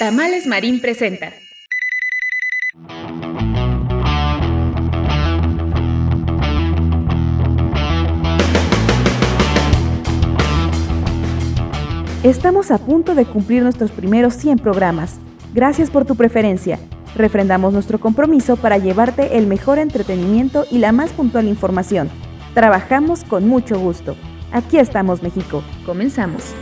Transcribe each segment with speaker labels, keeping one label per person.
Speaker 1: Tamales Marín presenta.
Speaker 2: Estamos a punto de cumplir nuestros primeros 100 programas. Gracias por tu preferencia. Refrendamos nuestro compromiso para llevarte el mejor entretenimiento y la más puntual información. Trabajamos con mucho gusto. Aquí estamos, México. Comenzamos.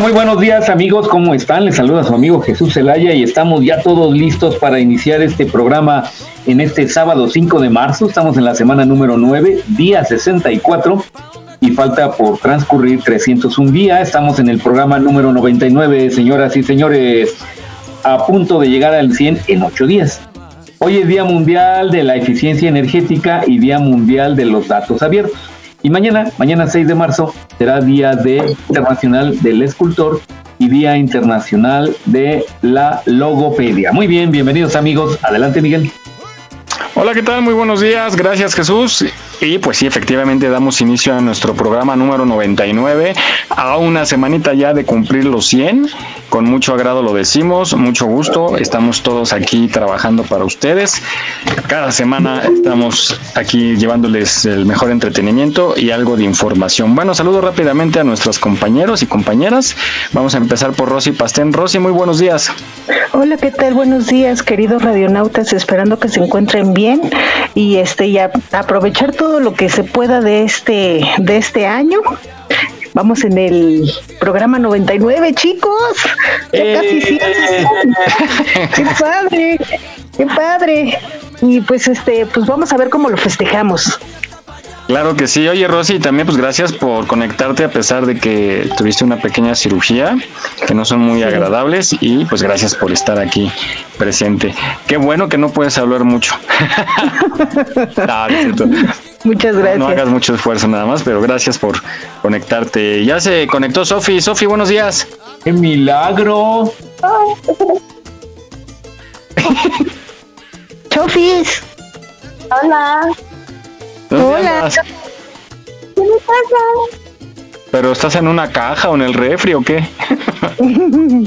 Speaker 3: Muy buenos días amigos, ¿cómo están? Les saluda su amigo Jesús Zelaya y estamos ya todos listos para iniciar este programa en este sábado 5 de marzo. Estamos en la semana número 9, día 64 y falta por transcurrir 301 días. Estamos en el programa número 99, señoras y señores, a punto de llegar al 100 en 8 días. Hoy es Día Mundial de la Eficiencia Energética y Día Mundial de los Datos Abiertos. Y mañana, mañana 6 de marzo, será Día de Internacional del Escultor y Día Internacional de la Logopedia. Muy bien, bienvenidos amigos. Adelante, Miguel.
Speaker 4: Hola, ¿qué tal? Muy buenos días. Gracias, Jesús. Y pues sí, efectivamente damos inicio a nuestro programa número 99, a una semanita ya de cumplir los 100. Con mucho agrado lo decimos, mucho gusto. Estamos todos aquí trabajando para ustedes. Cada semana estamos aquí llevándoles el mejor entretenimiento y algo de información. Bueno, saludo rápidamente a nuestros compañeros y compañeras. Vamos a empezar por Rosy Pastén. Rosy, muy buenos días.
Speaker 5: Hola, ¿qué tal? Buenos días, queridos radionautas. Esperando que se encuentren bien y este ya aprovechar todo todo lo que se pueda de este, de este año. Vamos en el programa 99, chicos. Ya casi sí. qué padre, qué padre. Y pues este, pues vamos a ver cómo lo festejamos.
Speaker 4: Claro que sí. Oye, Rosy, también pues gracias por conectarte a pesar de que tuviste una pequeña cirugía, que no son muy agradables, y pues gracias por estar aquí presente. Qué bueno que no puedes hablar mucho.
Speaker 5: Muchas gracias.
Speaker 4: No hagas mucho esfuerzo nada más, pero gracias por conectarte. Ya se conectó Sofi. Sofi, buenos días.
Speaker 3: ¡Qué milagro!
Speaker 5: Chofis.
Speaker 6: Hola.
Speaker 5: Hola.
Speaker 6: ¿Qué me pasa?
Speaker 4: ¿Pero estás en una caja o en el refri o qué?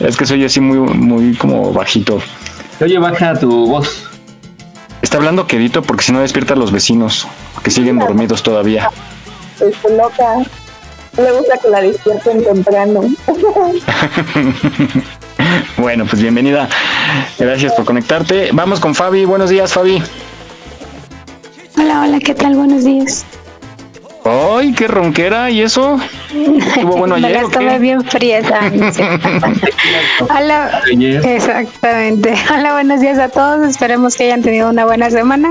Speaker 4: es que soy así muy, muy como bajito.
Speaker 3: Oye, baja tu voz.
Speaker 4: Está hablando quedito porque si no despierta a los vecinos, que siguen dormidos todavía.
Speaker 6: Estoy loca. No le gusta que la despierten temprano.
Speaker 4: bueno, pues bienvenida. Gracias por conectarte. Vamos con Fabi. Buenos días, Fabi.
Speaker 7: Hola, hola, ¿qué tal? Buenos días.
Speaker 4: ¡Ay, qué ronquera! ¿Y eso? ¿Estuvo bueno ayer?
Speaker 7: Me bien fría. Hola, exactamente. Hola, buenos días a todos. Esperemos que hayan tenido una buena semana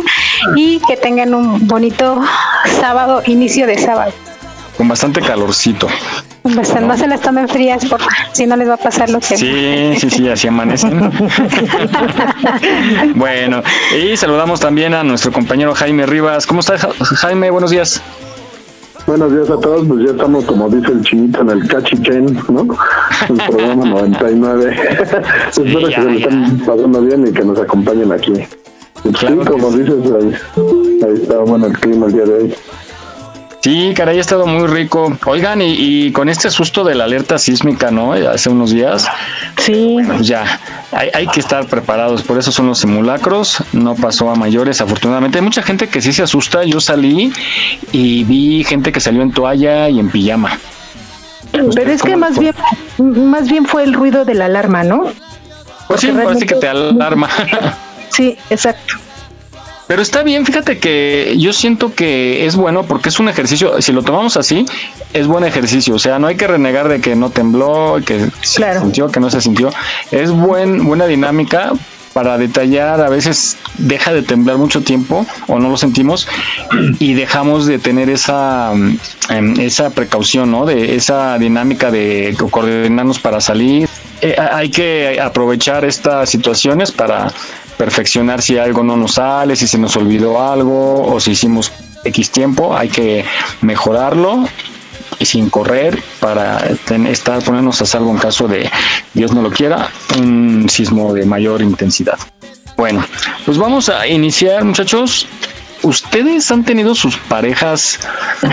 Speaker 7: y que tengan un bonito sábado, inicio de sábado.
Speaker 4: Con bastante calorcito.
Speaker 7: Bastante, no. se las tomen frías, por si no les va a pasar lo que.
Speaker 4: Sí, sí, sí, así amanecen. bueno, y saludamos también a nuestro compañero Jaime Rivas. ¿Cómo estás, Jaime? Buenos días.
Speaker 8: Buenos días a todos, pues ya estamos, como dice el chinito, en el cachichen, ¿no? El programa 99. Espero que se lo estén pasando bien y que nos acompañen aquí. Claro sí, como dices, ahí, ahí está bueno el clima el día de hoy.
Speaker 4: Sí, caray, ha estado muy rico. Oigan, y, y, con este susto de la alerta sísmica, ¿no? Hace unos días.
Speaker 5: Sí.
Speaker 4: Bueno, ya, hay, hay, que estar preparados. Por eso son los simulacros. No pasó a mayores, afortunadamente. Hay mucha gente que sí se asusta. Yo salí y vi gente que salió en toalla y en pijama.
Speaker 5: Pero es que más bien, más bien fue el ruido de la alarma, ¿no?
Speaker 4: Pues sí, parece que te alarma.
Speaker 5: Sí, exacto.
Speaker 4: Pero está bien, fíjate que yo siento que es bueno porque es un ejercicio, si lo tomamos así, es buen ejercicio. O sea, no hay que renegar de que no tembló, que se sintió, que no se sintió. Es buen, buena dinámica para detallar, a veces deja de temblar mucho tiempo o no lo sentimos y dejamos de tener esa, em, esa precaución, ¿no? De esa dinámica de coordinarnos para salir. Eh, hay que aprovechar estas situaciones para perfeccionar si algo no nos sale, si se nos olvidó algo o si hicimos X tiempo, hay que mejorarlo y sin correr para estar ponernos a salvo en caso de Dios no lo quiera un sismo de mayor intensidad. Bueno, pues vamos a iniciar muchachos. ¿Ustedes han tenido sus parejas,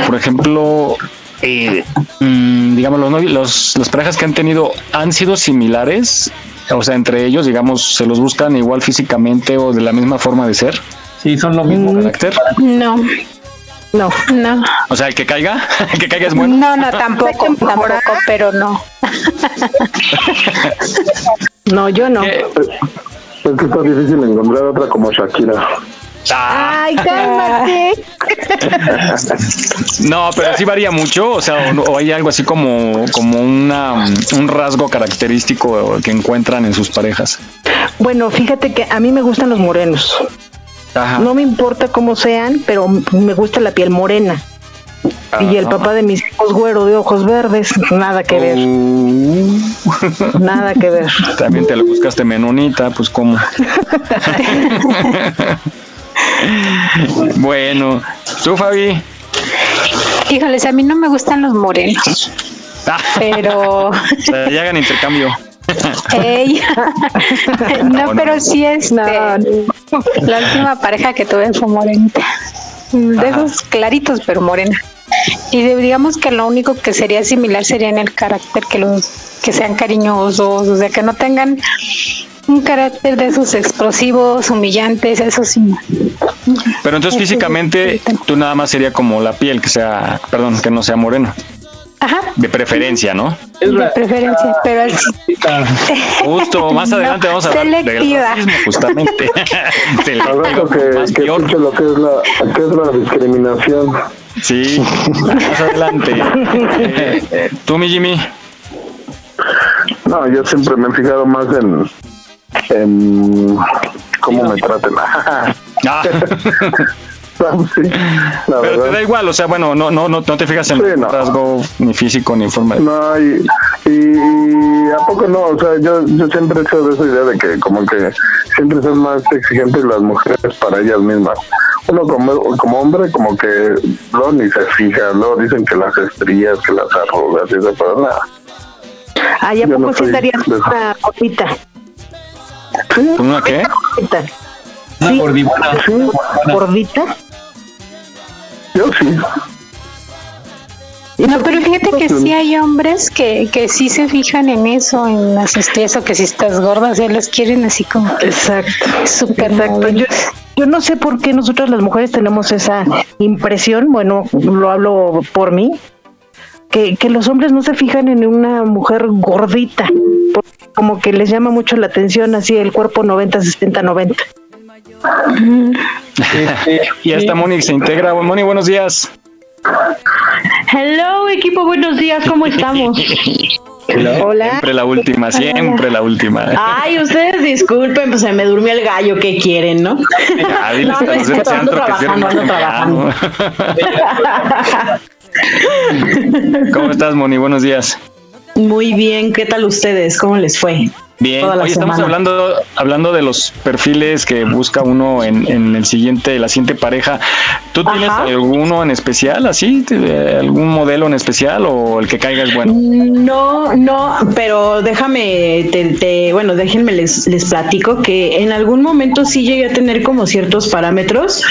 Speaker 4: por ejemplo, eh, mm, digamos, los, los, las parejas que han tenido han sido similares o sea, entre ellos, digamos, se los buscan igual físicamente o de la misma forma de ser.
Speaker 3: Sí, son lo mismo mm, carácter.
Speaker 7: No. No, no.
Speaker 4: O sea, el que caiga, el que caiga es bueno.
Speaker 7: No, no, tampoco, tampoco, pero no.
Speaker 5: no, yo no.
Speaker 8: Es que está difícil encontrar otra como Shakira.
Speaker 5: Ay, cálmate.
Speaker 4: no, pero sí varía mucho, o sea, o, hay algo así como, como una, un rasgo característico que encuentran en sus parejas.
Speaker 5: Bueno, fíjate que a mí me gustan los morenos. No me importa cómo sean, pero me gusta la piel morena. Y el papá de mis hijos güero de ojos verdes, nada que ver. Uh. Nada que ver.
Speaker 4: También te lo buscaste menonita, pues cómo. bueno, tú, Fabi.
Speaker 7: Híjoles, a mí no me gustan los morenos. Ah. pero.
Speaker 4: ya hagan intercambio.
Speaker 7: no, pero sí es este, la última pareja que tuve fue morenita. De esos claritos, pero morena. Y digamos que lo único que sería similar sería en el carácter que los que sean cariñosos, o sea, que no tengan un carácter de esos explosivos, humillantes, eso sí.
Speaker 4: Pero entonces físicamente tú nada más sería como la piel que sea, perdón, que no sea moreno.
Speaker 7: Ajá.
Speaker 4: De preferencia, ¿no?
Speaker 7: De preferencia, pero es...
Speaker 4: Justo, más adelante vamos a hablar
Speaker 7: selectiva.
Speaker 4: del justamente.
Speaker 8: que, que lo que es, la, que es la discriminación.
Speaker 4: Sí, más adelante. ¿Tú, mi Jimmy?
Speaker 8: No, yo siempre me he fijado más en, en cómo me traten.
Speaker 4: Ah. Pero te da igual, o sea, bueno, no no no, no te fijas en el rasgo ni físico ni forma.
Speaker 8: No, y, y, a poco no, o sea, yo, yo siempre he hecho de esa idea de que como que siempre son más exigentes las mujeres para ellas mismas. Uno como, como hombre como que no ni se fija, luego dicen que las estrías, que las arrugas y eso, pero nada.
Speaker 5: Ah, ¿ya poco no sí una copita?
Speaker 4: ¿Una qué?
Speaker 8: Una
Speaker 3: gordita.
Speaker 5: ¿Gordita?
Speaker 8: Yo sí.
Speaker 7: No, pero fíjate que sí hay hombres que, que sí se fijan en eso, en las estrellas, o que si estás gorda, o sea, los quieren así como.
Speaker 5: Exacto.
Speaker 7: Súper
Speaker 5: Exacto. Yo, yo no sé por qué nosotras las mujeres tenemos esa impresión, bueno, lo hablo por mí, que, que los hombres no se fijan en una mujer gordita, como que les llama mucho la atención así el cuerpo 90, 60, 90.
Speaker 4: y hasta Moni se integra. Moni, buenos días.
Speaker 9: Hello, equipo, buenos días, ¿cómo estamos?
Speaker 4: Hola. Siempre la última, siempre la última.
Speaker 9: Ay, ustedes disculpen, pues se me durmió el gallo, ¿qué quieren, no?
Speaker 4: Ya, no, no ando trabajando, ando trabajando. ¿Cómo estás, Moni? Buenos días.
Speaker 9: Muy bien, ¿qué tal ustedes? ¿Cómo les fue?
Speaker 4: Bien, hoy estamos hablando, hablando de los perfiles que busca uno en, en el siguiente, la siguiente pareja. ¿Tú tienes alguno en especial, así? ¿Algún modelo en especial o el que caiga es bueno?
Speaker 9: No, no, pero déjame, te, bueno, déjenme les, les platico que en algún momento sí llegué a tener como ciertos parámetros,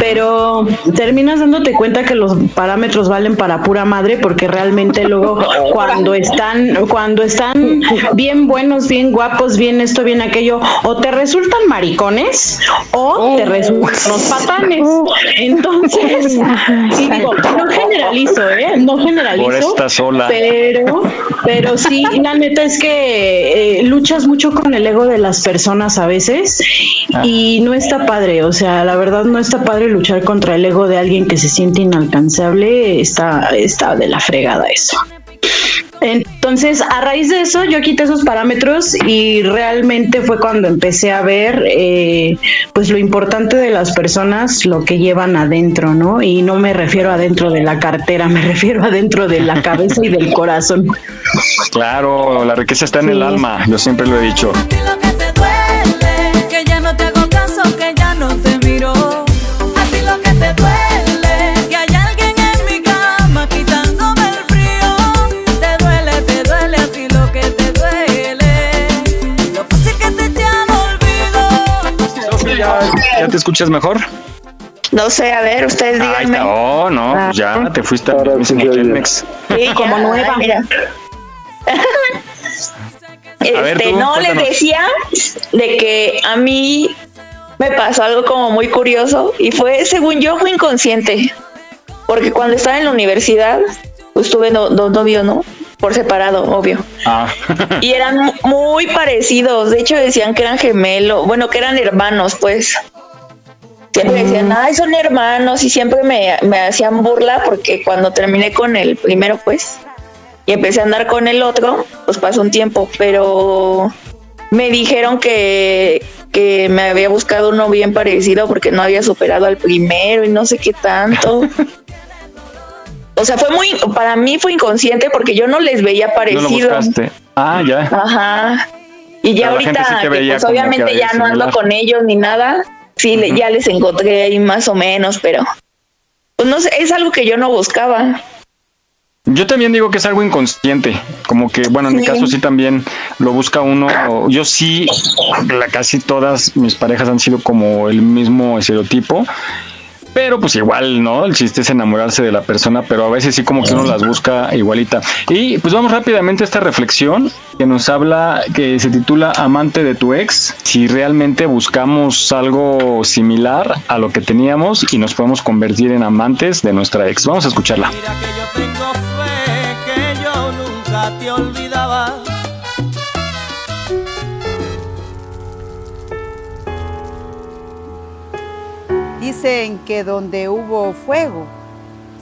Speaker 9: pero terminas dándote cuenta que los parámetros valen para pura madre porque realmente luego cuando están, cuando están bien buenos, bien guapos, bien esto, bien aquello, o te resultan maricones o te oh. resultan los patanes. Entonces, digo, no generalizo, ¿eh? No generalizo. Pero, pero sí, la neta es que eh, luchas mucho con el ego de las personas a veces ah. y no está padre, o sea, la verdad no está padre luchar contra el ego de alguien que se siente inalcanzable, está, está de la fregada eso. Entonces, a raíz de eso, yo quité esos parámetros y realmente fue cuando empecé a ver, eh, pues, lo importante de las personas, lo que llevan adentro, ¿no? Y no me refiero adentro de la cartera, me refiero adentro de la cabeza y del corazón.
Speaker 4: Claro, la riqueza está en el alma, yo siempre lo he dicho. Te escuchas mejor?
Speaker 6: No sé, a ver, ustedes díganme.
Speaker 4: no, no, pues ya te fuiste a
Speaker 6: Sí, como nueva. Mira. este, no, les decía de que a mí me pasó algo como muy curioso y fue, según yo, fue inconsciente. Porque cuando estaba en la universidad, pues tuve dos novios, ¿no? Por separado, obvio. Ah. y eran muy parecidos. De hecho, decían que eran gemelos. Bueno, que eran hermanos, pues. Siempre decían, ay, son hermanos. Y siempre me, me hacían burla porque cuando terminé con el primero, pues, y empecé a andar con el otro, pues pasó un tiempo. Pero me dijeron que, que me había buscado uno bien parecido porque no había superado al primero y no sé qué tanto. O sea, fue muy, para mí fue inconsciente porque yo no les veía parecido.
Speaker 4: ah, ya.
Speaker 6: Ajá. Y ya ahorita, pues obviamente ya no ando con ellos ni nada. Sí, ya les encontré ahí más o menos, pero pues no sé, es algo que yo no buscaba.
Speaker 4: Yo también digo que es algo inconsciente, como que, bueno, en mi caso sí también lo busca uno. Yo sí, la, casi todas mis parejas han sido como el mismo estereotipo pero pues igual, ¿no? El chiste es enamorarse de la persona, pero a veces sí como que uno las busca igualita. Y pues vamos rápidamente a esta reflexión que nos habla, que se titula Amante de tu ex, si realmente buscamos algo similar a lo que teníamos y nos podemos convertir en amantes de nuestra ex. Vamos a escucharla. Mira que yo tengo fe, que yo nunca te olvidaba
Speaker 10: Dicen que donde hubo fuego,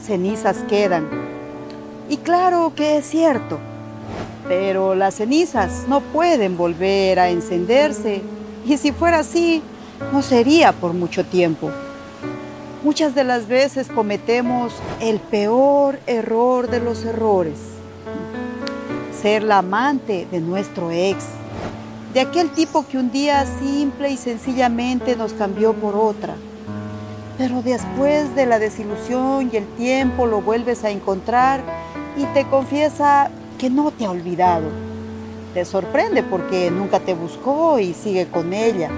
Speaker 10: cenizas quedan. Y claro que es cierto, pero las cenizas no pueden volver a encenderse y si fuera así, no sería por mucho tiempo. Muchas de las veces cometemos el peor error de los errores, ser la amante de nuestro ex, de aquel tipo que un día simple y sencillamente nos cambió por otra pero después de la desilusión y el tiempo lo vuelves a encontrar y te confiesa que no te ha olvidado. Te sorprende porque nunca te buscó y sigue con ella.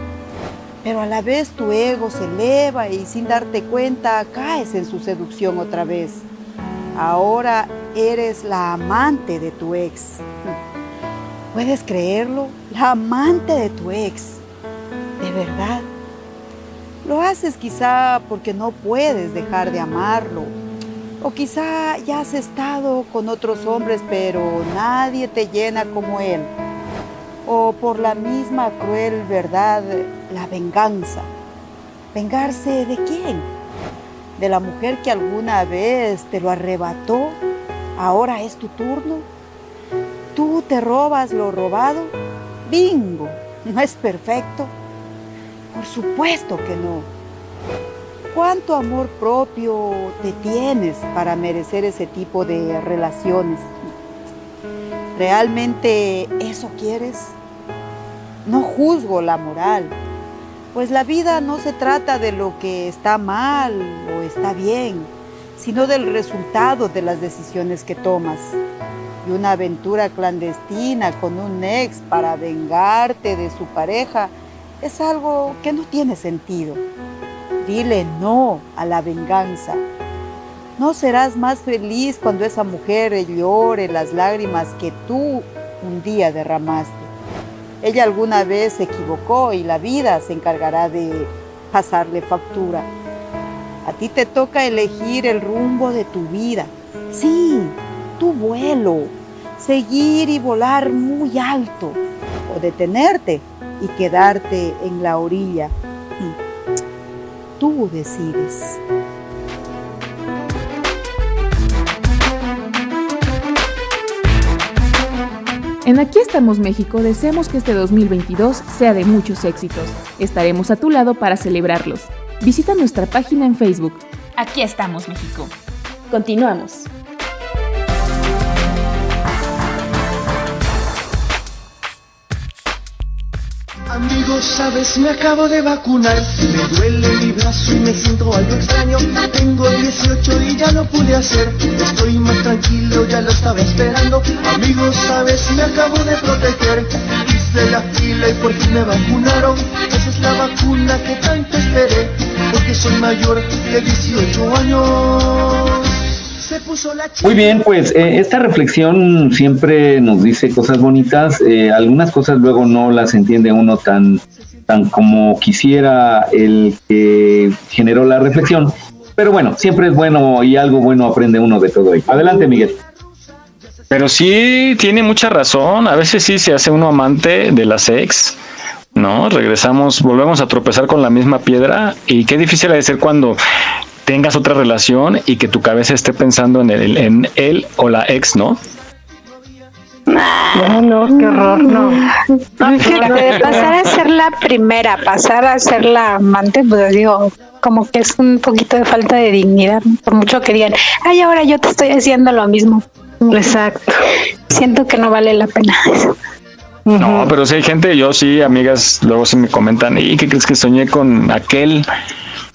Speaker 10: Pero a la vez tu ego se eleva y sin darte cuenta caes en su seducción otra vez. Ahora eres la amante de tu ex. ¿Puedes creerlo? La amante de tu ex. ¿De verdad? Lo haces quizá porque no puedes dejar de amarlo. O quizá ya has estado con otros hombres, pero nadie te llena como él. O por la misma cruel verdad, la venganza. ¿Vengarse de quién? ¿De la mujer que alguna vez te lo arrebató? ¿Ahora es tu turno? ¿Tú te robas lo robado? Bingo, no es perfecto por supuesto que no. ¿Cuánto amor propio te tienes para merecer ese tipo de relaciones? ¿Realmente eso quieres? No juzgo la moral, pues la vida no se trata de lo que está mal o está bien, sino del resultado de las decisiones que tomas. Y una aventura clandestina con un ex para vengarte de su pareja es algo que no tiene sentido. Dile no a la venganza. No serás más feliz cuando esa mujer llore las lágrimas que tú un día derramaste. Ella alguna vez se equivocó y la vida se encargará de pasarle factura. A ti te toca elegir el rumbo de tu vida. Sí, tu vuelo. Seguir y volar muy alto. O detenerte y quedarte en la orilla. Tú decides.
Speaker 2: En Aquí estamos México deseamos que este 2022 sea de muchos éxitos. Estaremos a tu lado para celebrarlos. Visita nuestra página en Facebook.
Speaker 11: Aquí estamos México.
Speaker 2: Continuamos.
Speaker 12: Amigos, sabes, me acabo de vacunar. Me duele mi brazo y me siento algo extraño. Tengo 18 y ya lo pude hacer. Estoy más tranquilo, ya lo estaba esperando. Amigos, sabes, me acabo de proteger. Hice la fila y por fin me vacunaron. Esa es la vacuna que tanto esperé. Porque soy mayor de 18 años.
Speaker 3: Muy bien, pues eh, esta reflexión siempre nos dice cosas bonitas, eh, algunas cosas luego no las entiende uno tan, tan como quisiera el que generó la reflexión, pero bueno, siempre es bueno y algo bueno aprende uno de todo ello. Adelante, Miguel.
Speaker 4: Pero sí, tiene mucha razón, a veces sí se hace uno amante de las ex, ¿no? Regresamos, volvemos a tropezar con la misma piedra y qué difícil ha de ser cuando tengas otra relación y que tu cabeza esté pensando en él, en él o la ex, ¿no?
Speaker 5: No, no, qué horror, no.
Speaker 7: de pasar a ser la primera, pasar a ser la amante, pues digo, como que es un poquito de falta de dignidad, por mucho que digan, ay, ahora yo te estoy haciendo lo mismo.
Speaker 5: Exacto.
Speaker 7: Siento que no vale la pena eso.
Speaker 4: No, pero si hay gente, yo sí, amigas, luego se me comentan, ¿y qué crees que soñé con aquel?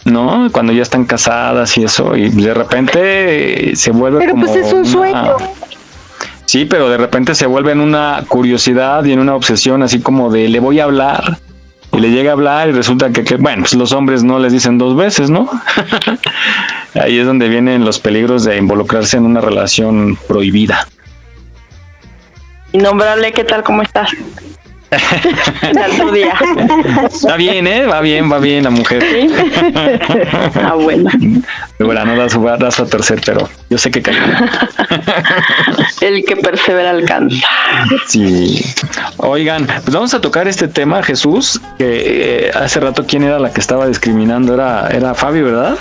Speaker 4: ¿No? Cuando ya están casadas y eso, y de repente se vuelve
Speaker 5: pero
Speaker 4: como.
Speaker 5: pues es un sueño.
Speaker 4: Sí, pero de repente se vuelve en una curiosidad y en una obsesión, así como de le voy a hablar. Y le llega a hablar y resulta que, que bueno, pues los hombres no les dicen dos veces, ¿no? Ahí es donde vienen los peligros de involucrarse en una relación prohibida.
Speaker 6: Innombrable, ¿qué tal? ¿Cómo estás?
Speaker 4: Va bien, ¿eh? Va bien, va bien la mujer.
Speaker 6: Ah, bueno.
Speaker 4: Bueno, no da su brazo a torcer, pero yo sé que cayó.
Speaker 6: El que persevera alcanza.
Speaker 4: Sí. Oigan, pues vamos a tocar este tema, Jesús, que eh, hace rato quién era la que estaba discriminando, era, era Fabi, ¿verdad?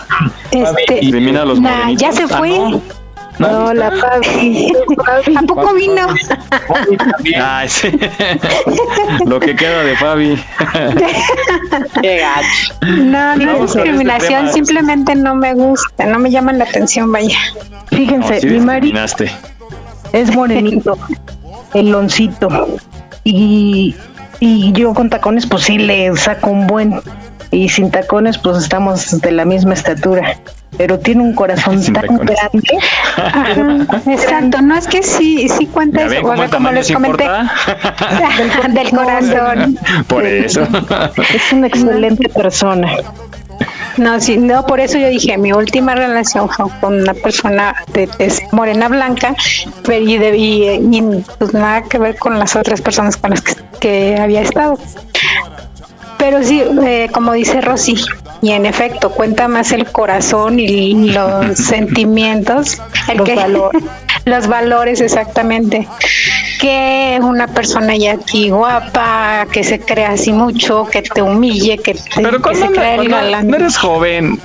Speaker 7: Este,
Speaker 4: Discrimina a los
Speaker 7: nah, ya se
Speaker 4: Ah,
Speaker 7: fue.
Speaker 4: No,
Speaker 5: la Fabi.
Speaker 7: ¿A poco vino?
Speaker 4: Ay, sí. Lo que queda de Fabi.
Speaker 6: Qué gacho.
Speaker 7: No, no
Speaker 4: Vamos
Speaker 7: es
Speaker 4: este
Speaker 7: discriminación,
Speaker 4: tema.
Speaker 7: simplemente no me gusta, no me llaman la atención, vaya.
Speaker 5: Fíjense,
Speaker 4: No, sí
Speaker 5: mi Mari
Speaker 4: discriminaste.
Speaker 5: es morenito, peloncito. Y, y yo con tacones, pues sí le saco un buen. Y sin tacones, pues estamos de la misma estatura. Pero tiene un corazón
Speaker 4: Sin
Speaker 5: tan
Speaker 4: tacones.
Speaker 5: grande.
Speaker 7: Ajá, exacto, no es que sí, sí cuenta
Speaker 4: ¿Ya
Speaker 7: eso, o sea, como les comenté, del corazón.
Speaker 4: Por eso.
Speaker 5: Es una excelente persona.
Speaker 7: No, sí, no, por eso yo dije, mi última relación fue con una persona de morena blanca, pero y, de- y, y, pues nada que ver con las otras personas con las que, que había estado. Pero sí, eh, como dice Rosy, y en efecto, cuenta más el corazón y los sentimientos, el
Speaker 5: Los
Speaker 7: que-
Speaker 5: valores.
Speaker 7: los valores exactamente, que una persona ya aquí guapa, que se crea así mucho, que te humille, que, te,
Speaker 4: Pero
Speaker 7: que
Speaker 4: cuando,
Speaker 7: se crea el
Speaker 4: cuando
Speaker 7: galán.
Speaker 4: no eres joven,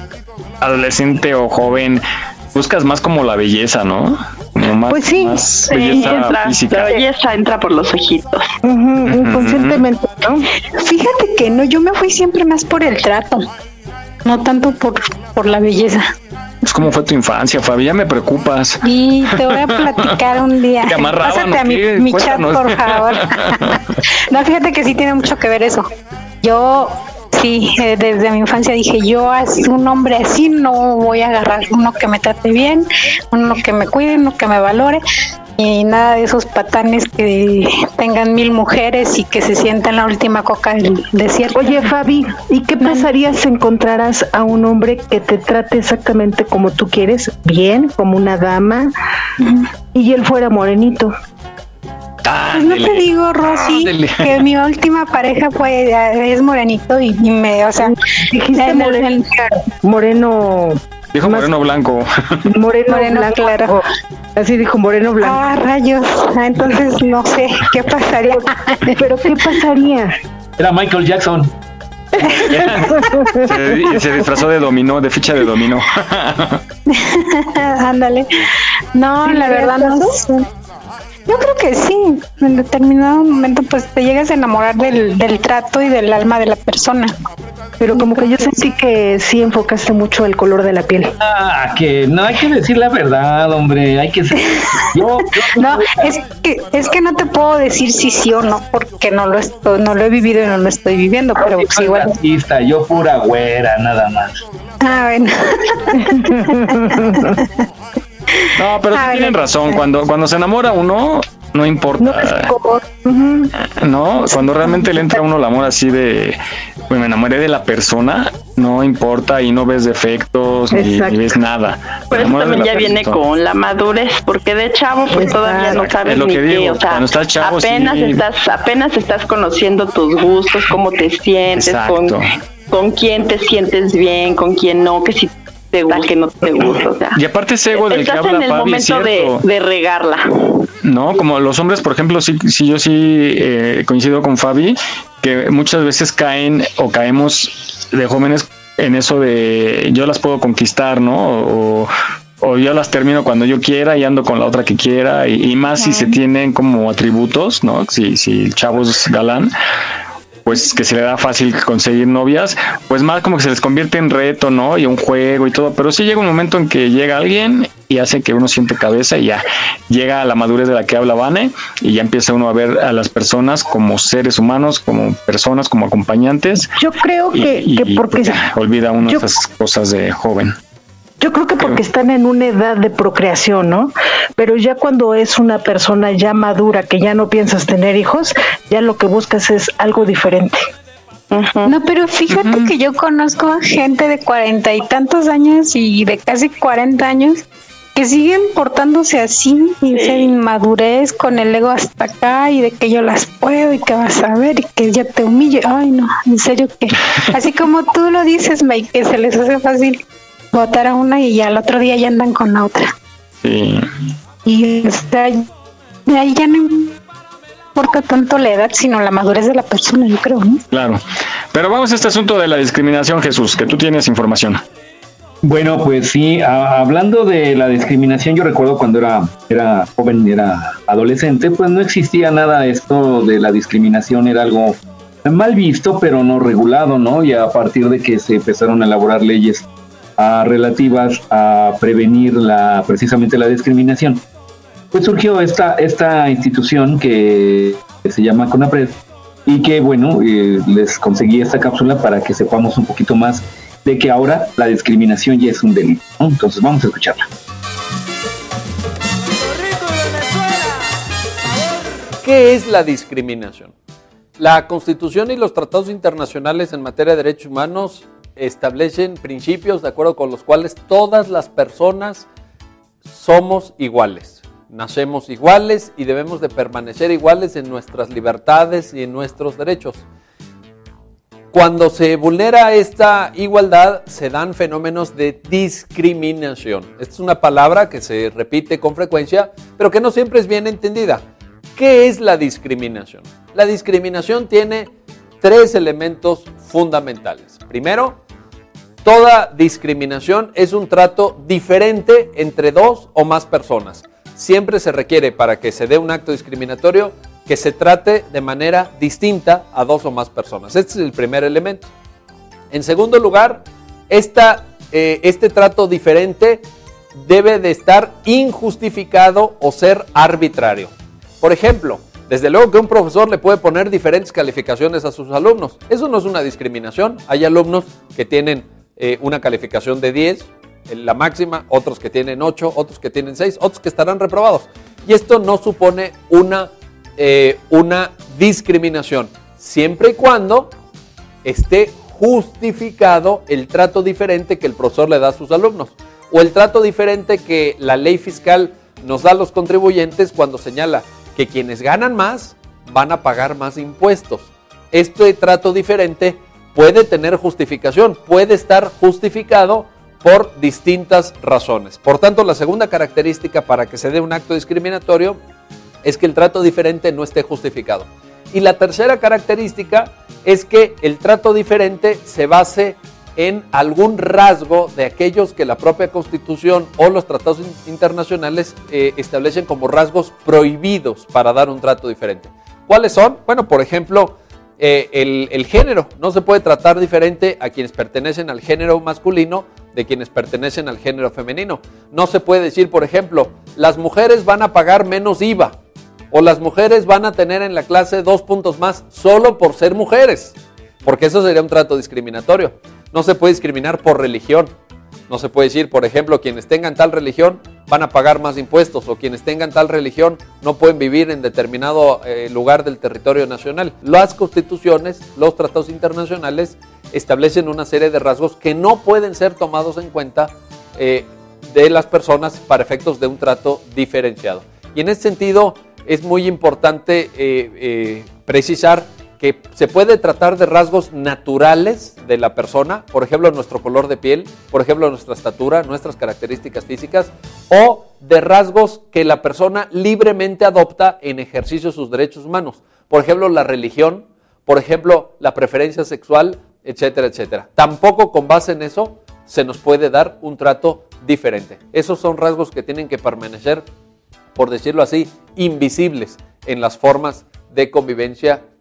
Speaker 4: adolescente o joven, buscas más como la belleza, ¿no? Más,
Speaker 5: Pues sí,
Speaker 4: más
Speaker 6: Sí,
Speaker 4: belleza
Speaker 6: entra, la belleza entra por los ojitos.
Speaker 5: Inconscientemente, ¿no?
Speaker 7: Fíjate que no, yo me fui siempre más por el trato, no tanto por, por la belleza.
Speaker 4: Pues cómo fue tu infancia, Fabi, ya me preocupas.
Speaker 7: Y te voy a platicar un día.
Speaker 4: ¿Te
Speaker 7: Pásate a mi, mi chat, por favor. no, fíjate que sí tiene mucho que ver eso. Yo, sí, eh, desde mi infancia dije, yo así, un hombre así no voy a agarrar uno que me trate bien, uno que me cuide, uno que me valore. Y nada de esos patanes que tengan mil mujeres y que se sientan la última coca del desierto.
Speaker 5: Oye, Fabi, ¿y qué pasaría si encontraras a un hombre que te trate exactamente como tú quieres? Bien, como una dama, y él fuera morenito.
Speaker 7: Pues no te digo, Rosy, que mi última pareja fue es morenito y, me, o sea,
Speaker 5: dijiste moreno, moreno
Speaker 4: Dijo moreno blanco.
Speaker 5: Moreno, blanco. Claro. Así dijo moreno blanco.
Speaker 7: Ah, rayos. Ah, entonces no sé qué pasaría.
Speaker 5: Pero qué pasaría.
Speaker 3: Era Michael Jackson.
Speaker 4: se, se, disfrazó de dominó, de ficha de dominó.
Speaker 7: Ándale. no, la verdad no. Yo creo que sí, en determinado momento pues te llegas a enamorar del, del trato y del alma de la persona.
Speaker 5: Pero como que yo sentí que sí enfocaste mucho el color de la piel.
Speaker 3: Ah, que no hay que decir la verdad, hombre, hay que ser...
Speaker 7: yo, no, es que es que no te puedo decir si sí o no, porque no lo estoy, no lo he vivido y no lo estoy viviendo, pero
Speaker 3: pues igual. Artista, yo pura güera, nada más.
Speaker 7: Ah, bueno.
Speaker 4: No, pero tienen razón. Cuando, cuando se enamora uno, no importa. No, cuando realmente le entra a uno el amor así de, pues me enamoré de la persona, no importa y no ves defectos ni, ves nada.
Speaker 6: Pero eso también ya viene con la madurez, porque de chavo pues todavía no sabes ni qué, o sea, apenas estás apenas estás conociendo tus gustos, cómo te sientes, con, con quién te sientes bien, con quién no, que si que no te gusta.
Speaker 4: y aparte ese ego del que habla en el momento
Speaker 6: de, regarla.
Speaker 4: No, como los hombres, por ejemplo, sí, sí yo sí eh, coincido con Fabi, que muchas veces caen o caemos de jóvenes en eso de yo las puedo conquistar, ¿no? O, o yo las termino cuando yo quiera y ando con la otra que quiera, y, más si se tienen como atributos, ¿no? Si, si el chavo es galán, pues que se le da fácil conseguir novias, pues más como que se les convierte en reto, ¿no? Y un juego y todo, pero sí llega un momento en que llega alguien y hace que uno siente cabeza y ya llega a la madurez de la que habla Vane y ya empieza uno a ver a las personas como seres humanos, como personas, como acompañantes.
Speaker 5: Yo creo que, porque
Speaker 4: pues olvida uno esas cosas de joven.
Speaker 5: Yo creo que porque están en una edad de procreación, ¿no? Pero ya cuando es una persona ya madura, que ya no piensas tener hijos, ya lo que buscas es algo diferente.
Speaker 7: No, pero fíjate que yo conozco gente de cuarenta y tantos años y de casi cuarenta años que siguen portándose así y ser inmadurez con el ego hasta acá y de que yo las puedo y que vas a ver y que ya te humille. Ay, no, en serio que así como tú lo dices, Mike, que se les hace fácil votar a una y al otro día ya andan con la otra.
Speaker 4: Sí.
Speaker 7: Y de ahí ya no importa tanto la edad, sino la madurez de la persona, yo creo.
Speaker 4: Claro. Pero vamos a este asunto de la discriminación, Jesús, que tú tienes información.
Speaker 3: Bueno, pues sí, hablando de la discriminación, yo recuerdo cuando era, era joven, era adolescente, pues no existía nada esto de la discriminación, era algo mal visto, pero no regulado, ¿no? Y a partir de que se empezaron a elaborar leyes relativas a prevenir la, precisamente la discriminación. Pues surgió esta, esta institución que, se llama CONAPRED y que bueno, eh, les conseguí esta cápsula para que sepamos un poquito más de que ahora la discriminación ya es un delito. Entonces vamos a escucharla.
Speaker 13: ¿Qué es la discriminación? La Constitución y los tratados internacionales en materia de derechos humanos establecen principios de acuerdo con los cuales todas las personas somos iguales. Nacemos iguales y debemos de permanecer iguales en nuestras libertades y en nuestros derechos. Cuando se vulnera esta igualdad, se dan fenómenos de discriminación. Esta es una palabra que se repite con frecuencia, pero que no siempre es bien entendida. ¿Qué es la discriminación? La discriminación tiene tres elementos fundamentales. Primero, Toda discriminación es un trato diferente entre dos o más personas. Siempre se requiere para que se dé un acto discriminatorio que se trate de manera distinta a dos o más personas. Este es el primer elemento. En segundo lugar, eh, este trato diferente debe de estar injustificado o ser arbitrario. Por ejemplo, desde luego que un profesor le puede poner diferentes calificaciones a sus alumnos. Eso no es una discriminación. Hay alumnos que tienen eh, una calificación de 10, la máxima, otros que tienen 8, otros que tienen 6, otros que estarán reprobados. Y esto no supone una, eh, una discriminación, siempre y cuando esté justificado el trato diferente que el profesor le da a sus alumnos o el trato diferente que la ley fiscal nos da a los contribuyentes cuando señala que quienes ganan más van a pagar más impuestos. Este trato diferente puede tener justificación, puede estar justificado por distintas razones. Por tanto, la segunda característica para que se dé un acto discriminatorio es que el trato diferente no esté justificado. Y la tercera característica es que el trato diferente se base en algún rasgo de aquellos que la propia Constitución o los tratados internacionales eh, establecen como rasgos prohibidos para dar un trato diferente. ¿Cuáles son? Bueno, por ejemplo, eh, el, el, género. No se puede tratar diferente a quienes pertenecen al género masculino de quienes pertenecen al género femenino. No se puede decir, por ejemplo, las mujeres van a pagar menos IVA o las mujeres van a tener en la clase dos puntos más solo por ser mujeres, porque eso sería un trato discriminatorio. No se puede discriminar por religión. No se puede decir, por ejemplo, quienes tengan tal religión van a pagar más impuestos o quienes tengan tal religión no pueden vivir en determinado eh, lugar del territorio nacional. Las constituciones, los tratados internacionales establecen una serie de rasgos que no pueden ser tomados en cuenta eh, de las personas para efectos de un trato diferenciado. Y en ese sentido es muy importante eh, precisar que se puede tratar de rasgos naturales de la persona, por ejemplo nuestro color de piel, por ejemplo nuestra estatura, nuestras características físicas, o de rasgos que la persona libremente adopta en ejercicio de sus derechos humanos, por ejemplo la religión, por ejemplo la preferencia sexual, etcétera, etcétera. Tampoco con base en eso se nos puede dar un trato diferente. Esos son rasgos que tienen que permanecer, por decirlo así, invisibles en las formas de convivencia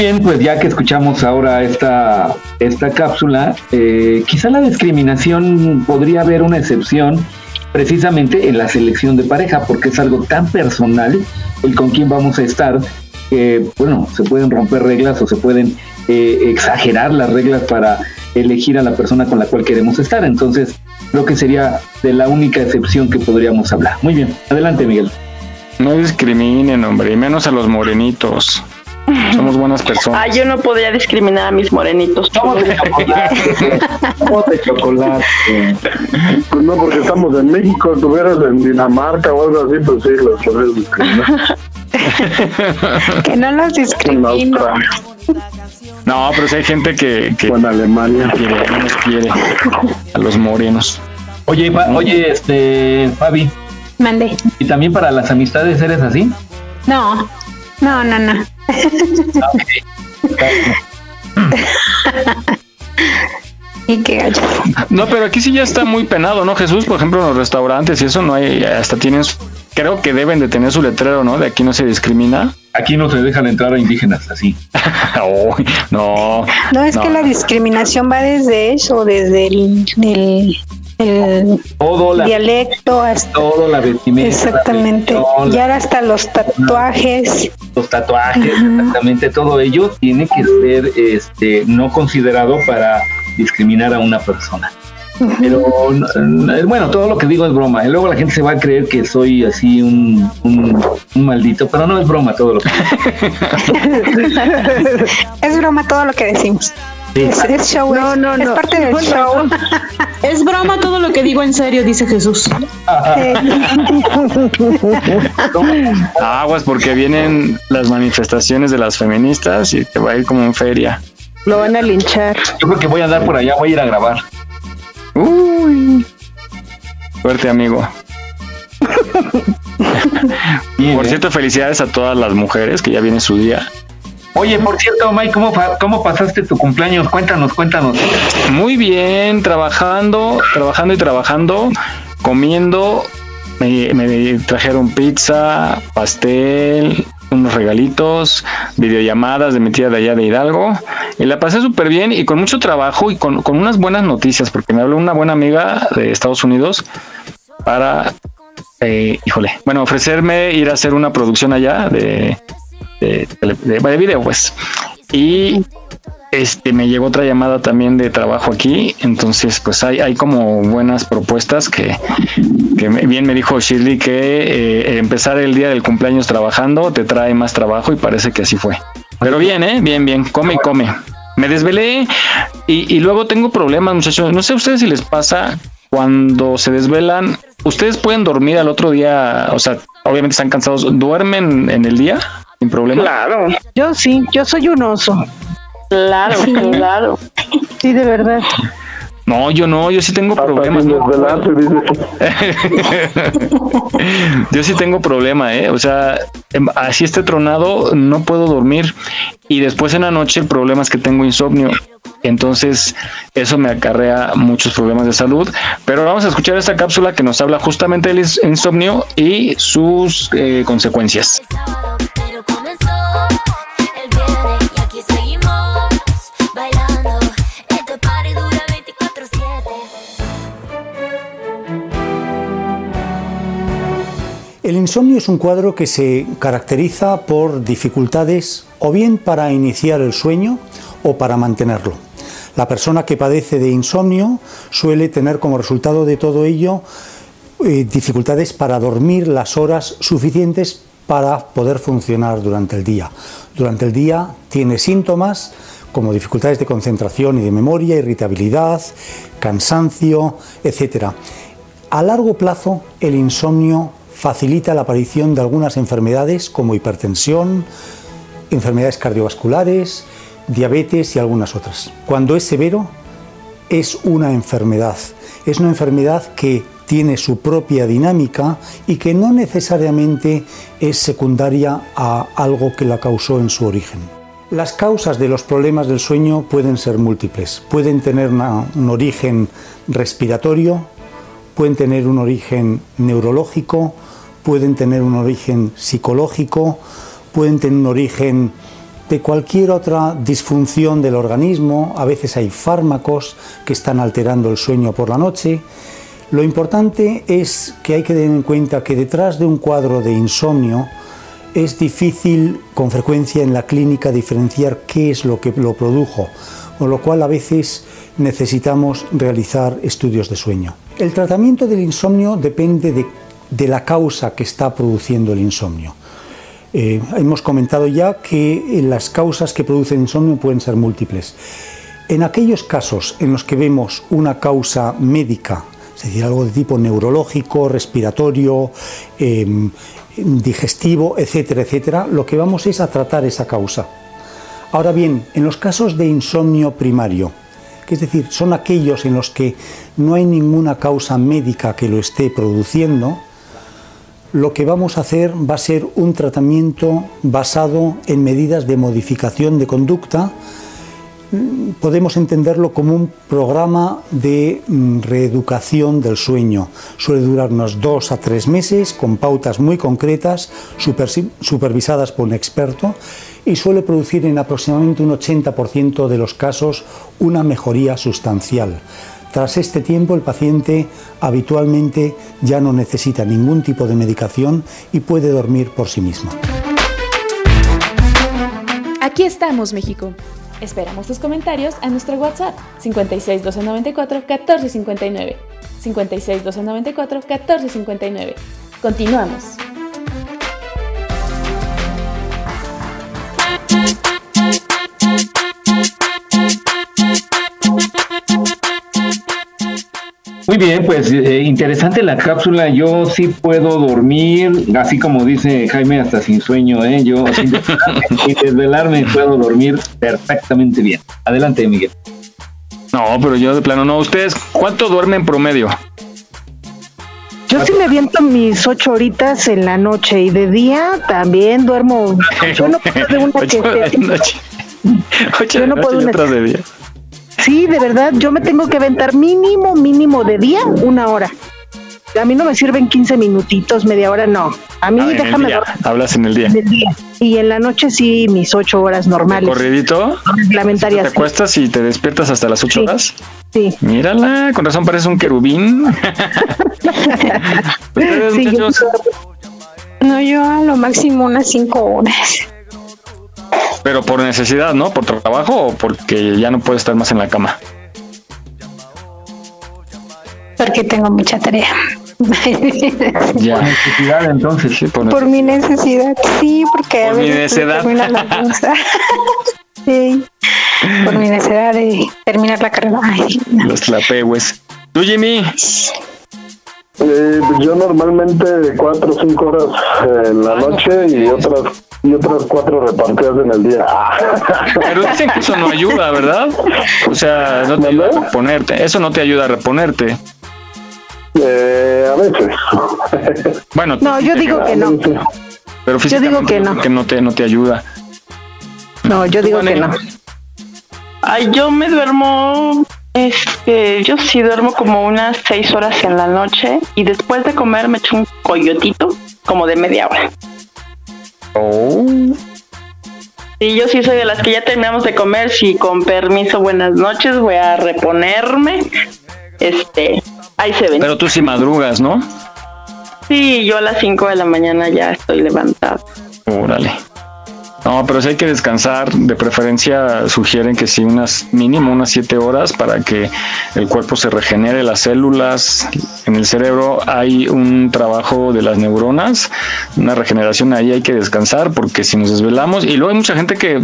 Speaker 3: Bien, pues ya que escuchamos ahora esta, esta cápsula, eh, quizá la discriminación podría haber una excepción precisamente en la selección de pareja, porque es algo tan personal el con quién vamos a estar, que, bueno, se pueden romper reglas o se pueden eh, exagerar las reglas para elegir a la persona con la cual queremos estar. Entonces, creo que sería de la única excepción que podríamos hablar. Muy bien, adelante Miguel.
Speaker 4: No discriminen, hombre, y menos a los morenitos. Somos buenas personas.
Speaker 6: Ah, yo no podría discriminar a mis morenitos.
Speaker 8: Somos de chocolate. Somos de chocolate. Pues no, porque estamos en México. Estuvieras en Dinamarca o algo así, pues sí, los podrías discriminar.
Speaker 7: que no los discrimino.
Speaker 4: No, pero si hay gente que, que
Speaker 8: en Alemania
Speaker 4: quiere, no nos quiere a los morenos.
Speaker 3: Oye, pa- oye, este, Fabi,
Speaker 7: Mande.
Speaker 3: ¿y también para las amistades eres así?
Speaker 7: No, no, no, no. y qué gallo.
Speaker 4: No, pero aquí sí ya está muy penado, ¿no, Jesús? Por ejemplo, en los restaurantes y eso no hay, hasta tienen, creo que deben de tener su letrero, ¿no? De aquí no se discrimina.
Speaker 3: Aquí no se dejan entrar a indígenas así.
Speaker 4: No.
Speaker 7: No, es que la discriminación va desde eso, desde el, el- el
Speaker 3: Todo la,
Speaker 7: dialecto hasta...
Speaker 3: todo la vestimenta. la
Speaker 7: Exactamente.
Speaker 3: religión,
Speaker 7: Ya hasta los tatuajes.
Speaker 3: los tatuajes, exactamente todo ello tiene que ser este no considerado para discriminar a una persona. Pero n- bueno, todo lo que digo es broma. Y luego la gente se va a creer que soy así un, un, un maldito, pero no es broma todo lo que
Speaker 7: es broma todo lo que decimos. Es, es show,
Speaker 9: No,
Speaker 7: es,
Speaker 9: no,
Speaker 7: es
Speaker 9: no.
Speaker 7: parte del show.
Speaker 9: Es broma todo lo que digo en serio, dice Jesús.
Speaker 4: Aguas porque vienen las manifestaciones de las feministas y te va a ir como en feria.
Speaker 5: Lo van a linchar.
Speaker 3: Yo creo que voy a andar por allá, voy a ir a grabar.
Speaker 4: Uy. Suerte, amigo.
Speaker 3: Bien,
Speaker 4: Por
Speaker 3: ¿eh?
Speaker 4: cierto, felicidades a todas las mujeres que ya viene su día.
Speaker 3: Oye, por cierto, Mike, ¿cómo, ¿cómo pasaste tu cumpleaños? Cuéntanos, cuéntanos.
Speaker 4: Muy bien, trabajando, trabajando y trabajando, comiendo. Me, trajeron pizza, pastel, unos regalitos, videollamadas de metida de allá de Hidalgo. Y la pasé súper bien y con mucho trabajo y con, con unas buenas noticias, porque me habló una buena amiga de Estados Unidos para, eh, híjole, bueno, ofrecerme ir a hacer una producción allá de, de, de, video, pues. Y este me llegó otra llamada también de trabajo aquí, entonces pues hay, hay como buenas propuestas que, que bien me dijo Shirley que eh, empezar el día del cumpleaños trabajando te trae más trabajo y parece que así fue. Pero bien, ¿eh? Bien, bien, come y come. Me desvelé y, y luego tengo problemas, muchachos. No sé a ustedes si les pasa cuando se desvelan, ustedes pueden dormir al otro día, o sea, obviamente están cansados, ¿duermen en el día sin problema?
Speaker 9: Claro, yo sí, yo soy un oso. Claro, claro. Sí, de verdad.
Speaker 4: No, yo no, yo sí tengo problemas. yo sí tengo problema, ¿eh? O sea, em, así esté tronado, no puedo dormir. Y después en la noche el problema es que tengo insomnio. Entonces, eso me acarrea muchos problemas de salud. Pero vamos a escuchar esta cápsula que nos habla justamente del insomnio y sus eh, consecuencias.
Speaker 14: El insomnio es un cuadro que se caracteriza por dificultades o bien para iniciar el sueño o para mantenerlo. La persona que padece de insomnio suele tener como resultado de todo ello eh, dificultades para dormir las horas suficientes para poder funcionar durante el día. Durante el día tiene síntomas como dificultades de concentración y de memoria, irritabilidad, cansancio, etc. A largo plazo el insomnio facilita la aparición de algunas enfermedades como hipertensión, enfermedades cardiovasculares, diabetes y algunas otras. Cuando es severo, es una enfermedad. Es una enfermedad que tiene su propia dinámica y que no necesariamente es secundaria a algo que la causó en su origen. Las causas de los problemas del sueño pueden ser múltiples. Pueden tener un origen respiratorio, pueden tener un origen neurológico, pueden tener un origen psicológico, pueden tener un origen de cualquier otra disfunción del organismo, a veces hay fármacos que están alterando el sueño por la noche. Lo importante es que hay que tener en cuenta que detrás de un cuadro de insomnio es difícil con frecuencia en la clínica diferenciar qué es lo que lo produjo, con lo cual a veces necesitamos realizar estudios de sueño. El tratamiento del insomnio depende de la causa que está produciendo el insomnio. Eh, hemos comentado ya que las causas que producen insomnio pueden ser múltiples. En aquellos casos en los que vemos una causa médica, es decir, algo de tipo neurológico, respiratorio, em, digestivo, etcétera, etcétera, lo que vamos es a tratar esa causa. Ahora bien, en los casos de insomnio primario, que es decir, son aquellos en los que no hay ninguna causa médica que lo esté produciendo, lo que vamos a hacer va a ser un tratamiento basado en medidas de modificación de conducta. Podemos entenderlo como un programa de mm, reeducación del sueño. Suele durar unos dos a tres meses con pautas muy concretas, supervisadas por un experto y suele producir en aproximadamente un 80% de los casos una mejoría sustancial. Tras este tiempo el paciente habitualmente ya no necesita ningún tipo de medicación y puede dormir por sí mismo.
Speaker 1: Aquí estamos, México. Esperamos tus comentarios a nuestro WhatsApp 56 294 1459. 56 294 1459. Continuamos.
Speaker 3: Muy bien, pues eh, interesante la cápsula. Yo sí puedo dormir, así como dice Jaime, hasta sin sueño, ¿eh? Yo sin desvelarme, puedo dormir perfectamente bien. Adelante, Miguel.
Speaker 4: No, pero yo de plano no. ¿Ustedes cuánto duermen en promedio?
Speaker 9: Yo sí me viento mis ocho horitas en la noche y de día también duermo. Yo no puedo de una que Yo no puedo una... de día. Sí, de verdad, yo me tengo que aventar mínimo, mínimo de día una hora. a mí no me sirven 15 minutitos, media hora, no. A mí
Speaker 4: Ah, en
Speaker 9: déjame dormir
Speaker 4: Hablas en el día.
Speaker 9: en. Y en la noche sí, mis ocho horas normales.
Speaker 4: ¿Corridito? ¿Te
Speaker 9: Reglamentarias. sí.
Speaker 4: acuestas y te despiertas hasta las 8 horas?
Speaker 9: Sí.
Speaker 4: Mírala, con razón parece un querubín. Ustedes,
Speaker 9: Sí, yo
Speaker 7: No, yo a lo máximo unas cinco horas.
Speaker 4: Pero por necesidad, ¿no? ¿Por trabajo o porque ya no puedes estar más en la cama?
Speaker 7: Porque tengo mucha tarea.
Speaker 4: Ya.
Speaker 3: Necesidad, entonces.
Speaker 4: Sí, por,
Speaker 7: Por mi necesidad, sí, porque a
Speaker 4: Por mi
Speaker 7: veces
Speaker 4: necedad.
Speaker 7: termina la cosa. sí, por mi necesidad de terminar la carrera. Ay, no.
Speaker 4: los tlapehues. ¿Tú, Jimmy?
Speaker 8: Eh, pues yo normalmente cuatro o cinco horas eh, en la noche y otras y otras cuatro repartidas en el día.
Speaker 4: Pero dicen que eso no ayuda, ¿verdad? O sea, no te ayuda a reponerte. Eso no te ayuda a reponerte.
Speaker 8: Eh, a veces.
Speaker 4: Bueno,
Speaker 9: No, yo digo que no.
Speaker 4: pero
Speaker 9: yo digo que no.
Speaker 4: que no te, no te ayuda.
Speaker 9: No, yo digo que no.
Speaker 15: Ay, yo me duermo, este, yo sí duermo como unas seis horas en la noche y después de comer me echo un coyotito como de media hora.
Speaker 4: Oh.
Speaker 15: Sí, yo sí soy de las que ya terminamos de comer, si con permiso, buenas noches, voy a reponerme. Este, ahí se ven.
Speaker 4: Pero tú sí madrugas, ¿no?
Speaker 15: Sí, yo a las 5 de la mañana ya estoy levantada.
Speaker 4: Órale. No, pero si hay que descansar, de preferencia sugieren que sí, unas mínimo unas siete horas para que el cuerpo se regenere, las células en el cerebro hay un trabajo de las neuronas, una regeneración ahí hay que descansar porque si nos desvelamos y luego hay mucha gente que,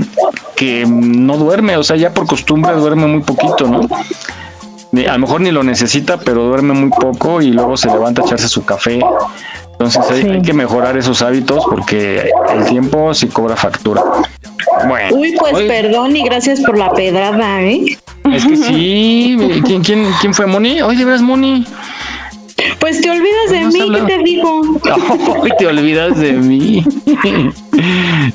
Speaker 4: que no duerme, o sea, ya por costumbre duerme muy poquito, ¿no? Ni- A lo mejor ni lo necesita, pero duerme muy poco y luego se levanta a echarse su café. Entonces hay, hay que mejorar esos hábitos porque el tiempo sí cobra factura. Bueno,
Speaker 9: Uy, pues perdón y gracias por la pedrada, ¿eh?
Speaker 4: es que sí. ¿Quién, quién, quién fue Moni? Oye, de veras, Moni.
Speaker 9: Pues te olvidas de
Speaker 4: No has
Speaker 9: mí, ¿qué
Speaker 4: hablado.
Speaker 9: te digo?
Speaker 4: Ay, te olvidas de mí.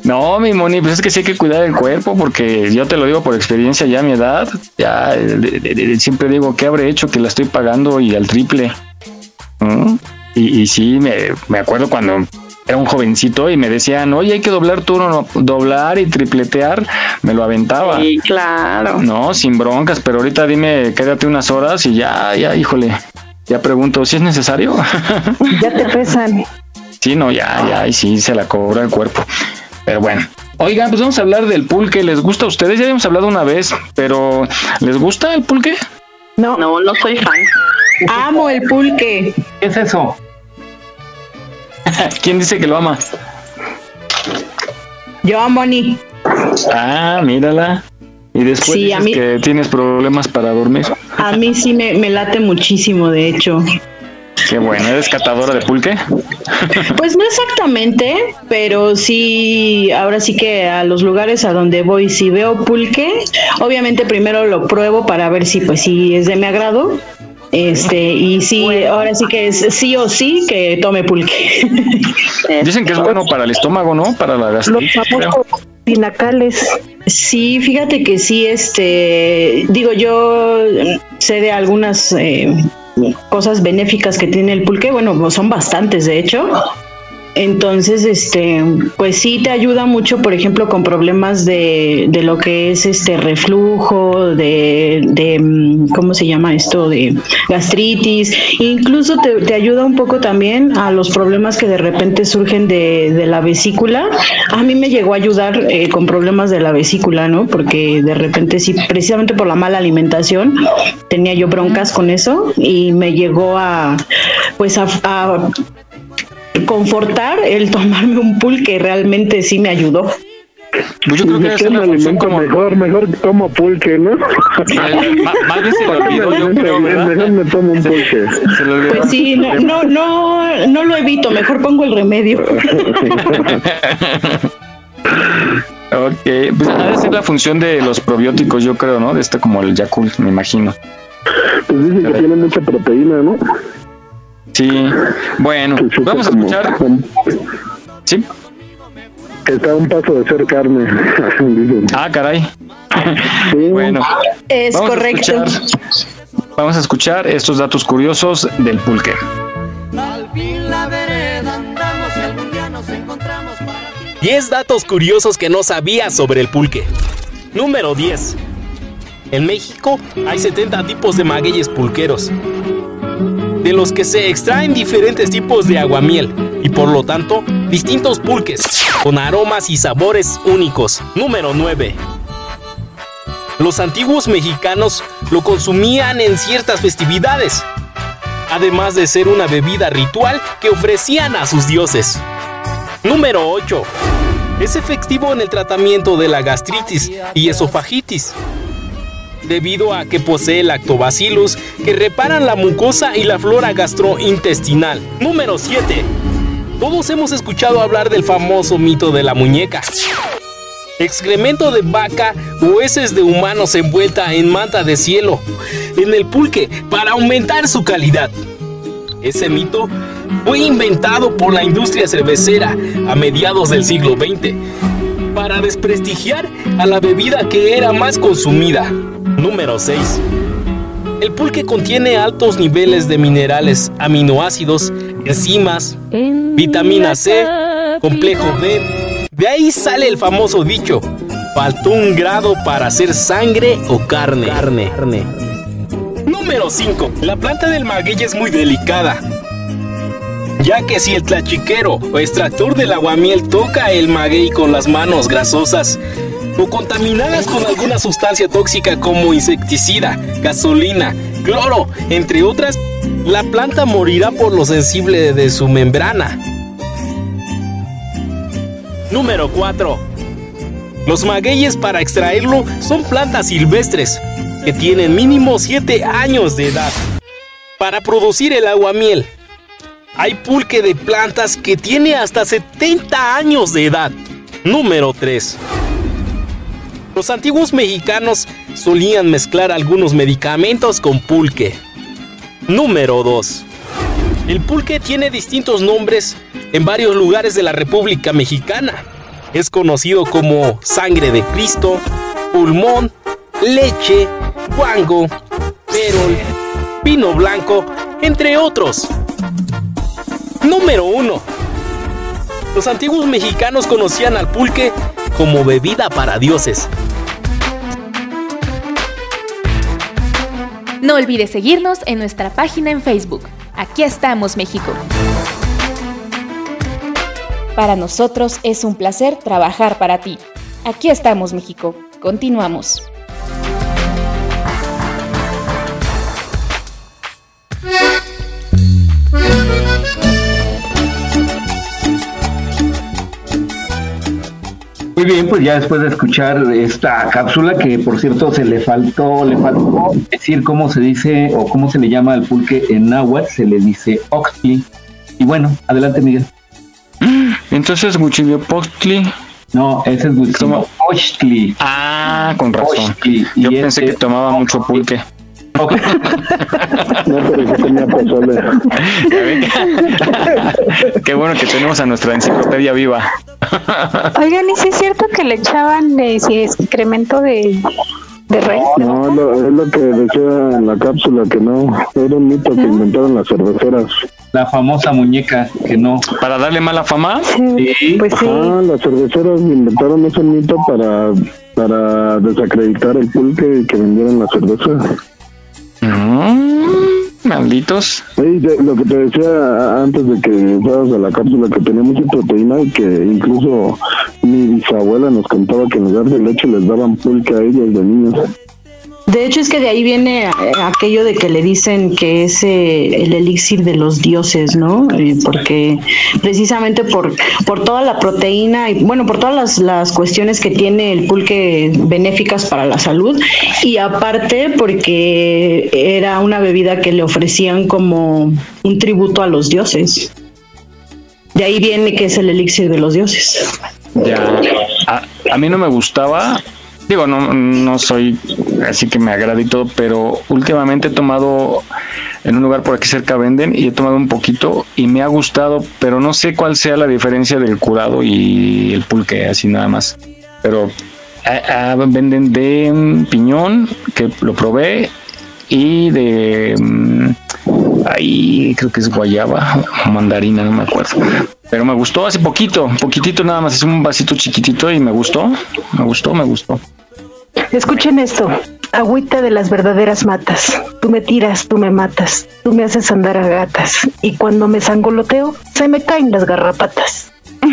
Speaker 4: No, mi Moni, pues es que sí hay que cuidar el cuerpo porque yo te lo digo por experiencia ya a mi edad. Ya de- de- de- siempre digo, ¿qué habré hecho que la estoy pagando y al triple? ¿Mm? Y, y sí, me, me acuerdo cuando era un jovencito y me decían, oye, hay que doblar turno, doblar y tripletear, me lo aventaba.
Speaker 15: Sí, claro.
Speaker 4: No, sin broncas, pero ahorita dime, quédate unas horas y ya, ya, híjole, ya pregunto, ¿si es necesario?
Speaker 9: Ya te pesan.
Speaker 4: Sí, no, ya, ya, y sí se la cobra el cuerpo. Pero bueno. Oigan, pues vamos a hablar del pulque. ¿Les gusta a ustedes? Ya habíamos hablado una vez, pero ¿les gusta el pulque?
Speaker 9: No.
Speaker 15: No, no soy fan.
Speaker 9: Amo el pulque.
Speaker 3: ¿Qué es eso?
Speaker 4: ¿Quién dice que lo ama?
Speaker 9: Yo amo Moni.
Speaker 4: Ah, mírala. Y después
Speaker 9: Sí, a
Speaker 4: dices
Speaker 9: mí-
Speaker 4: que tienes problemas para dormir.
Speaker 9: A mí sí me, me late muchísimo, de hecho.
Speaker 4: Qué bueno, ¿eres catadora de pulque?
Speaker 9: Pues no exactamente, pero sí, ahora sí que a los lugares a donde voy, si veo pulque, obviamente primero lo pruebo para ver si pues si es de mi agrado. Este, y sí, ahora sí que es sí o sí que tome pulque.
Speaker 4: Dicen que es bueno para el estómago, ¿no? Para la gastritis.
Speaker 9: famosos pinacales. Sí, fíjate que sí, este, digo yo sé de algunas eh, cosas benéficas que tiene el pulque, bueno, son bastantes de hecho. Entonces, este, pues sí te ayuda mucho, por ejemplo, con problemas de, de lo que es este reflujo, de, de, mm, ¿cómo se llama esto? De gastritis. Incluso te, ayuda un poco también a los problemas que de repente surgen de, de la vesícula. A mí me llegó a ayudar eh, con problemas de la vesícula, ¿no? Porque de repente sí, precisamente por la mala alimentación, tenía yo broncas con eso y me llegó a, pues a confortar el tomarme un pulque realmente sí me ayudó.
Speaker 4: Pues yo creo que
Speaker 8: ¿De
Speaker 4: debe
Speaker 8: me
Speaker 4: la función como...
Speaker 8: mejor? Mejor tomo pulque, ¿no?
Speaker 4: Más bien se le olvidó, yo creo, ¿verdad?
Speaker 8: Mejor me tomo un pulque.
Speaker 4: Se olvidó.
Speaker 9: Pues sí, no, no, no, no lo evito, mejor pongo el remedio.
Speaker 4: Ok, pues ha de ser la función de los probióticos, yo creo, ¿no? De este como el Yakult, me imagino.
Speaker 8: Pues dicen que tiene mucha proteína, ¿no?
Speaker 4: Sí, bueno, vamos a escuchar. Sí.
Speaker 8: Que está a un paso de ser carne.
Speaker 4: ah, caray.
Speaker 8: Sí.
Speaker 4: bueno,
Speaker 9: es correcto.
Speaker 4: Vamos a escuchar estos datos curiosos del pulque.
Speaker 16: Al 10 datos curiosos que no sabías sobre el pulque. Número 10. En México hay 70 tipos de magueyes pulqueros de los que se extraen diferentes tipos de aguamiel y por lo tanto distintos pulques con aromas y sabores únicos. Número 9. Los antiguos mexicanos lo consumían en ciertas festividades, además de ser una bebida ritual que ofrecían a sus dioses. Número 8. Es efectivo en el tratamiento de la gastritis y esofagitis, debido a que posee lactobacillus que reparan la mucosa y la flora gastrointestinal. Número 7. Todos hemos escuchado hablar del famoso mito de la muñeca. Excremento de vaca o heces de humanos envuelta en manta de cielo en el pulque para aumentar su calidad. Ese mito fue inventado por la industria cervecera a mediados del siglo XX para desprestigiar a la bebida que era más consumida. Número 6. El pulque contiene altos niveles de minerales, aminoácidos, enzimas, vitamina C, complejo B. De ahí sale el famoso dicho, faltó un grado para hacer sangre o carne. carne. Número 5. La planta del maguey es muy delicada. Ya que si el tlachiquero o extractor del aguamiel toca el maguey con las manos grasosas o contaminadas con alguna sustancia tóxica como insecticida, gasolina, cloro, entre otras, la planta morirá por lo sensible de su membrana. Número 4. Los magueyes para extraerlo son plantas silvestres que tienen mínimo 7 años de edad. Para producir el aguamiel, hay pulque de plantas que tiene hasta 70 años de edad. Número 3. Los antiguos mexicanos solían mezclar algunos medicamentos con pulque. Número 2. El pulque tiene distintos nombres en varios lugares de la República Mexicana. Es conocido como sangre de Cristo, pulmón, leche, guango, perol, vino blanco, entre otros. Número 1. Los antiguos mexicanos conocían al pulque como bebida para dioses.
Speaker 1: No olvides seguirnos en nuestra página en Facebook. Aquí estamos, México. Para nosotros es un placer trabajar para ti. Aquí estamos, México. Continuamos.
Speaker 3: Muy bien, pues ya después de escuchar esta cápsula, que por cierto se le faltó, le faltó decir cómo se dice o cómo se le llama al pulque en náhuatl, se le dice oxtli. Y bueno, adelante Miguel.
Speaker 4: Entonces, Huitzilopochtli.
Speaker 3: No, ese es Huitzilopochtli.
Speaker 4: Ah, con razón. Yo pensé que tomaba mucho pulque.
Speaker 8: No, pero sí tenía pozole.
Speaker 4: Qué bueno que tenemos a nuestra enciclopedia viva.
Speaker 7: Oigan, ¿y si es cierto que le echaban eh, si excremento de, de res?
Speaker 8: No, es lo, es lo que decía en la cápsula, que no. Era un mito que inventaron las cerveceras.
Speaker 3: La famosa muñeca, que no.
Speaker 4: ¿Para darle mala fama?
Speaker 8: Sí,
Speaker 7: pues sí.
Speaker 8: Ah, las cerveceras inventaron ese mito para, para desacreditar el pulque y que vendieran la cerveza.
Speaker 4: Mm, malditos.
Speaker 8: Sí, lo que te decía antes de que fueras a la cápsula, que tenía mucha proteína y que incluso mi bisabuela nos contaba que en lugar de leche les daban pulque a ellos de niños.
Speaker 9: De hecho, es que de ahí viene eh, aquello de que le dicen que es eh, el elixir de los dioses, ¿no? Eh, porque precisamente por, por toda la proteína y, bueno, por todas las, las cuestiones que tiene el pulque benéficas para la salud y aparte porque era una bebida que le ofrecían como un tributo a los dioses. De ahí viene que es el elixir de los dioses.
Speaker 4: Ya. A, a mí no me gustaba. Digo, no, no soy así que me agrada y todo, pero últimamente he tomado en un lugar por aquí cerca venden y he tomado un poquito y me ha gustado, pero no sé cuál sea la diferencia del curado y el pulque, así nada más. Pero ah, ah, venden de mm, piñón, que lo probé, y de mm, ahí creo que es guayaba o mandarina, no me acuerdo. Pero me gustó hace poquito, poquitito nada más, es un vasito chiquitito y me gustó, me gustó, me gustó.
Speaker 5: Escuchen esto, agüita de las verdaderas matas. Tú me tiras, tú me matas, tú me haces andar a gatas. Y cuando me sangoloteo, se me caen las garrapatas.
Speaker 17: agua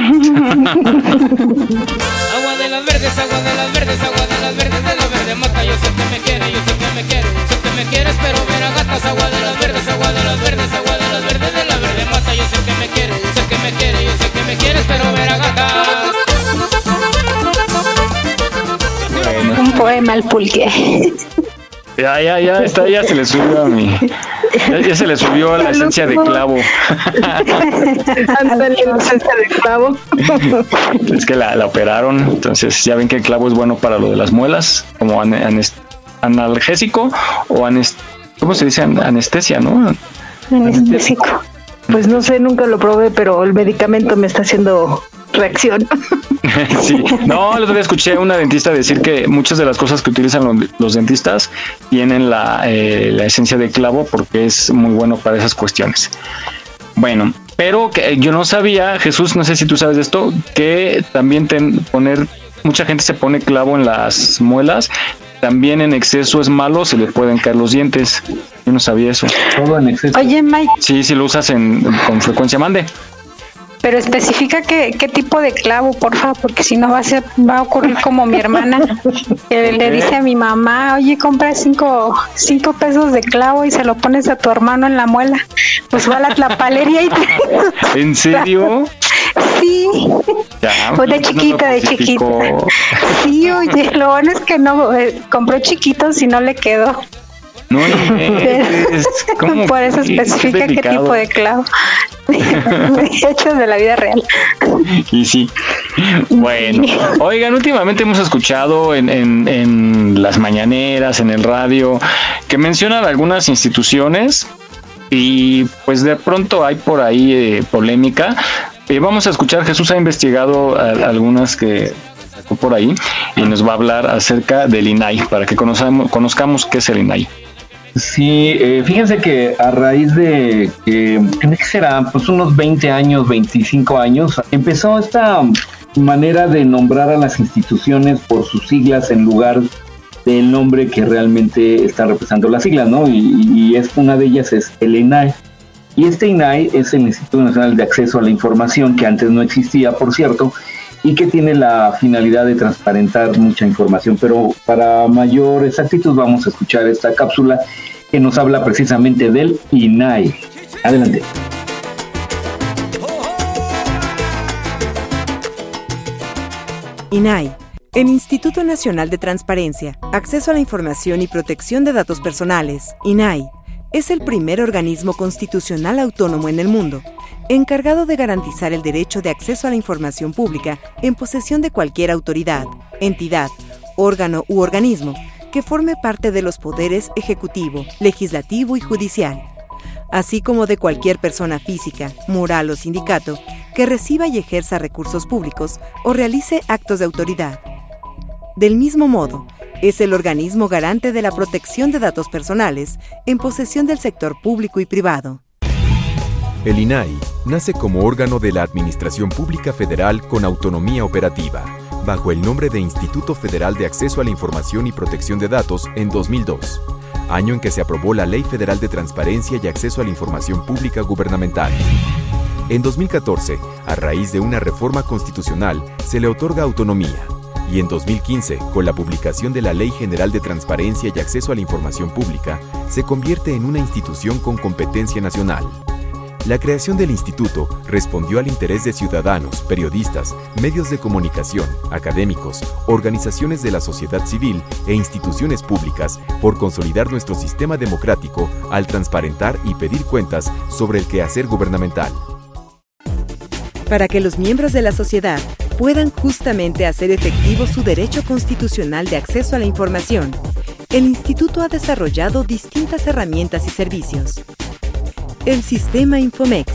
Speaker 17: de las verdes, agua de las verdes, agua de las verdes de la verde mata. Yo sé que me quiere, yo sé que me quiere, sé que me quieres, pero ver a gatas. Agua de las verdes, agua de las verdes,
Speaker 7: Un poema al pulque.
Speaker 4: Ya, ya, ya, está, ya se le subió a mí. Ya, se le subió la esencia de clavo.
Speaker 5: Ándale, la esencia de clavo.
Speaker 4: Es que la, operaron, entonces ya ven que el clavo es bueno para lo de las muelas, como analgésico o anest ¿cómo se dice? Anestesia, ¿no?
Speaker 5: Anestésico. Pues no sé, nunca lo probé, pero el medicamento me está haciendo reacción.
Speaker 4: sí, no, el otro día escuché a una dentista decir que muchas de las cosas que utilizan los, dentistas tienen la, eh, la, esencia de clavo porque es muy bueno para esas cuestiones. Bueno, pero que yo no sabía, Jesús, no sé si tú sabes de esto, que también poner, mucha gente se pone clavo en las muelas también en exceso es malo, se le pueden caer los dientes. Yo no sabía eso.
Speaker 7: Todo en exceso. Oye, Mike.
Speaker 4: Sí, si lo usas en, con frecuencia, mande.
Speaker 7: Pero especifica qué, qué tipo de clavo, porfa, porque si no va a ser, va a ocurrir como mi hermana, que le dice a mi mamá, oye, compra cinco, cinco pesos de clavo y se lo pones a tu hermano en la muela. Pues va a la palería y te...
Speaker 4: ¿En serio?
Speaker 7: Sí. pues de chiquita, de chiquita. Sí, oye, lo bueno es que no eh, compró chiquitos y no le quedó.
Speaker 4: No, es,
Speaker 7: Por eso especifica qué, tipo de clavo. Hechos de la vida real.
Speaker 4: Y sí. Bueno, oigan, últimamente hemos escuchado en, en, en las mañaneras, en el radio, que mencionan algunas instituciones y pues de pronto hay por ahí eh, polémica eh, vamos a escuchar, Jesús ha investigado algunas que sacó por ahí y nos va a hablar acerca del INAI para que conozcamos, conozcamos qué es el INAI.
Speaker 3: Sí, eh, fíjense que a raíz de que, ¿qué será? Pues unos 20 años, 25 años, empezó esta manera de nombrar a las instituciones por sus siglas en lugar del nombre que realmente está representando las siglas, ¿no? Y, y es una de ellas es el INAI. Y este INAI es el Instituto Nacional de Acceso a la Información, que antes no existía, por cierto, y que tiene la finalidad de transparentar mucha información. Pero para mayor exactitud vamos a escuchar esta cápsula que nos habla precisamente del INAI. Adelante.
Speaker 18: INAI, el Instituto Nacional de Transparencia, Acceso a la Información y Protección de Datos Personales, INAI es el primer organismo constitucional autónomo en el mundo, encargado de garantizar el derecho de acceso a la información pública en posesión de cualquier autoridad, entidad, órgano u organismo que forme parte de los poderes ejecutivo, legislativo y judicial, así como de cualquier persona física, moral o sindicato que reciba y ejerza recursos públicos o realice actos de autoridad. Del mismo modo, es el organismo garante de la protección de datos personales en posesión del sector público y privado.
Speaker 19: El INAI nace como órgano de la Administración Pública Federal con autonomía operativa, bajo el nombre de Instituto Federal de Acceso a la Información y Protección de Datos en 2002, año en que se aprobó la Ley Federal de Transparencia y Acceso a la Información Pública Gubernamental. En 2014, a raíz de una reforma constitucional, se le otorga autonomía y en 2015, con la publicación de la Ley General de Transparencia y Acceso a la Información Pública, se convierte en una institución con competencia nacional. La creación del instituto respondió al interés de ciudadanos, periodistas, medios de comunicación, académicos, organizaciones de la sociedad civil e instituciones públicas por consolidar nuestro sistema democrático al transparentar y pedir cuentas sobre el quehacer gubernamental.
Speaker 18: Para que los miembros de la sociedad puedan justamente hacer efectivo su derecho constitucional de acceso a la información, el Instituto ha desarrollado distintas herramientas y servicios. El Sistema Infomex,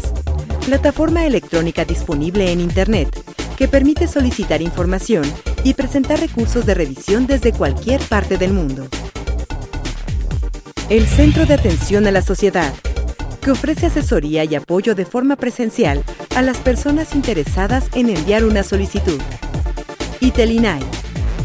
Speaker 18: plataforma electrónica disponible en Internet, que permite solicitar información y presentar recursos de revisión desde cualquier parte del mundo. El Centro de Atención a la Sociedad, que ofrece asesoría y apoyo de forma presencial a las personas interesadas en enviar una solicitud. Itelinai,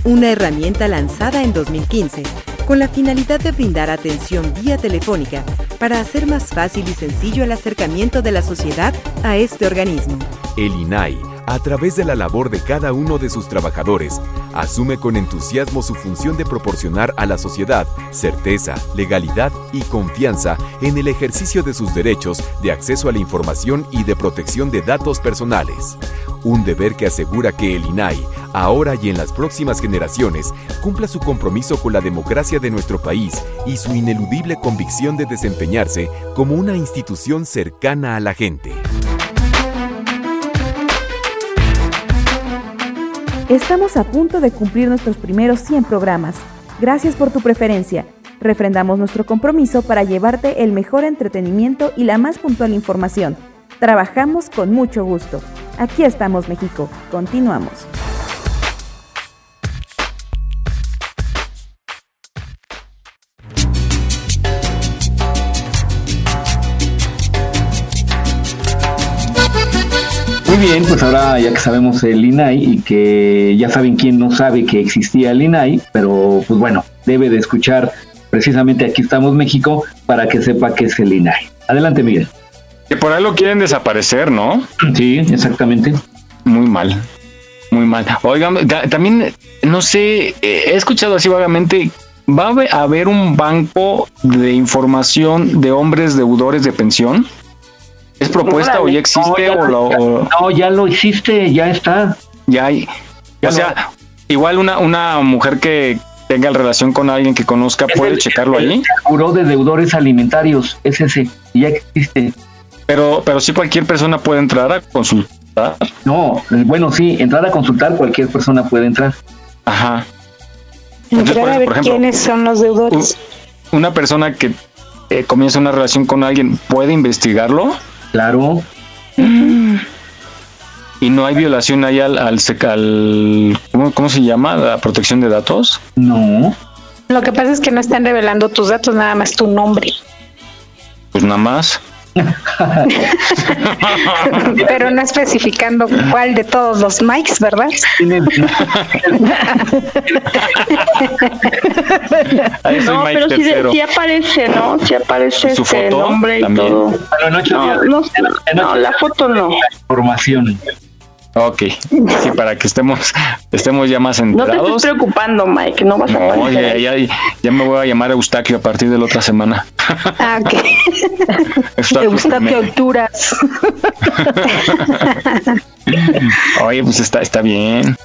Speaker 18: una herramienta lanzada en 2015 con la finalidad de brindar atención vía telefónica para hacer más fácil y sencillo el acercamiento de la sociedad a este organismo.
Speaker 19: El INAI a través de la labor de cada uno de sus trabajadores, asume con entusiasmo su función de proporcionar a la sociedad certeza, legalidad y confianza en el ejercicio de sus derechos de acceso a la información y de protección de datos personales. Un deber que asegura que el INAI, ahora y en las próximas generaciones, cumpla su compromiso con la democracia de nuestro país y su ineludible convicción de desempeñarse como una institución cercana a la gente.
Speaker 2: Estamos a punto de cumplir nuestros primeros 100 programas. Gracias por tu preferencia. Refrendamos nuestro compromiso para llevarte el mejor entretenimiento y la más puntual información. Trabajamos con mucho gusto. Aquí estamos, México. Continuamos.
Speaker 3: Bien, pues ahora ya que sabemos el INAI y que ya saben quién no sabe que existía el INAI, pero pues bueno, debe de escuchar precisamente Aquí estamos México para que sepa qué es el INAI. Adelante, Miguel.
Speaker 4: Que por ahí lo quieren desaparecer, ¿no?
Speaker 3: Sí, exactamente.
Speaker 4: Muy mal. Muy mal. Oigan, también, no sé, he escuchado así vagamente, ¿va a haber un banco de información de hombres deudores de pensión? ¿Es propuesta o ya existe?
Speaker 3: No, ya,
Speaker 4: o
Speaker 3: no, ya lo existe, ya está.
Speaker 4: Ya hay. o sea, igual una, una mujer que tenga relación con alguien que conozca puede checarlo ahí.
Speaker 3: Seguro de deudores alimentarios, es ese, ya existe.
Speaker 4: Pero, pero sí cualquier persona puede entrar a consultar.
Speaker 3: No, bueno, sí, entrar a consultar cualquier persona puede entrar.
Speaker 4: Ajá.
Speaker 7: Entrar a ver quiénes son los deudores.
Speaker 4: Una persona que eh, comienza una relación con alguien puede investigarlo.
Speaker 3: Claro.
Speaker 4: ¿Y no hay violación ahí al, al, ¿cómo, se llama? ¿La protección de datos?
Speaker 3: No.
Speaker 7: Lo que pasa es que no están revelando tus datos, nada más tu nombre.
Speaker 4: Pues nada más.
Speaker 7: Pero no especificando cuál de todos los mics, ¿verdad?
Speaker 15: no, pero sí, aparece, ¿no? Sí aparece este nombre y todo. no, la foto no.
Speaker 3: Información.
Speaker 4: Ok, sí, para que estemos, estemos ya más enterados.
Speaker 15: No te estés preocupando, Mike, no vas a
Speaker 4: no, ya, ya, ya, me voy a llamar Eustaquio a partir de la otra semana.
Speaker 7: Ah, ok. Eustaquio Alturas.
Speaker 4: Oye, pues está, está bien.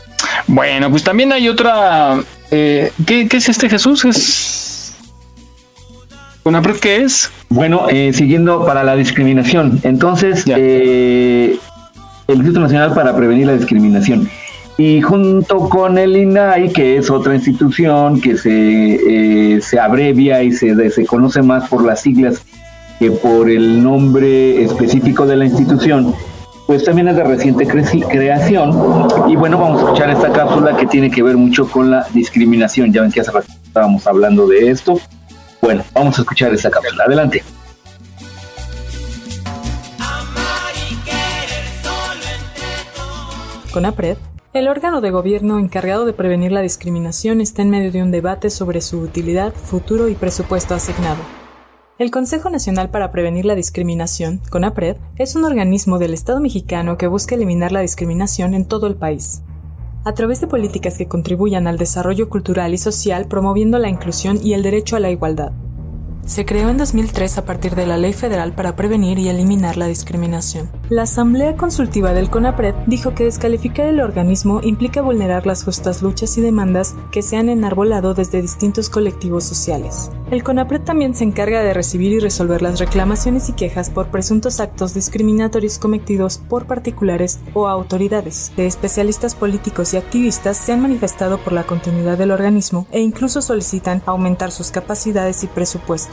Speaker 4: Bueno, pues también hay otra... Eh, ¿qué, ¿Qué es este Jesús? Es... ¿Una qué es?
Speaker 3: Bueno, eh, siguiendo para la discriminación. Entonces, eh, el Instituto Nacional para Prevenir la Discriminación. Y junto con el INAI, que es otra institución que se, eh, se abrevia y se, se conoce más por las siglas que por el nombre específico de la institución, pues también es de reciente creación. Y bueno, vamos a escuchar esta cápsula que tiene que ver mucho con la discriminación. Ya ven que hace rato estábamos hablando de esto. Bueno, vamos a escuchar esta cápsula. Adelante.
Speaker 20: CONAPRED, el órgano de gobierno encargado de prevenir la discriminación está en medio de un debate sobre su utilidad, futuro y presupuesto asignado. El Consejo Nacional para Prevenir la Discriminación, CONAPRED, es un organismo del Estado mexicano que busca eliminar la discriminación en todo el país. A través de políticas que contribuyan al desarrollo cultural y social promoviendo la inclusión y el derecho a la igualdad. Se creó en 2003 a partir de la Ley Federal para prevenir y eliminar la discriminación. La Asamblea Consultiva del CONAPRED dijo que descalificar el organismo implica vulnerar las justas luchas y demandas que se han enarbolado desde distintos colectivos sociales. El CONAPRED también se encarga de recibir y resolver las reclamaciones y quejas por presuntos actos discriminatorios cometidos por particulares o autoridades. De especialistas políticos y activistas se han manifestado por la continuidad del organismo e incluso solicitan aumentar sus capacidades y presupuesto.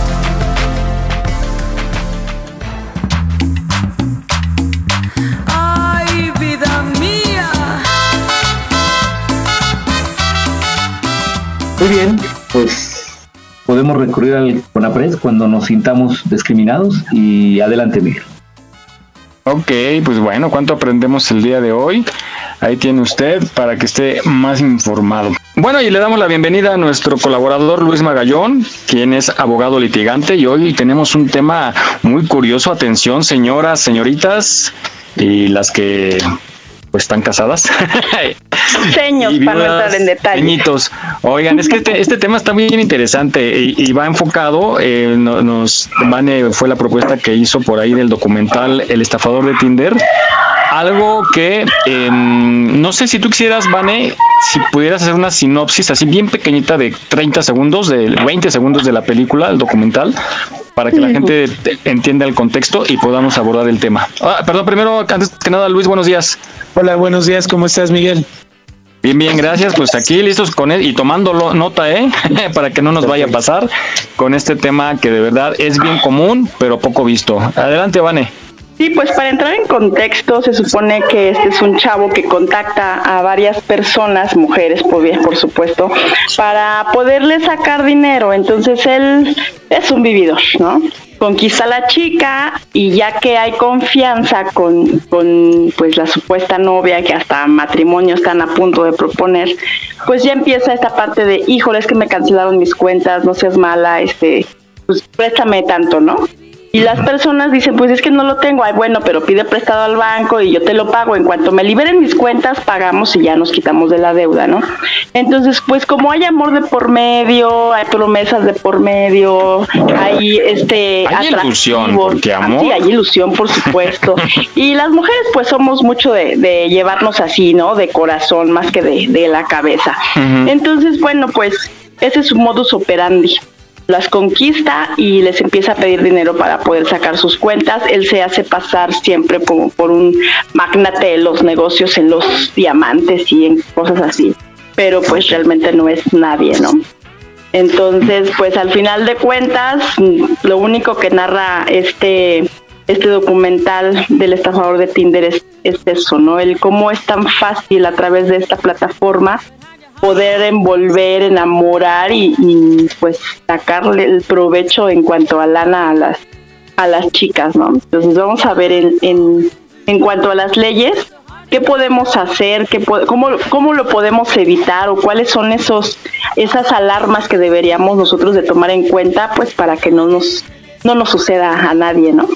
Speaker 3: Muy bien, pues podemos recurrir al CONAPRES cuando nos sintamos discriminados y adelante Miguel.
Speaker 4: Ok, pues bueno, ¿cuánto aprendemos el día de hoy? Ahí tiene usted para que esté más informado. Bueno, y le damos la bienvenida a nuestro colaborador Luis Magallón, quien es abogado litigante, y hoy tenemos un tema muy curioso. Atención, señoras, señoritas, y las que pues están casadas.
Speaker 15: Seños, para no entrar en detalle.
Speaker 4: Señitos. Oigan, es que este, este tema está bien interesante y, y va enfocado, eh, no- nos, Vane fue la propuesta que hizo por ahí del documental El estafador de Tinder. Algo que em, no sé si tú quisieras, Vane, si pudieras hacer una sinopsis así bien pequeñita de 30 segundos, de 20 segundos de la película, el documental, para que la gente te- entienda el contexto y podamos abordar el tema. Ah, perdón, primero, antes que nada, Luis, buenos días.
Speaker 21: Hola, buenos días, ¿cómo estás, Miguel?
Speaker 4: Bien, bien, gracias. Pues aquí listos con él y tomando nota, ¿eh? Para que no nos vaya a pasar con este tema que de verdad es bien común, pero poco visto. Adelante, Vane.
Speaker 15: Sí, pues para entrar en contexto, se supone que este es un chavo que contacta a varias personas, mujeres por, por supuesto, para poderle sacar dinero. Entonces él es un vividor, ¿no? Conquista a la chica y ya que hay confianza con, con pues la supuesta novia que hasta matrimonio están a punto de proponer, pues ya empieza esta parte de, híjole, es que me cancelaron mis cuentas, no seas mala, este, pues préstame tanto, ¿no? Y las personas dicen, pues es que no lo tengo, ay bueno, pero pide prestado al banco y yo te lo pago. En cuanto me liberen mis cuentas, pagamos y ya nos quitamos de la deuda, ¿no? Entonces, pues como hay amor de por medio, hay promesas de por medio, hay este
Speaker 4: Hay ilusión, porque
Speaker 15: Ah,
Speaker 4: amor.
Speaker 15: sí, hay ilusión, por supuesto. y las mujeres, pues somos mucho de, de llevarnos así, ¿no? De corazón más que de, de la cabeza. Entonces, bueno, pues ese es su modus operandi. Las conquista y les empieza a pedir dinero para poder sacar sus cuentas. Él se hace pasar siempre como por un magnate de los negocios en los diamantes y en cosas así. Pero pues realmente no es nadie, ¿no? Entonces, pues al final de cuentas, lo único que narra este este documental del estafador de Tinder es, es eso, ¿no? El cómo es tan fácil a través de esta plataforma poder envolver, enamorar y, y, pues sacarle el provecho en cuanto a lana a las a las chicas, ¿no? Entonces vamos a ver en, en, en cuanto a las leyes, qué podemos hacer, qué cómo, cómo lo podemos evitar o cuáles son esos esas alarmas que deberíamos nosotros de tomar en cuenta, pues para que no nos no nos suceda a nadie, ¿no?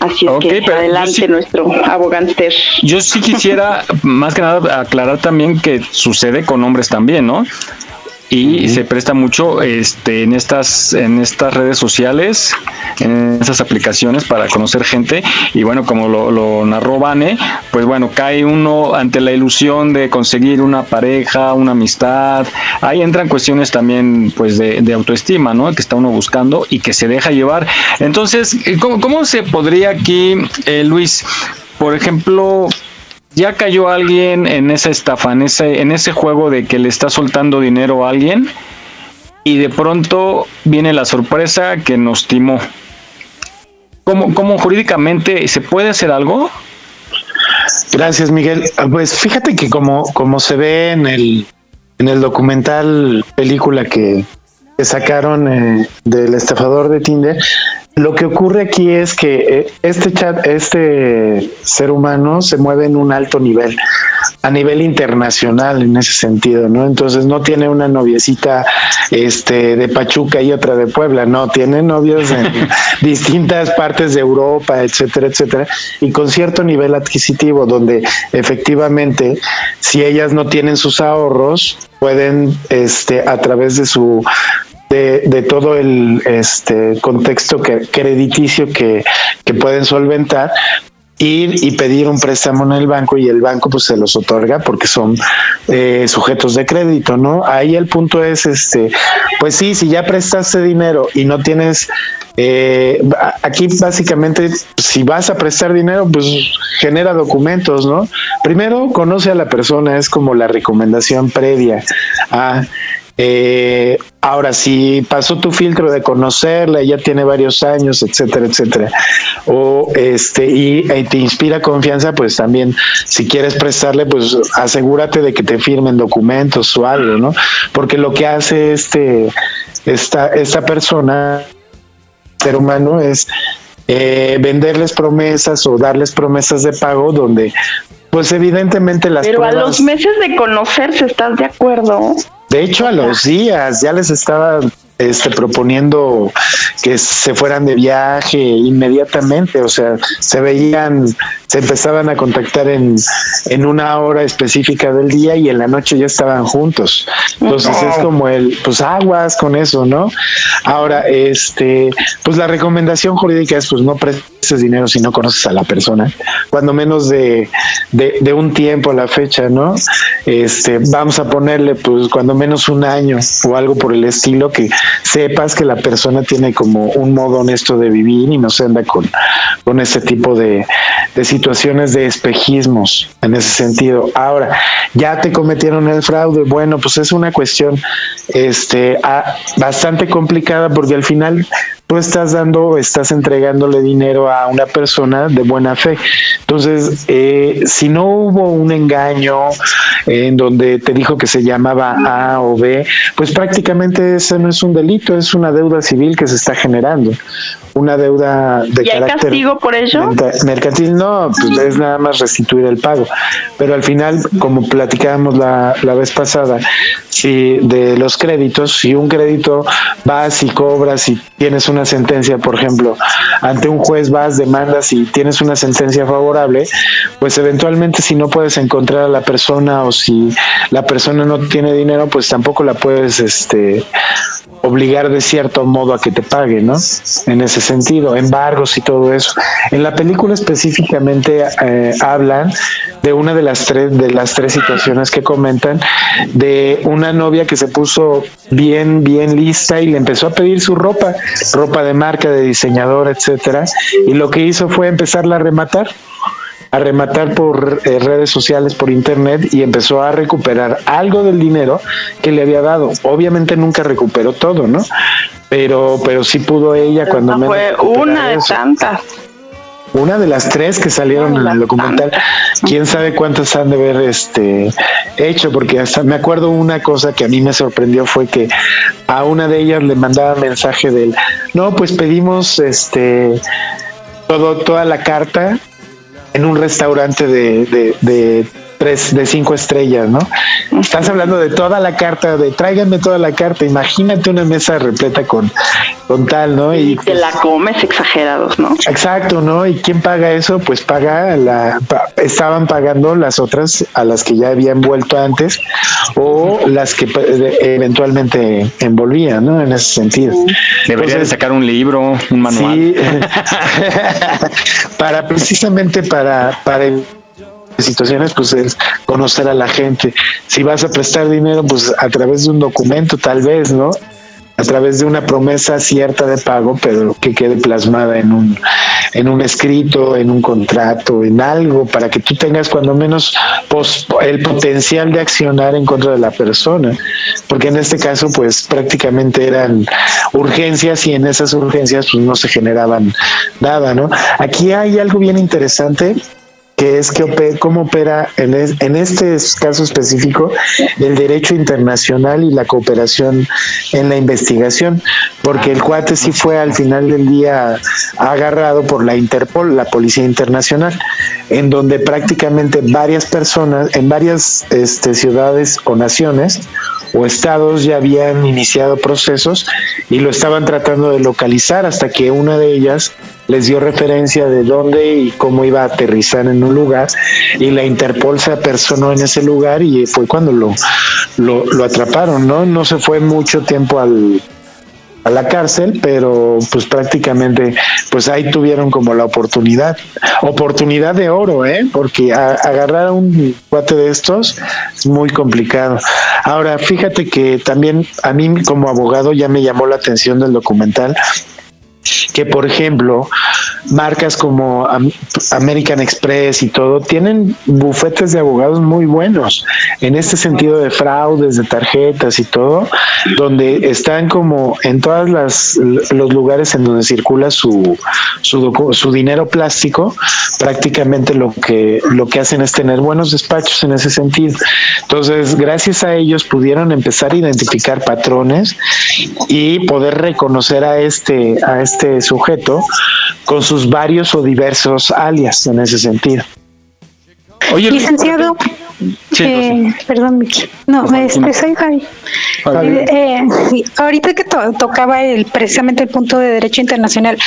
Speaker 15: Así es que adelante
Speaker 4: sí-
Speaker 15: nuestro abogánster.
Speaker 4: Yo sí quisiera, más que nada, aclarar también que sucede con hombres también, ¿no? Y se presta mucho este, en, estas, en estas redes sociales, en esas aplicaciones para conocer gente. Y bueno, como lo, lo narró Vane, pues bueno, cae uno ante la ilusión de conseguir una pareja, una amistad. Ahí entran cuestiones también pues de, de autoestima, ¿no? Que está uno buscando y que se deja llevar. Entonces, ¿cómo, cómo se podría aquí, eh, Luis, por ejemplo, ya cayó alguien en esa estafa, en ese, en ese juego de que le está soltando dinero a alguien y de pronto viene la sorpresa que nos timó. ¿Cómo, cómo jurídicamente se puede hacer algo?
Speaker 21: Gracias, Miguel. Ah, Pues fíjate que como, como se ve en el, en el documental película que, sacaron eh, del estafador de Tinder, lo que ocurre aquí es que eh, este chat, este ser humano se mueve en un alto nivel, a nivel internacional en ese sentido, ¿no? Entonces no tiene una noviecita este de Pachuca y otra de Puebla, no, tiene novios en distintas partes de Europa, etcétera, etcétera, y con cierto nivel adquisitivo, donde efectivamente, si ellas no tienen sus ahorros, pueden, este, a través de su de, de todo el este contexto que, crediticio que, que pueden solventar, ir y pedir un préstamo en el banco y el banco pues se los otorga porque son eh, sujetos de crédito, ¿no? Ahí el punto es, este, pues sí, si ya prestaste dinero y no tienes, eh, aquí básicamente, si vas a prestar dinero, pues genera documentos, ¿no? Primero conoce a la persona, es como la recomendación previa a eh, ahora, si pasó tu filtro de conocerla, ya tiene varios años, etcétera, etcétera, o este, y, te inspira confianza, pues también, si quieres prestarle, pues asegúrate de que te firmen documentos o algo, ¿no? Porque lo que hace este, esta, esta persona, ser humano, es eh, venderles promesas o darles promesas de pago donde pues evidentemente las
Speaker 15: Pero a los meses de conocerse, ¿estás de acuerdo?
Speaker 21: De hecho, a los días ya les estaba este, proponiendo que se fueran de viaje inmediatamente, o sea, se veían, se empezaban a contactar en, en una hora específica del día y en la noche ya estaban juntos. Entonces es como el, pues aguas con eso, ¿no? Ahora, este, pues la recomendación jurídica es, pues no prestes dinero si no conoces a la persona, cuando menos de, de, de un tiempo a la fecha, ¿no? Este, vamos a ponerle, pues cuando menos un año o algo por el estilo que sepas que la persona tiene como un modo honesto de vivir y no se anda con, con ese tipo de, situaciones de espejismos en ese sentido. Ahora, ya te cometieron el fraude, bueno, pues es una cuestión este, bastante complicada porque al final tú estás dando, estás entregándole dinero a una persona de buena fe. Entonces, eh, si no hubo un engaño en donde te dijo que se llamaba A o B, pues prácticamente ese no es un delito, es una deuda civil que se está generando una deuda de
Speaker 15: ¿Y hay castigo por ello?
Speaker 21: Mercantil no, pues es nada más restituir el pago. Pero al final, como platicábamos la, la vez pasada, si de los créditos, si un crédito vas y cobras y tienes una sentencia, por ejemplo, ante un juez vas, demandas y tienes una sentencia favorable, pues eventualmente si no puedes encontrar a la persona o si la persona no tiene dinero, pues tampoco la puedes este obligar de cierto modo a que te pague, ¿no? En ese sentido, embargos y todo eso. En la película específicamente eh, hablan de una de las tres de las tres situaciones que comentan de una novia que se puso bien bien lista y le empezó a pedir su ropa, ropa de marca, de diseñador, etcétera, y lo que hizo fue empezarla a rematar a rematar por eh, redes sociales, por internet y empezó a recuperar algo del dinero que le había dado. Obviamente nunca recuperó todo, ¿no? Pero, pero sí pudo ella cuando
Speaker 15: no Fue una de tantas.
Speaker 21: Una de las tres que salieron en el documental, quién sabe cuántas han de haber este hecho, porque hasta me acuerdo una cosa que a mí me sorprendió fue que a una de ellas le mandaba mensaje del no, pues pedimos este todo, toda la carta en un restaurante de, de, de tres, de cinco estrellas, ¿no? Estás hablando de toda la carta, de tráiganme toda la carta, imagínate una mesa repleta con, con tal, ¿no?
Speaker 15: Y, te la comes exagerados, ¿no?
Speaker 21: Exacto, ¿no? ¿Y quién paga eso? Pues paga la, estaban pagando las otras a las que ya habían vuelto antes o las que eventualmente envolvían, ¿no? En ese sentido.
Speaker 4: Debería de sacar un libro, un manual. Sí,
Speaker 21: para precisamente para, para situaciones, pues es conocer a la gente. Si vas a prestar dinero, pues a través de un documento, tal vez, ¿no? A través de una promesa cierta de pago, pero que quede plasmada en un, en un escrito, en un contrato, en algo, para que tú tengas cuando menos el potencial de accionar en contra de la persona. Porque en este caso, pues prácticamente eran urgencias y en esas urgencias pues no se generaban nada, ¿no? Aquí hay algo bien interesante que es que cómo opera en, este caso específico el derecho internacional y la cooperación en la investigación, porque el cuate sí fue al final del día agarrado por la Interpol, la Policía Internacional, en donde prácticamente varias personas en varias este, ciudades o naciones o estados ya habían iniciado procesos y lo estaban tratando de localizar hasta que una de ellas les dio referencia de dónde y cómo iba a aterrizar en un lugar y la Interpol se apersonó en ese lugar y fue cuando lo, lo, atraparon, ¿no? No se fue mucho tiempo al, a la cárcel, pero pues prácticamente pues ahí tuvieron como la oportunidad, oportunidad de oro, ¿eh? porque agarrar a un cuate de estos es muy complicado. Ahora, fíjate que también a mí como abogado ya me llamó la atención del documental que por ejemplo marcas como American Express y todo tienen bufetes de abogados muy buenos. En este sentido de fraudes de tarjetas y todo donde están como en todas las los lugares en donde circula su su, su dinero plástico prácticamente lo que lo que hacen es tener buenos despachos en ese sentido. Entonces gracias a ellos pudieron empezar a identificar patrones y poder reconocer a este a este sujeto con sus varios o diversos alias en ese sentido.
Speaker 7: Oye, Licenciado, eh, perdón, Miki. No, este, soy Javi. Eh, ahorita que tocaba el, precisamente el punto de derecho internacional,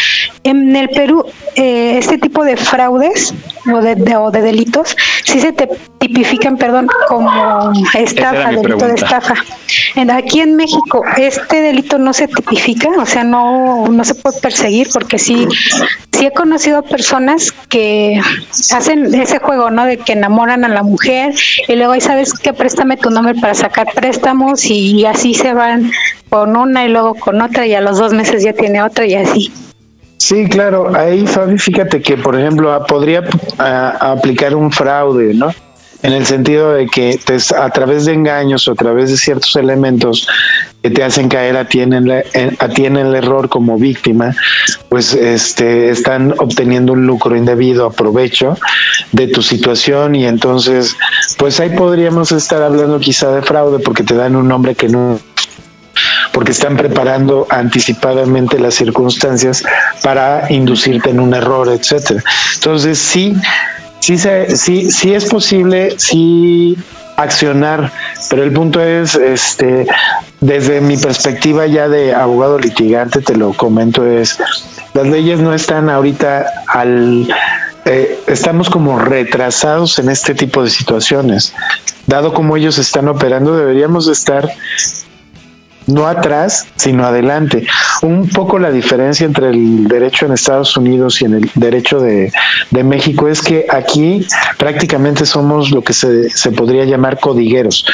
Speaker 7: en el Perú, eh, este tipo de fraudes o de, o de delitos, sí se te tipifican, perdón, como estafa, delito de estafa. Aquí en México, este delito no se tipifica, o sea, no, no se puede perseguir porque sí, sí he conocido personas que hacen ese juego, ¿no? De que enamoran a la mujer y luego ahí sabes que préstame tu nombre para sacar préstamos y, así se van con una y luego con otra y a los dos meses ya tiene otra y así.
Speaker 21: Sí, claro. Ahí, Fabi, fíjate que, por ejemplo, podría aplicar un fraude, ¿no? En el sentido de que a través de engaños o a través de ciertos elementos que te hacen caer a ti en el, a ti el error como víctima, pues este, están obteniendo un lucro indebido, aprovecho de tu situación y entonces, pues ahí podríamos estar hablando quizá de fraude porque te dan un nombre que no porque están preparando anticipadamente las circunstancias para inducirte en un error, etcétera. Entonces, sí, sí, se, sí, sí es posible, sí accionar, pero el punto es, este, desde mi perspectiva ya de abogado litigante, te lo comento, es, las leyes no están ahorita al, eh, estamos como retrasados en este tipo de situaciones. Dado como ellos están operando, deberíamos estar no atrás, sino adelante. Un poco la diferencia entre el derecho en Estados Unidos y en el derecho de, México es que aquí prácticamente somos lo que se, se podría llamar codigueros.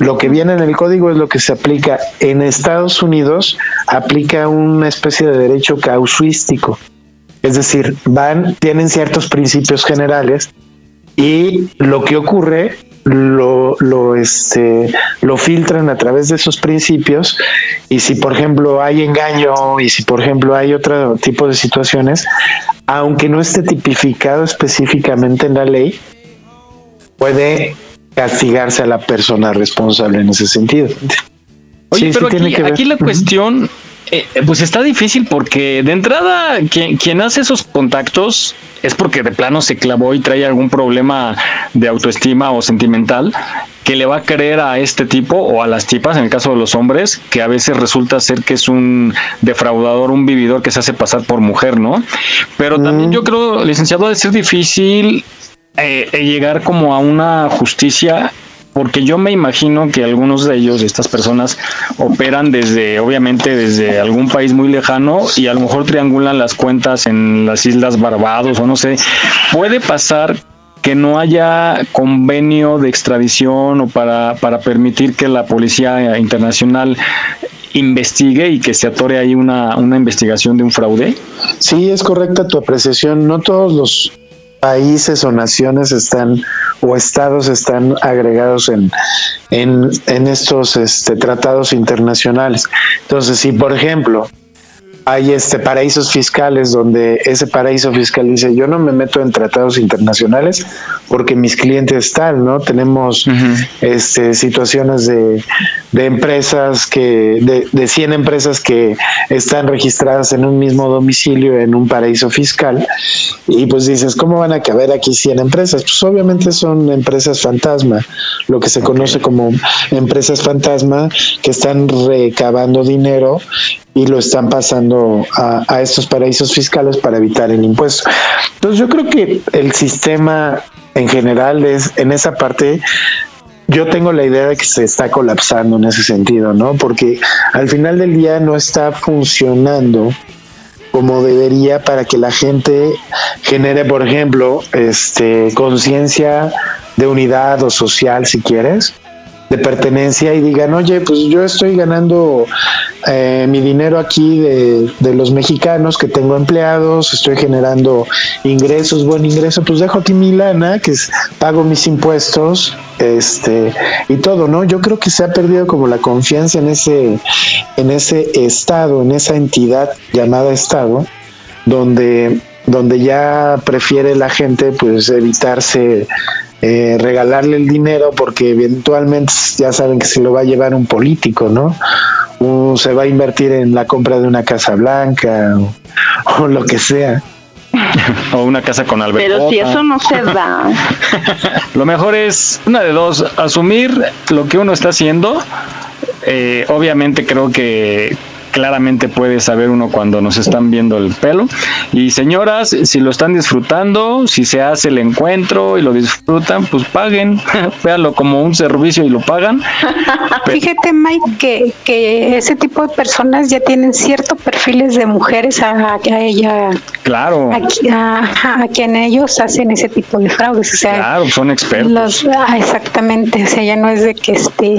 Speaker 21: Lo que viene en el código es lo que se aplica. En Estados Unidos aplica una especie de derecho causuístico. Es decir, van, tienen ciertos principios generales y lo que ocurre lo, lo, este, lo filtran a través de esos principios y si por ejemplo hay engaño y si por ejemplo hay otro tipo de situaciones, aunque no esté tipificado específicamente en la ley, puede castigarse a la persona responsable en ese sentido.
Speaker 4: Oye, pero aquí, la cuestión, eh, pues está difícil porque de entrada quien hace esos contactos es porque de plano se clavó y trae algún problema de autoestima o sentimental que le va a creer a este tipo o a las tipas, en el caso de los hombres, que a veces resulta ser que es un defraudador, un vividor que se hace pasar por mujer, ¿no? Pero también yo creo, licenciado, de ser difícil eh, llegar como a una justicia porque yo me imagino que algunos de ellos, estas personas, operan desde, obviamente, desde algún país muy lejano y a lo mejor triangulan las cuentas en las Islas Barbados o no sé. Puede pasar que no haya convenio de extradición o para, para permitir que la Policía Internacional investigue y que se atore ahí una, una investigación de un fraude?
Speaker 21: Sí, es correcta tu apreciación. No todos los países o naciones están o estados están agregados en, en, estos este, tratados internacionales. Entonces, si por ejemplo hay este paraísos fiscales donde ese paraíso fiscal dice yo no me meto en tratados internacionales porque mis clientes están, ¿no? Tenemos este situaciones de, de empresas que, de, de 100 empresas que están registradas en un mismo domicilio en un paraíso fiscal y pues dices, ¿cómo van a caber aquí 100 empresas? Pues obviamente son empresas fantasma, lo que se conoce como empresas fantasma que están recabando dinero y lo están pasando a, estos paraísos fiscales para evitar el impuesto. Entonces yo creo que el sistema en general es en esa parte yo tengo la idea de que se está colapsando en ese sentido, ¿no? Porque al final del día no está funcionando como debería para que la gente genere, por ejemplo, este conciencia de unidad o social, si quieres, de pertenencia y digan, oye, pues yo estoy ganando eh, mi dinero aquí de, de, los mexicanos que tengo empleados, estoy generando ingresos, buen ingreso, pues dejo aquí mi lana, que es, pago mis impuestos, este, y todo, ¿no? Yo creo que se ha perdido como la confianza en ese, en ese estado, en esa entidad llamada estado, donde, donde ya prefiere la gente pues evitarse eh, regalarle el dinero porque eventualmente ya saben que se lo va a llevar un político, ¿no? O se va a invertir en la compra de una casa blanca o, o lo que sea.
Speaker 4: o una casa con alberca.
Speaker 15: Pero si eso no se da.
Speaker 4: lo mejor es una de dos, asumir lo que uno está haciendo. Eh, obviamente creo que claramente puede saber uno cuando nos están viendo el pelo. Y señoras, si lo están disfrutando, si se hace el encuentro y lo disfrutan, pues paguen, véanlo como un servicio y lo pagan.
Speaker 7: Fíjate, Mike, que, que ese tipo de personas ya tienen ciertos perfiles de mujeres a, a ella.
Speaker 4: Claro.
Speaker 7: A, a, quien ellos hacen ese tipo de fraudes. O sea,
Speaker 4: claro, son expertos.
Speaker 7: Los, ah, exactamente, o sea, ya no es de que este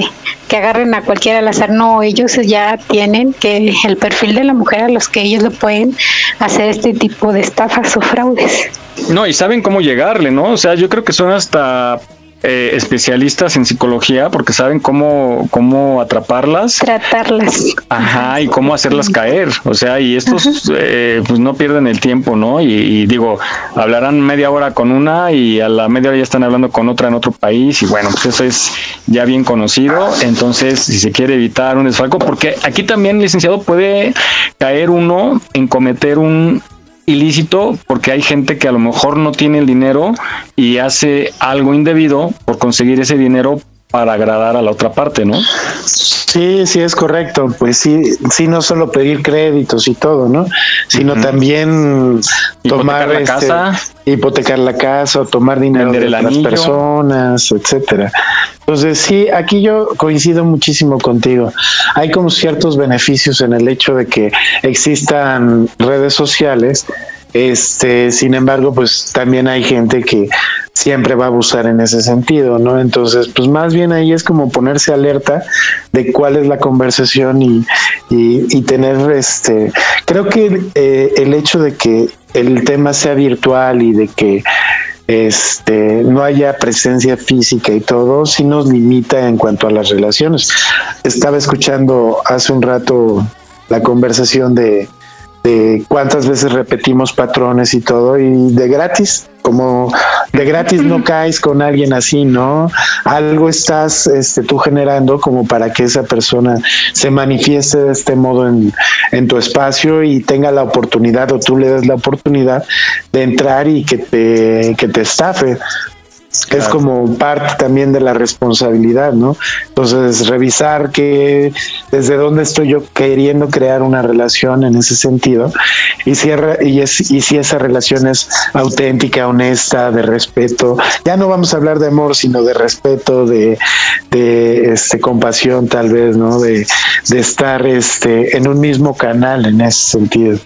Speaker 7: que agarren a cualquiera al azar, no, ellos ya tienen que el perfil de la mujer a los que ellos le pueden hacer este tipo de estafas o fraudes.
Speaker 4: No, y saben cómo llegarle, ¿no? O sea, yo creo que son hasta eh, especialistas en psicología porque saben cómo, cómo atraparlas.
Speaker 7: Tratarlas.
Speaker 4: Ajá, y cómo hacerlas caer. O sea, y estos eh, pues no pierden el tiempo, ¿no? Y, y, digo, hablarán media hora con una y a la media hora ya están hablando con otra en otro país y bueno, pues eso es ya bien conocido. Entonces, si se quiere evitar un desfalco, porque aquí también, licenciado, puede caer uno en cometer un ilícito porque hay gente que a lo mejor no tiene el dinero y hace algo indebido por conseguir ese dinero para agradar a la otra parte, ¿no?
Speaker 21: Sí, sí, es correcto. Pues sí, sí, no solo pedir créditos y todo, ¿no? Sino uh -huh. también tomar
Speaker 4: hipotecar la este, casa,
Speaker 21: hipotecar la casa, o tomar dinero de las personas, etcétera. Entonces, sí, aquí yo coincido muchísimo contigo. Hay como ciertos beneficios en el hecho de que existan redes sociales este, sin embargo, pues también hay gente que siempre va a abusar en ese sentido, ¿no? Entonces, pues más bien ahí es como ponerse alerta de cuál es la conversación y, y, y tener, este, creo que eh, el hecho de que el tema sea virtual y de que este no haya presencia física y todo sí nos limita en cuanto a las relaciones. Estaba escuchando hace un rato la conversación de de cuántas veces repetimos patrones y todo y de gratis como de gratis no caes con alguien así, ¿no? Algo estás este, tú generando como para que esa persona se manifieste de este modo en, en tu espacio y tenga la oportunidad o tú le das la oportunidad de entrar y que te, que te estafe. Claro. Es como parte también de la responsabilidad, ¿no? Entonces, revisar que desde dónde estoy yo queriendo crear una relación en ese sentido y si, y, es, y si esa relación es auténtica, honesta, de respeto. Ya no vamos a hablar de amor, sino de respeto, de, de este, compasión, tal vez, ¿no? De, de estar este, en un mismo canal en ese sentido.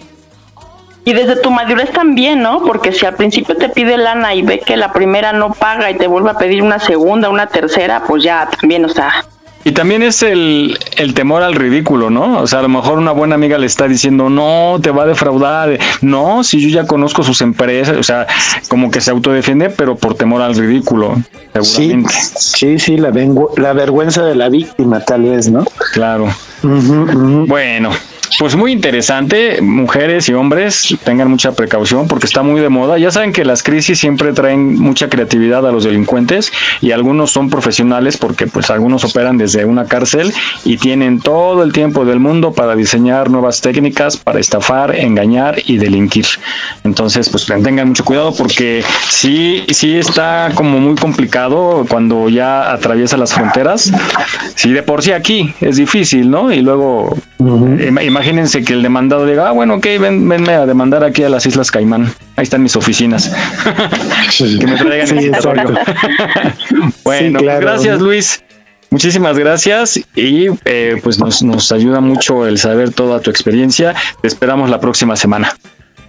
Speaker 15: Y desde tu madurez también, ¿no? Porque si al principio te pide lana y ve que la primera no paga y te vuelve a pedir una segunda, una tercera, pues ya también, o sea.
Speaker 4: Y también es el, el temor al ridículo, ¿no? O sea, a lo mejor una buena amiga le está diciendo, no, te va a defraudar. No, si yo ya conozco sus empresas, o sea, como que se autodefiende, pero por temor al ridículo, seguramente.
Speaker 21: Sí, sí, sí la, la vergüenza de la víctima, tal vez, ¿no?
Speaker 4: Claro. Uh -huh, uh -huh. Bueno, pues muy interesante, mujeres y hombres tengan mucha precaución porque está muy de moda. Ya saben que las crisis siempre traen mucha creatividad a los delincuentes y algunos son profesionales porque pues algunos operan desde una cárcel y tienen todo el tiempo del mundo para diseñar nuevas técnicas para estafar, engañar y delinquir. Entonces pues tengan mucho cuidado porque sí, sí está como muy complicado cuando ya atraviesa las fronteras. Sí, de por sí aquí es difícil, ¿no? Y luego uh -huh. Imagínense que el demandado diga, ah, bueno, ok, ven, venme a demandar aquí a las Islas Caimán. Ahí están mis oficinas. que me traigan
Speaker 21: Sí,
Speaker 4: bueno,
Speaker 21: Sí, claro.
Speaker 4: gracias Luis. Muchísimas gracias y eh, pues nos, nos ayuda mucho el saber toda tu experiencia. Te esperamos la próxima semana.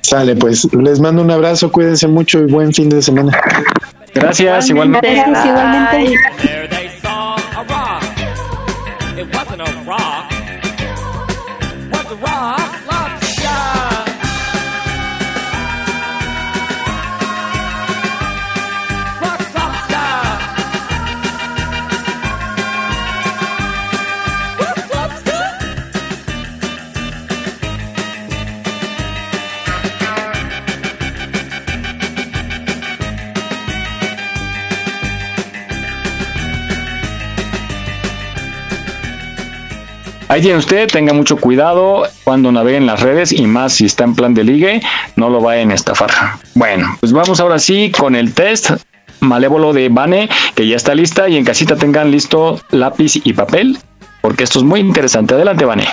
Speaker 21: Sale, pues les mando un abrazo, cuídense mucho y buen fin de semana.
Speaker 4: Gracias, igualmente.
Speaker 7: Gracias, igualmente.
Speaker 4: Ahí tiene usted, tenga mucho cuidado cuando navegue en las redes y más si está en plan de ligue, no lo vayan a estafar. Bueno, pues vamos ahora sí con el test malévolo de Bane, que ya está lista y en casita tengan listo lápiz y papel, porque esto es muy interesante. Adelante, Bane.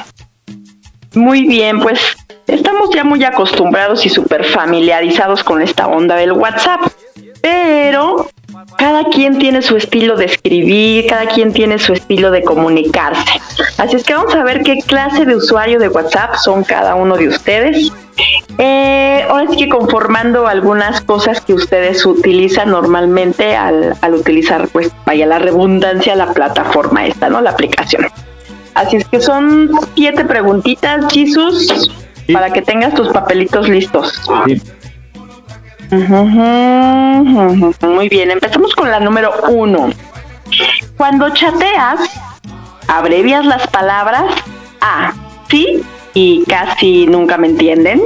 Speaker 15: Muy bien, pues estamos ya muy acostumbrados y súper familiarizados con esta onda del WhatsApp, pero cada quien tiene su estilo de escribir, cada quien tiene su estilo de comunicarse. Así es que vamos a ver qué clase de usuario de WhatsApp son cada uno de ustedes. Eh, ahora sí que conformando algunas cosas que ustedes utilizan normalmente al, al utilizar, pues vaya la redundancia, la plataforma esta, ¿no? La aplicación. Así es que son siete preguntitas, Jesus, para que tengas tus papelitos listos. Muy bien, empezamos con la número uno. Cuando chateas, abrevias las palabras A, sí y casi nunca me entienden.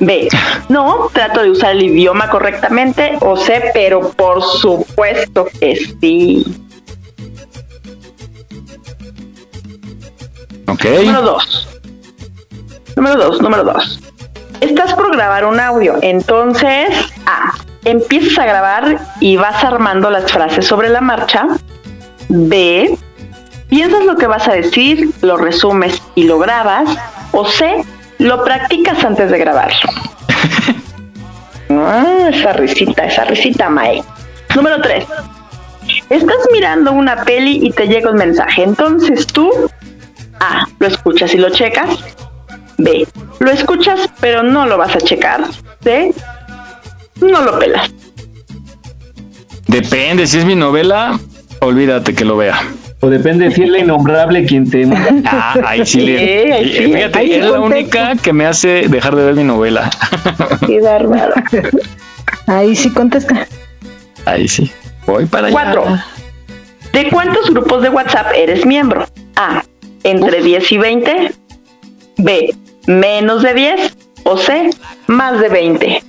Speaker 15: B, no, trato de usar el idioma correctamente. O C, pero por supuesto que sí.
Speaker 4: Ok.
Speaker 15: Número dos. Número dos, número dos. Estás por grabar un audio, entonces A. Empiezas a grabar y vas armando las frases sobre la marcha. B. Piensas lo que vas a decir, lo resumes y lo grabas. O C. Lo practicas antes de grabarlo. Ah, esa risita, esa risita, Mae. Número 3. Estás mirando una peli y te llega un mensaje. Entonces tú A. Lo escuchas y lo checas. B. Lo escuchas pero no lo vas a checar. C. No lo pelas.
Speaker 4: Depende, si es mi novela, olvídate que lo vea.
Speaker 3: O depende si es la innombrable quien te...
Speaker 4: Ah, ahí sí le...
Speaker 15: ahí sí,
Speaker 4: Fíjate,
Speaker 15: ahí sí
Speaker 4: es la única que me hace dejar de ver mi novela.
Speaker 15: Qué bárbaro.
Speaker 9: Ahí sí contesta.
Speaker 4: Ahí sí. Voy para allá.
Speaker 15: Cuatro. ¿De cuántos grupos de WhatsApp eres miembro? A. Entre 10 y 20. B. Menos de 10. O C. Más de 20.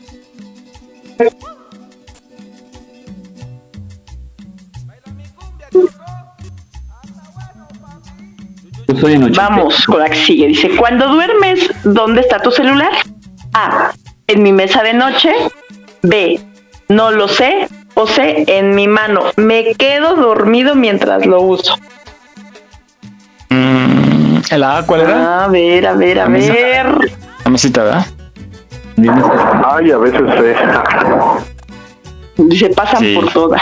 Speaker 3: Yo soy en 80.
Speaker 15: Vamos con la que sigue. Dice, cuando duermes, ¿dónde está tu celular? A. En mi mesa de noche. B. No lo sé. O C. En mi mano. Me quedo dormido mientras lo uso.
Speaker 4: ¿El A cuál era?
Speaker 15: A ver, a ver, a
Speaker 4: La mesa.
Speaker 15: ver.
Speaker 4: La mesita, ¿verdad?
Speaker 8: Ay, a veces sé.
Speaker 15: Se pasan
Speaker 4: Sí.
Speaker 15: por todas.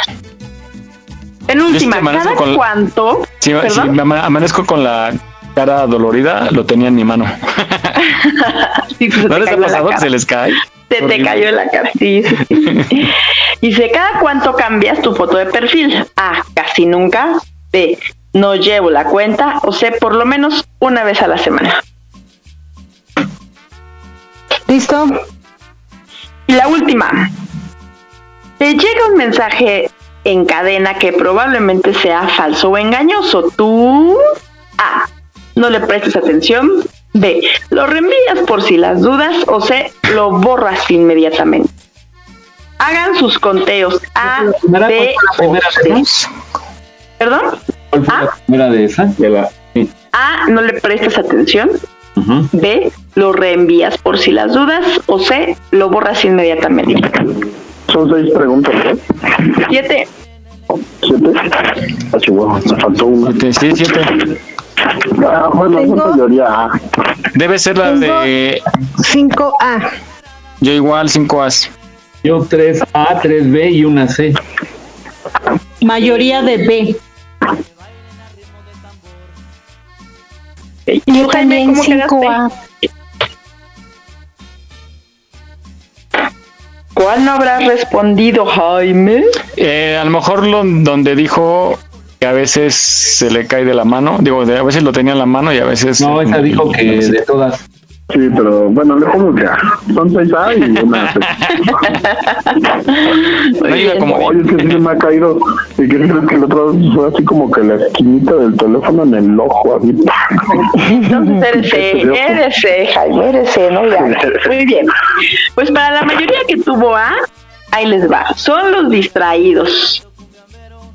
Speaker 15: En última, ¿cada
Speaker 4: con-
Speaker 15: cuánto?
Speaker 4: Sí, sí,
Speaker 15: ¿Perdón?
Speaker 4: me ama- amanezco con la cara dolorida, lo tenía en mi mano.
Speaker 15: Sí, se
Speaker 4: ¿No les ha pasado que se les cae?
Speaker 15: Se te cayó en la cara. Sí, sí, sí. Dice, ¿cada cuánto cambias tu foto de perfil? A, casi nunca. B, no llevo la cuenta. O C, por lo menos una vez a la semana.
Speaker 9: ¿Listo?
Speaker 15: Y la última. Te llega un mensaje en cadena que probablemente sea falso o engañoso. Tú A. No le prestes atención. B. Lo reenvías por si las dudas. O C. Lo borras inmediatamente. Hagan sus conteos A, B
Speaker 3: ¿cuál
Speaker 15: o C. ¿Perdón?
Speaker 3: ¿Cuál fue la primera de esa? De la... sí.
Speaker 15: A. No le prestas atención. B. Lo reenvías por si las dudas. O C. Lo borras inmediatamente.
Speaker 8: Son seis preguntas, ¿eh?
Speaker 15: Siete.
Speaker 8: ¿Siete? Ah, chihuahua, me faltó una.
Speaker 4: Siete, sí, siete.
Speaker 8: Ah, bueno,
Speaker 9: Tengo-
Speaker 8: mayoría A.
Speaker 4: Debe ser la de
Speaker 9: 5A.
Speaker 4: yo igual 5 As.
Speaker 3: Yo 3A, 3B y una C.
Speaker 9: Mayoría de B.
Speaker 15: Yo también 5A. ¿Cuál no habrás respondido, Jaime?
Speaker 4: Eh, a lo mejor lo, donde dijo que a veces se le cae de la mano, digo, de- a veces lo tenía en la mano y a veces...
Speaker 3: No, esa dijo que de todas.
Speaker 8: Sí, pero bueno, le pongo que. Son seis A y una
Speaker 4: iba como
Speaker 8: Oye, es que sí se me ha caído. Y que creo que el otro fue así como que la esquinita del teléfono en el ojo, así.
Speaker 15: Entonces eres C, eres C, Jaime, eres ¿no? Ya. Muy bien. Pues para la mayoría que tuvo A, ahí les va. Son los distraídos.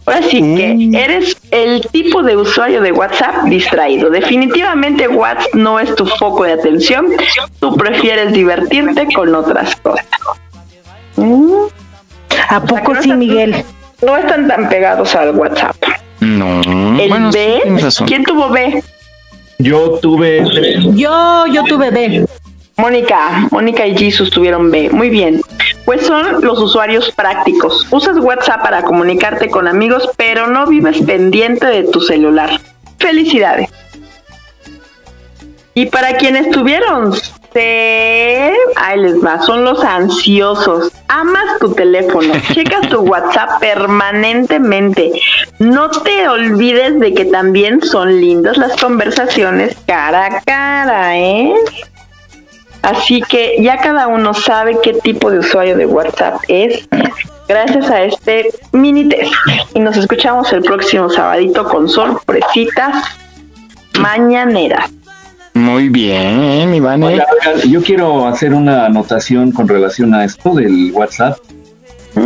Speaker 15: Ahora sí que eres el tipo de usuario de WhatsApp distraído. Definitivamente WhatsApp no es tu foco de atención. Tú prefieres divertirte con otras cosas. Mm.
Speaker 9: ¿A poco sí, Miguel?
Speaker 15: No están tan pegados al WhatsApp.
Speaker 4: No,
Speaker 15: El
Speaker 4: bueno,
Speaker 15: B. ¿quién tuvo B?
Speaker 3: Yo tuve
Speaker 9: Yo, yo tuve B.
Speaker 15: Mónica, Mónica y Jesus tuvieron B. Muy bien. Pues son los usuarios prácticos. Usas WhatsApp para comunicarte con amigos, pero no vives pendiente de tu celular. Felicidades. Y para quienes tuvieron C, ahí les va, son los ansiosos. Amas tu teléfono, checas tu WhatsApp permanentemente. No te olvides de que también son lindas las conversaciones cara a cara, ¿eh? Así que ya cada uno sabe qué tipo de usuario de WhatsApp es gracias a este mini test. Y nos escuchamos el próximo sabadito con sorpresitas mañaneras.
Speaker 4: Muy bien, mi Vane.
Speaker 3: Oiga, oiga, yo quiero hacer una anotación con relación a esto del WhatsApp.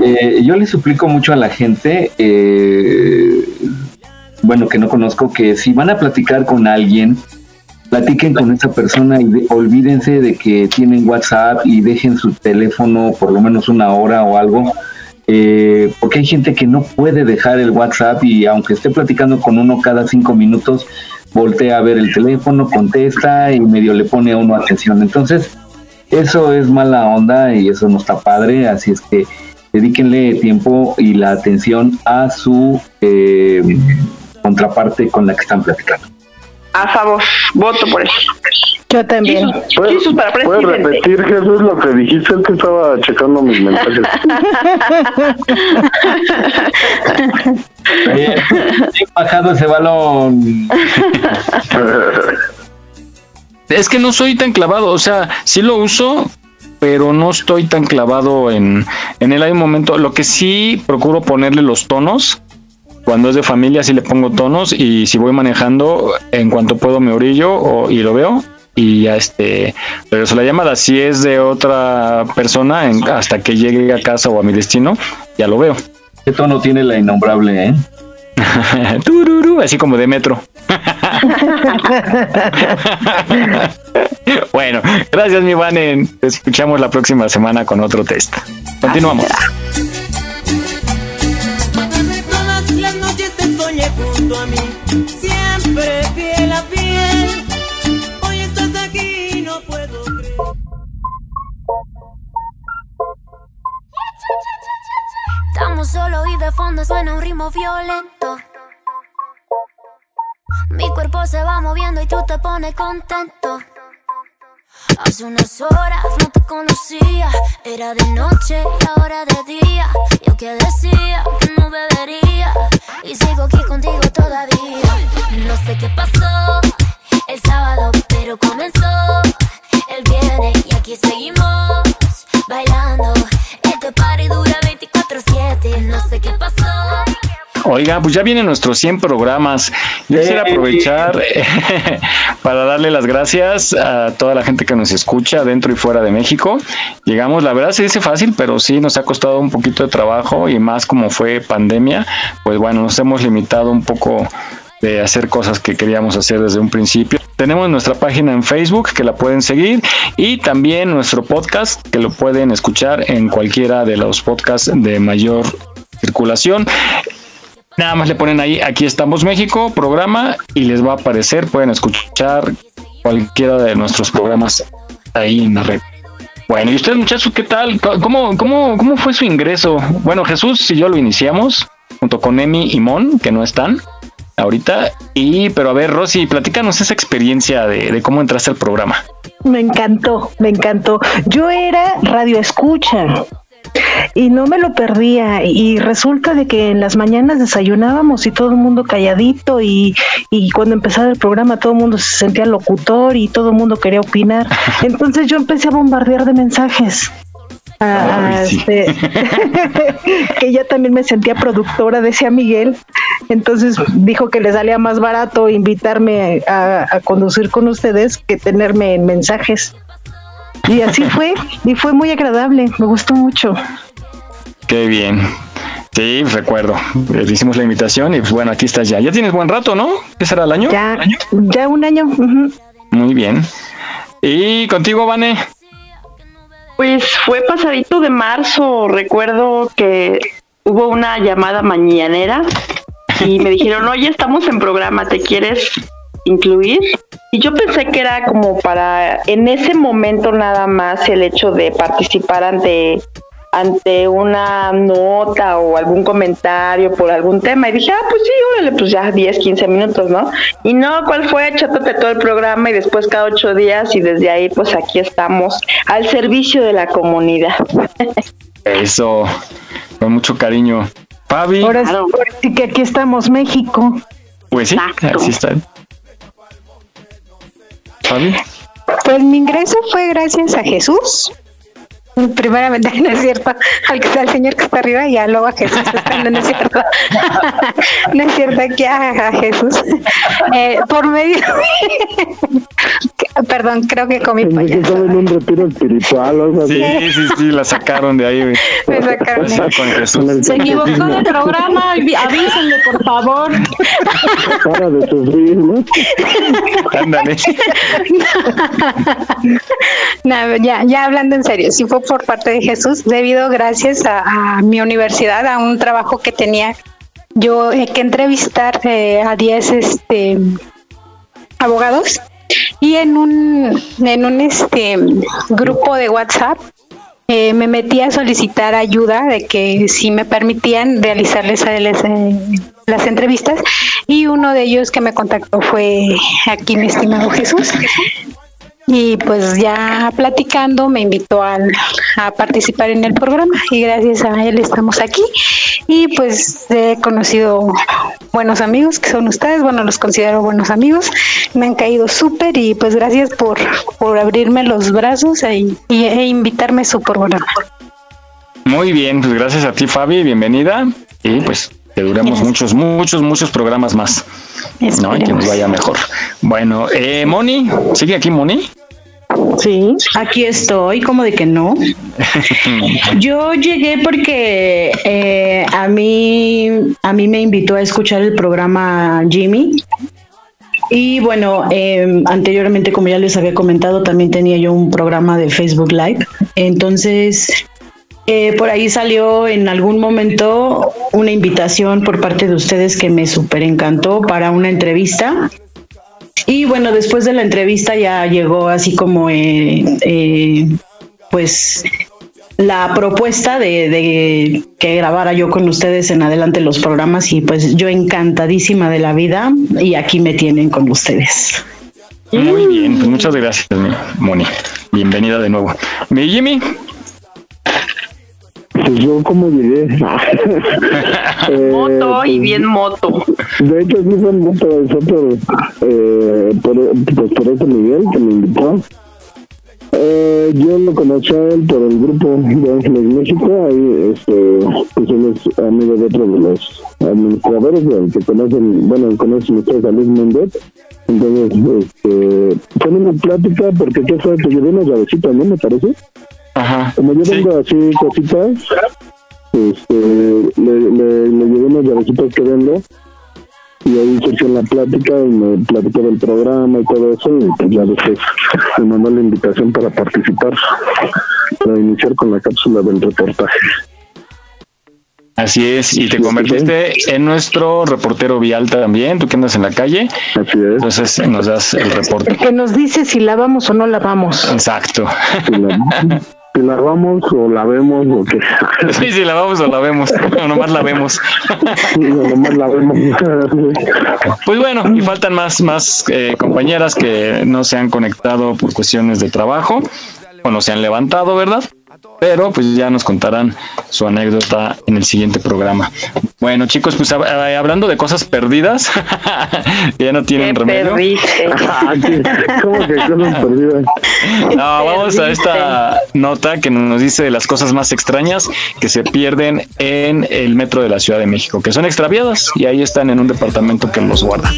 Speaker 3: Eh, yo le suplico mucho a la gente, eh, bueno, que no conozco, que si van a platicar con alguien, platiquen con esa persona y de- olvídense de que tienen WhatsApp y dejen su teléfono por lo menos una hora o algo. eh, porque hay gente que no puede dejar el WhatsApp y aunque esté platicando con uno cada cinco minutos, voltea a ver el teléfono, contesta y medio le pone a uno atención. Entonces, eso es mala onda y eso no está padre, así es que dedíquenle tiempo y la atención a su eh, contraparte con la que están platicando.
Speaker 15: A favor, voto por eso.
Speaker 9: Yo también.
Speaker 8: ¿Puedes, ¿Puedes repetir, Jesús, lo que dijiste? Es que estaba checando mis mensajes.
Speaker 3: Oye, he bajado ese balón.
Speaker 4: Es que no soy tan clavado, o sea, sí lo uso, pero no estoy tan clavado en, en él. Hay un momento, lo que sí procuro ponerle los tonos. Cuando es de familia sí le pongo tonos y si voy manejando, en cuanto puedo me orillo o- y lo veo y ya este regreso la llamada. Si es de otra persona, en- hasta que llegue a casa o a mi destino, ya lo veo.
Speaker 3: ¿Qué tono tiene la innombrable, eh?
Speaker 4: Tururú, así como de metro. bueno, gracias mi Vane. Te escuchamos la próxima semana con otro test. Continuamos.
Speaker 12: A mí, siempre piel a piel. Hoy estás aquí no puedo creer.
Speaker 22: Estamos solos y de fondo suena un ritmo violento. Mi cuerpo se va moviendo y tú te pones contento. Hace unas horas no te conocía, era de noche y ahora de día. Yo que decía y sigo aquí contigo todavía. No sé qué pasó el sábado, pero comenzó el viernes y aquí seguimos bailando. Este party dura 24/7, no sé qué pasó.
Speaker 4: Oiga, pues ya vienen nuestros 100 programas. Yo quisiera aprovechar para darle las gracias a toda la gente que nos escucha dentro y fuera de México. Llegamos, la verdad se dice fácil, pero sí nos ha costado un poquito de trabajo y más como fue pandemia, pues bueno, nos hemos limitado un poco de hacer cosas que queríamos hacer desde un principio. Tenemos nuestra página en Facebook que la pueden seguir y también nuestro podcast que lo pueden escuchar en cualquiera de los podcasts de mayor circulación. Nada más le ponen ahí, aquí estamos México, programa y les va a aparecer. Pueden escuchar cualquiera de nuestros programas ahí en la red. Bueno, ¿y ustedes muchachos qué tal? ¿Cómo, cómo, cómo fue su ingreso? Bueno, Jesús y yo lo iniciamos junto con Emi y Mon, que no están ahorita. Y, pero a ver, Rosy, platícanos esa experiencia de, de cómo entraste al programa.
Speaker 5: Me encantó, me encantó. Yo era radio escucha y no me lo perdía y resulta de que en las mañanas desayunábamos y todo el mundo calladito y, y cuando empezaba el programa todo el mundo se sentía locutor y todo el mundo quería opinar entonces yo empecé a bombardear de mensajes este, que ya también me sentía productora, decía Miguel. Entonces dijo que le salía más barato invitarme a, conducir con ustedes que tenerme en mensajes. Y así fue, y fue muy agradable, me gustó mucho.
Speaker 4: Qué bien. Sí, recuerdo. Le hicimos la invitación y pues bueno, aquí estás ya. Ya tienes buen rato, ¿no? ¿Qué será el año?
Speaker 5: Ya, ya un año.
Speaker 4: Muy bien. ¿Y contigo, Vane?
Speaker 15: Pues fue pasadito de marzo, recuerdo que hubo una llamada mañanera y me dijeron, oye, estamos en programa, ¿te quieres incluir? Y yo pensé que era como para, en ese momento nada más, el hecho de participar ante ante una nota o algún comentario por algún tema y dije, ah, pues sí, órale, pues ya 10, 15 minutos, ¿no? Y no, ¿cuál fue? Échate todo el programa y después cada ocho días y desde ahí pues aquí estamos al servicio de la comunidad.
Speaker 4: Eso, con mucho cariño. Fabi.
Speaker 5: Ahora, sí que aquí estamos, México.
Speaker 4: Pues sí, así está.
Speaker 7: Pues mi ingreso fue gracias a Jesús. Primeramente no es cierto al, al señor que está arriba y luego a Jesús. No, es cierto. No es cierto que a, Jesús. Eh, por medio perdón creo que comí
Speaker 8: payaso. en un retiro espiritual o
Speaker 4: sí sí sí la sacaron de ahí
Speaker 7: me sacaron
Speaker 4: con Jesús.
Speaker 9: Se equivocó de programa avísenle por favor.
Speaker 8: Para de sufrir ¿no?
Speaker 4: ándale.
Speaker 7: No, ya ya hablando en serio si fue por parte de Jesús debido gracias a, mi universidad, a un trabajo que tenía yo eh, que entrevistar eh, a 10 este, abogados y en un, en un este, grupo de WhatsApp eh, me metí a solicitar ayuda de que si me permitían realizarles a las entrevistas. Y uno de ellos que me contactó fue aquí mi estimado Jesús y pues ya platicando me invitó a, a participar en el programa y gracias a él estamos aquí y pues he conocido buenos amigos que son ustedes, bueno los considero buenos amigos, me han caído súper y pues gracias por, por abrirme los brazos e, e invitarme su programa.
Speaker 4: Muy bien, pues gracias a ti Fabi, bienvenida y pues que duremos muchos, muchos, muchos programas más. ¿no? Y que nos vaya mejor. Bueno, eh, Moni, ¿sigue aquí Moni?
Speaker 9: Sí, aquí estoy, como de que no. Yo llegué porque eh, a mí a mí me invitó a escuchar el programa Jimmy. Y bueno, em, anteriormente, como ya les había comentado, también tenía yo un programa de Facebook Live. Entonces, eh, por ahí salió en algún momento una invitación por parte de ustedes que me súper encantó para una entrevista. Y bueno, después de la entrevista ya llegó así como, eh, eh, pues, la propuesta de, que grabara yo con ustedes en adelante los programas y pues yo encantadísima de la vida y aquí me tienen con ustedes.
Speaker 4: Muy bien, pues muchas gracias, Moni. Bienvenida de nuevo. Mi Jimmy,
Speaker 8: pues yo como llegué.
Speaker 15: moto y bien moto.
Speaker 8: De hecho, sí fue moto, eso por, eh, por, pues por Miguel que me invitó. Eh, yo lo conocí a él por el grupo de Ángeles México, ahí este, pues él es amigo de otro de los administradores del que conocen, bueno, conocen ustedes a Luis Mendet. Entonces, este, fue una plática porque ¿qué fue? Te llevé una llavecita, ¿no? Me parece.
Speaker 4: Ajá.
Speaker 8: Como yo tengo así cositas, este, le, le, le llevé unas llavecitas que vendo y ahí surgió la plática y me platicó del programa y todo eso y pues ya después me mandó la invitación para participar, para iniciar con la cápsula del reportaje.
Speaker 4: Así es, y te convertiste en nuestro reportero vial también, tú que andas en la calle.
Speaker 8: Así es.
Speaker 4: Entonces nos das el reporte.
Speaker 5: El que nos dice si lavamos o no lavamos.
Speaker 4: Exacto.
Speaker 8: Si la vamos o la vemos o qué.
Speaker 4: Sí, si la vamos o la vemos, o nomás la vemos.
Speaker 8: No, nomás la vemos.
Speaker 4: Pues bueno, y faltan más, más eh, compañeras que no se han conectado por cuestiones de trabajo o no se han levantado, ¿verdad? Pero pues ya nos contarán su anécdota en el siguiente programa. Bueno, chicos, pues hab- eh, hablando de cosas perdidas, ya no tienen remedio.
Speaker 8: Ah, ¿qué? ¿Cómo que cosas perdidas?
Speaker 4: No, vamos a esta nota que nos dice de las cosas más extrañas que se pierden en el metro de la Ciudad de México, que son extraviadas y ahí están en un departamento que los guarda.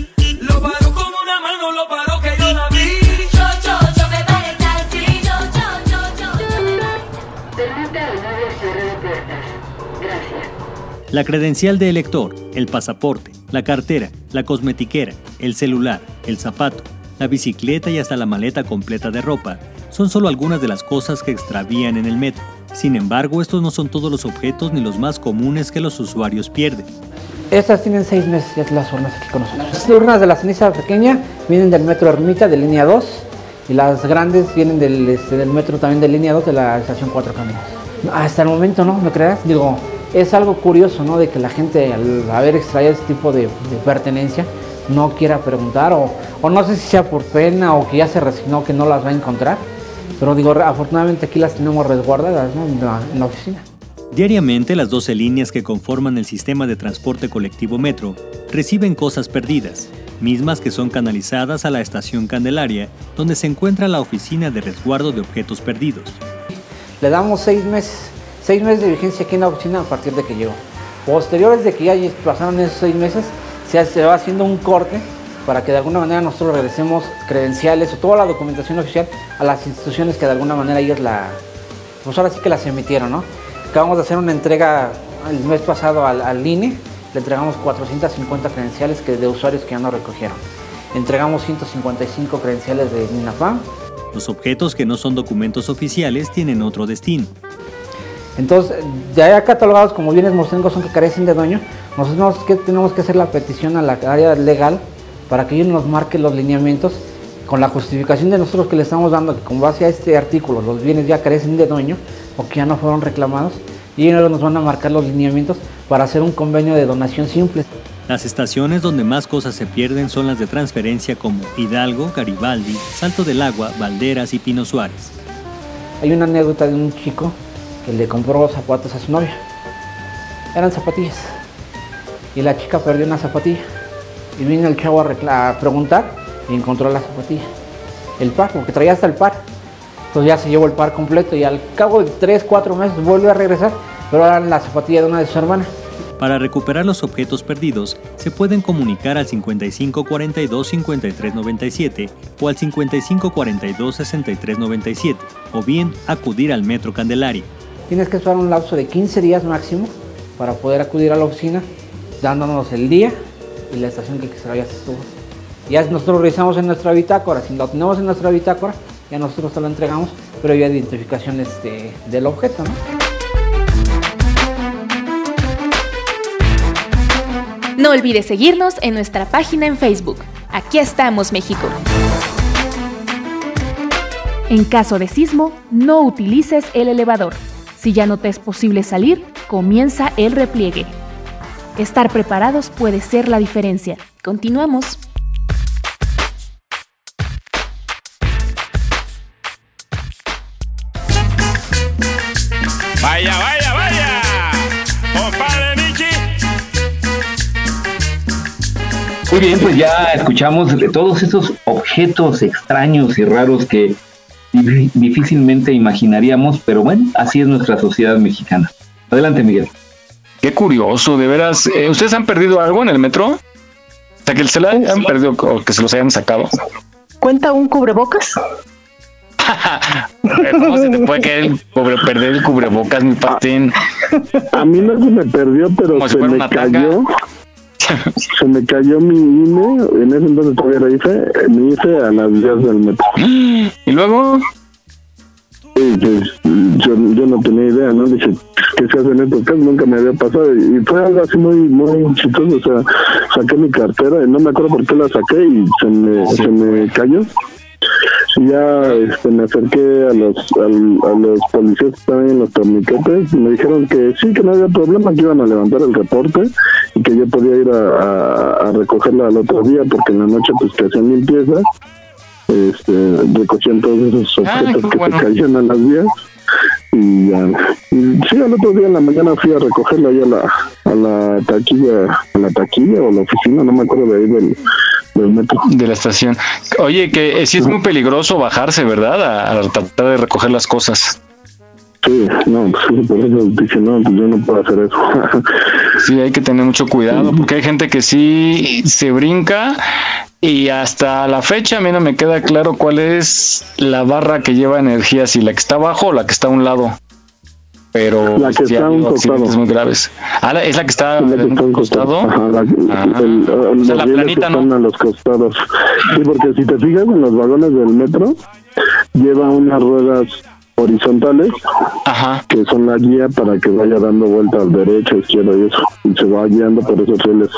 Speaker 23: La credencial de elector, el pasaporte, la cartera, la cosmetiquera, el celular, el zapato, la bicicleta y hasta la maleta completa de ropa son solo algunas de las cosas que extravían en el metro. Sin embargo, estos no son todos los objetos ni los más comunes que los usuarios pierden.
Speaker 24: Estas tienen seis meses, ya las urnas aquí con nosotros. Las urnas de la ceniza pequeña vienen del metro Ermita de línea 2 y las grandes vienen del, este, del metro también de línea 2 de la estación 4 Caminos. Hasta el momento no, ¿me creas? Digo, es algo curioso, ¿no? De que la gente al haber extraído este tipo de, de pertenencia no quiera preguntar o, o no sé si sea por pena o que ya se resignó que no las va a encontrar. Pero digo, afortunadamente aquí las tenemos resguardadas ¿no? en, la, en la oficina.
Speaker 23: Diariamente, las 12 líneas que conforman el sistema de transporte colectivo Metro reciben cosas perdidas, mismas que son canalizadas a la estación Candelaria, donde se encuentra la oficina de resguardo de objetos perdidos.
Speaker 24: Le damos seis meses, seis meses de vigencia aquí en la oficina a partir de que llegó. Posteriores de que ya pasaron esos seis meses, se, va haciendo un corte para que de alguna manera nosotros regresemos credenciales o toda la documentación oficial a las instituciones que de alguna manera ellos la, pues ahora sí que las emitieron, ¿no? Acabamos de hacer una entrega el mes pasado al, al INE, le entregamos 450 credenciales que, de usuarios que ya no recogieron. Entregamos 155 credenciales de MINAPAM,
Speaker 23: Los objetos que no son documentos oficiales tienen otro destino.
Speaker 24: Entonces, ya catalogados como bienes mostrencos son que carecen de dueño, nosotros que tenemos que hacer la petición a la área legal para que ellos nos marquen los lineamientos con la justificación de nosotros que le estamos dando que con base a este artículo los bienes ya carecen de dueño o que ya no fueron reclamados y ellos nos van a marcar los lineamientos para hacer un convenio de donación simple.
Speaker 23: Las estaciones donde más cosas se pierden son las de transferencia como Hidalgo, Garibaldi, Salto del Agua, Valderas y Pino Suárez.
Speaker 24: Hay una anécdota de un chico que le compró zapatos a su novia. Eran zapatillas. Y la chica perdió una zapatilla. Y vino el chavo a, preguntar y encontró la zapatilla. El par, porque traía hasta el par. Entonces ya se llevó el par completo y al cabo de 3, 4 meses vuelve a regresar, pero ahora la zapatilla de una de sus hermanas.
Speaker 23: Para recuperar los objetos perdidos, se pueden comunicar al 5542 5397 o al 5542 6397 o bien acudir al Metro Candelaria.
Speaker 24: Tienes que esperar un lapso de 15 días máximo para poder acudir a la oficina, dándonos el día y la estación que extraviaste estuvo. Ya nosotros revisamos en nuestra bitácora, si lo tenemos en nuestra bitácora, ya nosotros te lo entregamos, pero ya identificación este, del objeto. No
Speaker 1: olvides seguirnos en nuestra página en Facebook. Aquí estamos, México. En caso de sismo, no utilices el elevador. Si ya no te es posible salir, comienza el repliegue. Estar preparados puede ser la diferencia. Continuamos.
Speaker 25: Vaya, vaya, vaya. Compadre Michi.
Speaker 3: Muy bien, pues ya escuchamos de todos esos objetos extraños y raros que difícilmente imaginaríamos, pero bueno, así es nuestra sociedad mexicana. Adelante, Miguel.
Speaker 4: Qué curioso, de veras. Eh, ¿Ustedes han perdido algo en el metro? O sea, que se lo hayan perdido o que se los hayan sacado.
Speaker 5: ¿Cuenta un cubrebocas?
Speaker 4: ¿Cómo se te puede caer el cubre- perder el cubrebocas, mi patín?
Speaker 8: A mí no se me perdió, pero
Speaker 4: Como si
Speaker 8: se
Speaker 4: fuera
Speaker 8: me
Speaker 4: una tanga.
Speaker 8: Se me cayó mi INE, en ese entonces todavía era IFE, mi IFE a las vías del metro.
Speaker 4: ¿Y luego?
Speaker 8: Pues yo, yo no tenía idea, ¿no? Dije, ¿qué se hace en estos casos? Nunca me había pasado. Y fue algo así muy, muy chistoso. O sea, saqué mi cartera y no me acuerdo por qué la saqué y se me, se me cayó. Y ya este, me acerqué a los, al- a los policías que estaban en los torniquetes. Y me dijeron que sí, que no había problema, que iban a levantar el reporte y que yo podía ir a, a- a recogerla al otro día porque en la noche pues que hacían limpieza. Este, recogían todos esos objetos que se caían a las vías. Y ya y sí al otro día en la mañana fui a recogerla ahí a la a la taquilla a la taquilla o la oficina no me acuerdo de ahí del,
Speaker 4: de la estación. Oye, que eh, sí es muy peligroso bajarse, ¿verdad? A, a tratar de recoger las cosas.
Speaker 8: sí no pues por eso dije no pues yo no puedo hacer eso
Speaker 4: Sí, hay que tener mucho cuidado porque hay gente que sí se brinca y hasta la fecha a mí no me queda claro cuál es la barra que lleva energía, si la que está abajo o la que está a un lado. Pero
Speaker 8: La que
Speaker 4: sí
Speaker 8: está un
Speaker 4: accidentes muy graves. Ah, es la que está
Speaker 8: La que
Speaker 4: en
Speaker 8: está
Speaker 4: un costado.
Speaker 8: Ajá, la- el-
Speaker 4: O
Speaker 8: los
Speaker 4: sea, la
Speaker 8: rieles que
Speaker 4: planita, ¿no?
Speaker 8: están a los costados. Sí, porque si te fijas en los vagones del metro, lleva unas ruedas horizontales que son la guía para que vaya dando vueltas derecha, izquierda y eso. Y se va guiando por esos rieles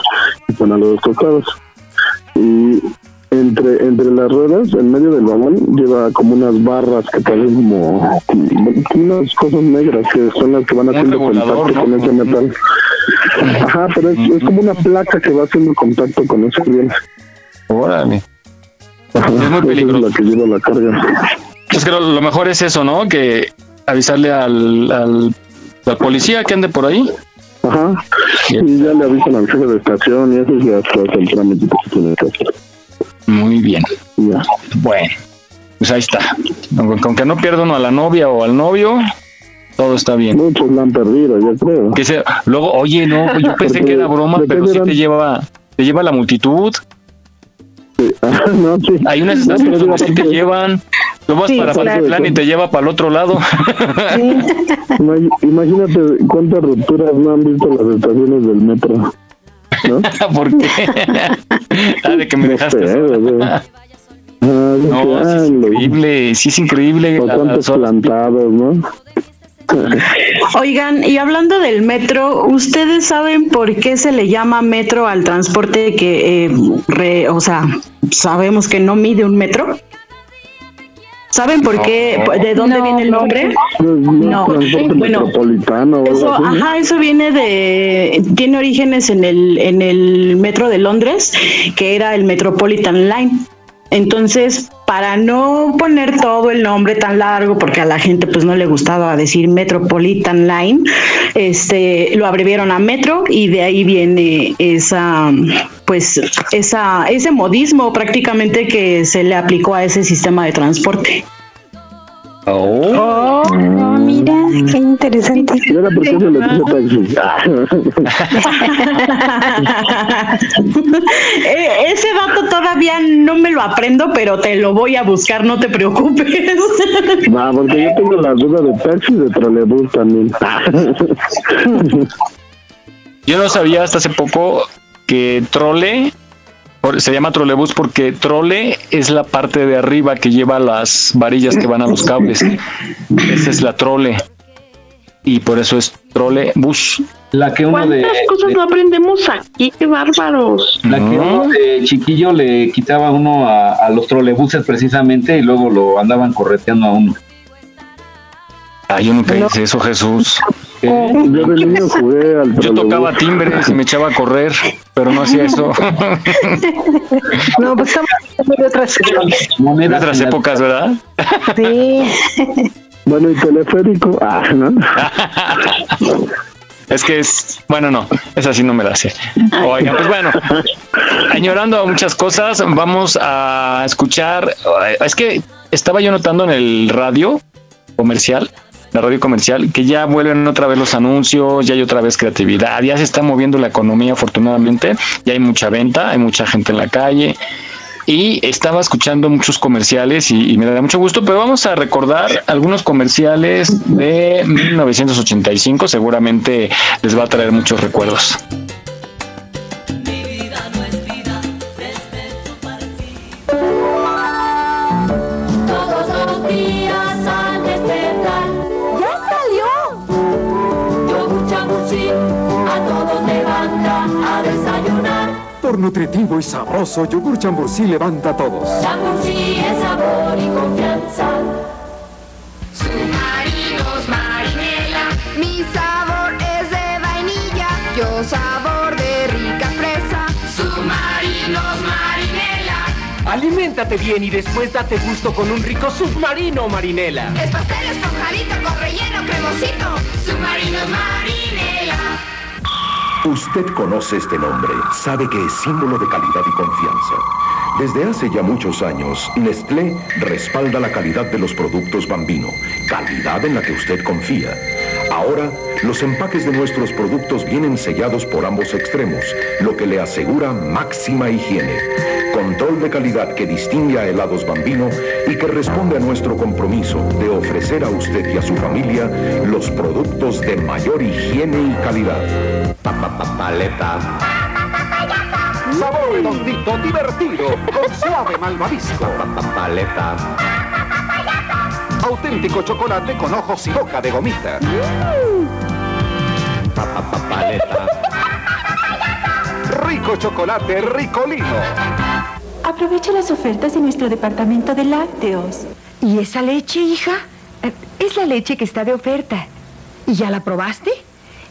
Speaker 8: que están a los dos costados. Y entre entre las ruedas, en medio del vagón, lleva como unas barras que parecen como, como unas cosas negras que son las que van haciendo contacto con ese metal. Ajá, pero es, es como una placa que va haciendo contacto con ese riel.
Speaker 4: Órale.
Speaker 8: Ajá,
Speaker 4: Es muy peligroso.
Speaker 8: Es la que lleva la carga.
Speaker 4: Es que lo, lo mejor es eso, ¿no? Que avisarle al, al, al policía que ande por ahí.
Speaker 8: Ajá. Y ya le avisan al jefe de estación y eso se hace el trámite que tiene que hacer.
Speaker 4: Muy bien.
Speaker 8: Ya.
Speaker 4: Bueno, pues ahí está. Aunque, no pierda uno a la novia o al novio, todo está bien.
Speaker 8: Muchos la han perdido, yo creo.
Speaker 4: Que se- luego, oye, no, pues yo pensé que era broma, pero sí te lleva, te lleva la multitud.
Speaker 8: no, sí.
Speaker 4: Hay unas
Speaker 8: No,
Speaker 4: estaciones
Speaker 8: digo,
Speaker 4: donde sí te llevan. Tú vas
Speaker 8: Sí,
Speaker 4: para
Speaker 8: claro.
Speaker 4: Pantitlán y te lleva para el otro lado.
Speaker 8: Ima- Imagínate cuántas rupturas no han visto las estaciones del metro. ¿No?
Speaker 4: ¿Por qué? ah, de que me dejaste.
Speaker 8: Ah,
Speaker 4: No, es increíble, sí es increíble.
Speaker 8: O cuántos plantados, ¿no?
Speaker 9: Oigan, y hablando del metro, ¿ustedes saben por qué se le llama metro al transporte que, eh, re- o sea, sabemos que no mide un metro? ¿Saben por qué, de dónde viene el nombre? No,
Speaker 8: Transporte
Speaker 9: bueno,
Speaker 8: metropolitano o
Speaker 9: Eso,
Speaker 8: algo así, ¿no?
Speaker 9: ajá, eso viene de, tiene orígenes en el, en el metro de Londres, que era el Metropolitan Line. Entonces, para no poner todo el nombre tan largo, porque a la gente pues no le gustaba decir Metropolitan Line, este, lo abreviaron a Metro y de ahí viene esa, pues, esa, ese modismo prácticamente que se le aplicó a ese sistema de transporte.
Speaker 4: Oh.
Speaker 7: mira, qué interesante.
Speaker 8: ¿Y ahora por qué se le puso taxi?
Speaker 9: Eh, Ese dato todavía no me lo aprendo, pero te lo voy a buscar, no te preocupes.
Speaker 8: Va, porque yo tengo la duda de taxi y de trolebús también.
Speaker 4: Yo no sabía hasta hace poco que trole se llama trolebús porque trole es la parte de arriba que lleva las varillas que van a los cables. Esa es la trole. Y por eso es trolebús.
Speaker 3: La que uno de,
Speaker 15: ¿Cuántas cosas no aprendemos aquí? ¡Qué bárbaros!
Speaker 3: la que uno de chiquillo le quitaba uno a, a los trolebuses precisamente y luego lo andaban correteando a uno.
Speaker 4: Ay, yo nunca hice eso, Jesús.
Speaker 8: Yo de niño jugué al
Speaker 4: Yo tocaba timbres y me echaba a correr, pero no hacía eso.
Speaker 7: No, pues estamos hablando de otras
Speaker 4: De otras épocas, ¿verdad?
Speaker 7: Sí.
Speaker 8: Bueno, y teleférico. Ah, ¿no?
Speaker 4: Es que es, bueno, no, esa sí no me la sé. Oigan, pues bueno, añorando a muchas cosas, vamos a escuchar. Es que estaba yo notando en el radio comercial, la radio comercial, que ya vuelven otra vez los anuncios, ya hay otra vez creatividad, ya se está moviendo la economía afortunadamente, ya hay mucha venta, hay mucha gente en la calle. Y estaba escuchando muchos comerciales y, y me da mucho gusto, pero vamos a recordar algunos comerciales de 1985, seguramente les va a traer muchos recuerdos.
Speaker 26: Por nutritivo y sabroso, yogur chambursí levanta a todos.
Speaker 22: Chambursí es sabor y confianza.
Speaker 27: Submarinos marinela, mi sabor es de vainilla, yo sabor de rica fresa. Submarinos marinela,
Speaker 28: Aliméntate bien y después date gusto con un rico submarino marinela.
Speaker 27: es pastel esponjadito con relleno cremosito. Submarinos marinela.
Speaker 29: Usted conoce este nombre, sabe que es símbolo de calidad y confianza. Desde hace ya muchos años, Nestlé respalda la calidad de los productos Bambino, calidad en la que usted confía. Ahora, los empaques de nuestros productos vienen sellados por ambos extremos, lo que le asegura máxima higiene. Control de calidad que distingue a helados Bambino y que responde a nuestro compromiso de ofrecer a usted y a su familia los productos de mayor higiene y calidad. Paleta.
Speaker 26: Sabor redondito, divertido, con suave malvavisco.
Speaker 29: Paleta.
Speaker 26: Auténtico chocolate con ojos y boca de gomita.
Speaker 29: Paleta.
Speaker 26: Rico chocolate, ricolino.
Speaker 30: Aprovecha las ofertas de nuestro departamento de lácteos.
Speaker 31: ¿Y esa leche, hija? Eh, Es la leche que está de oferta. ¿Y ya la probaste?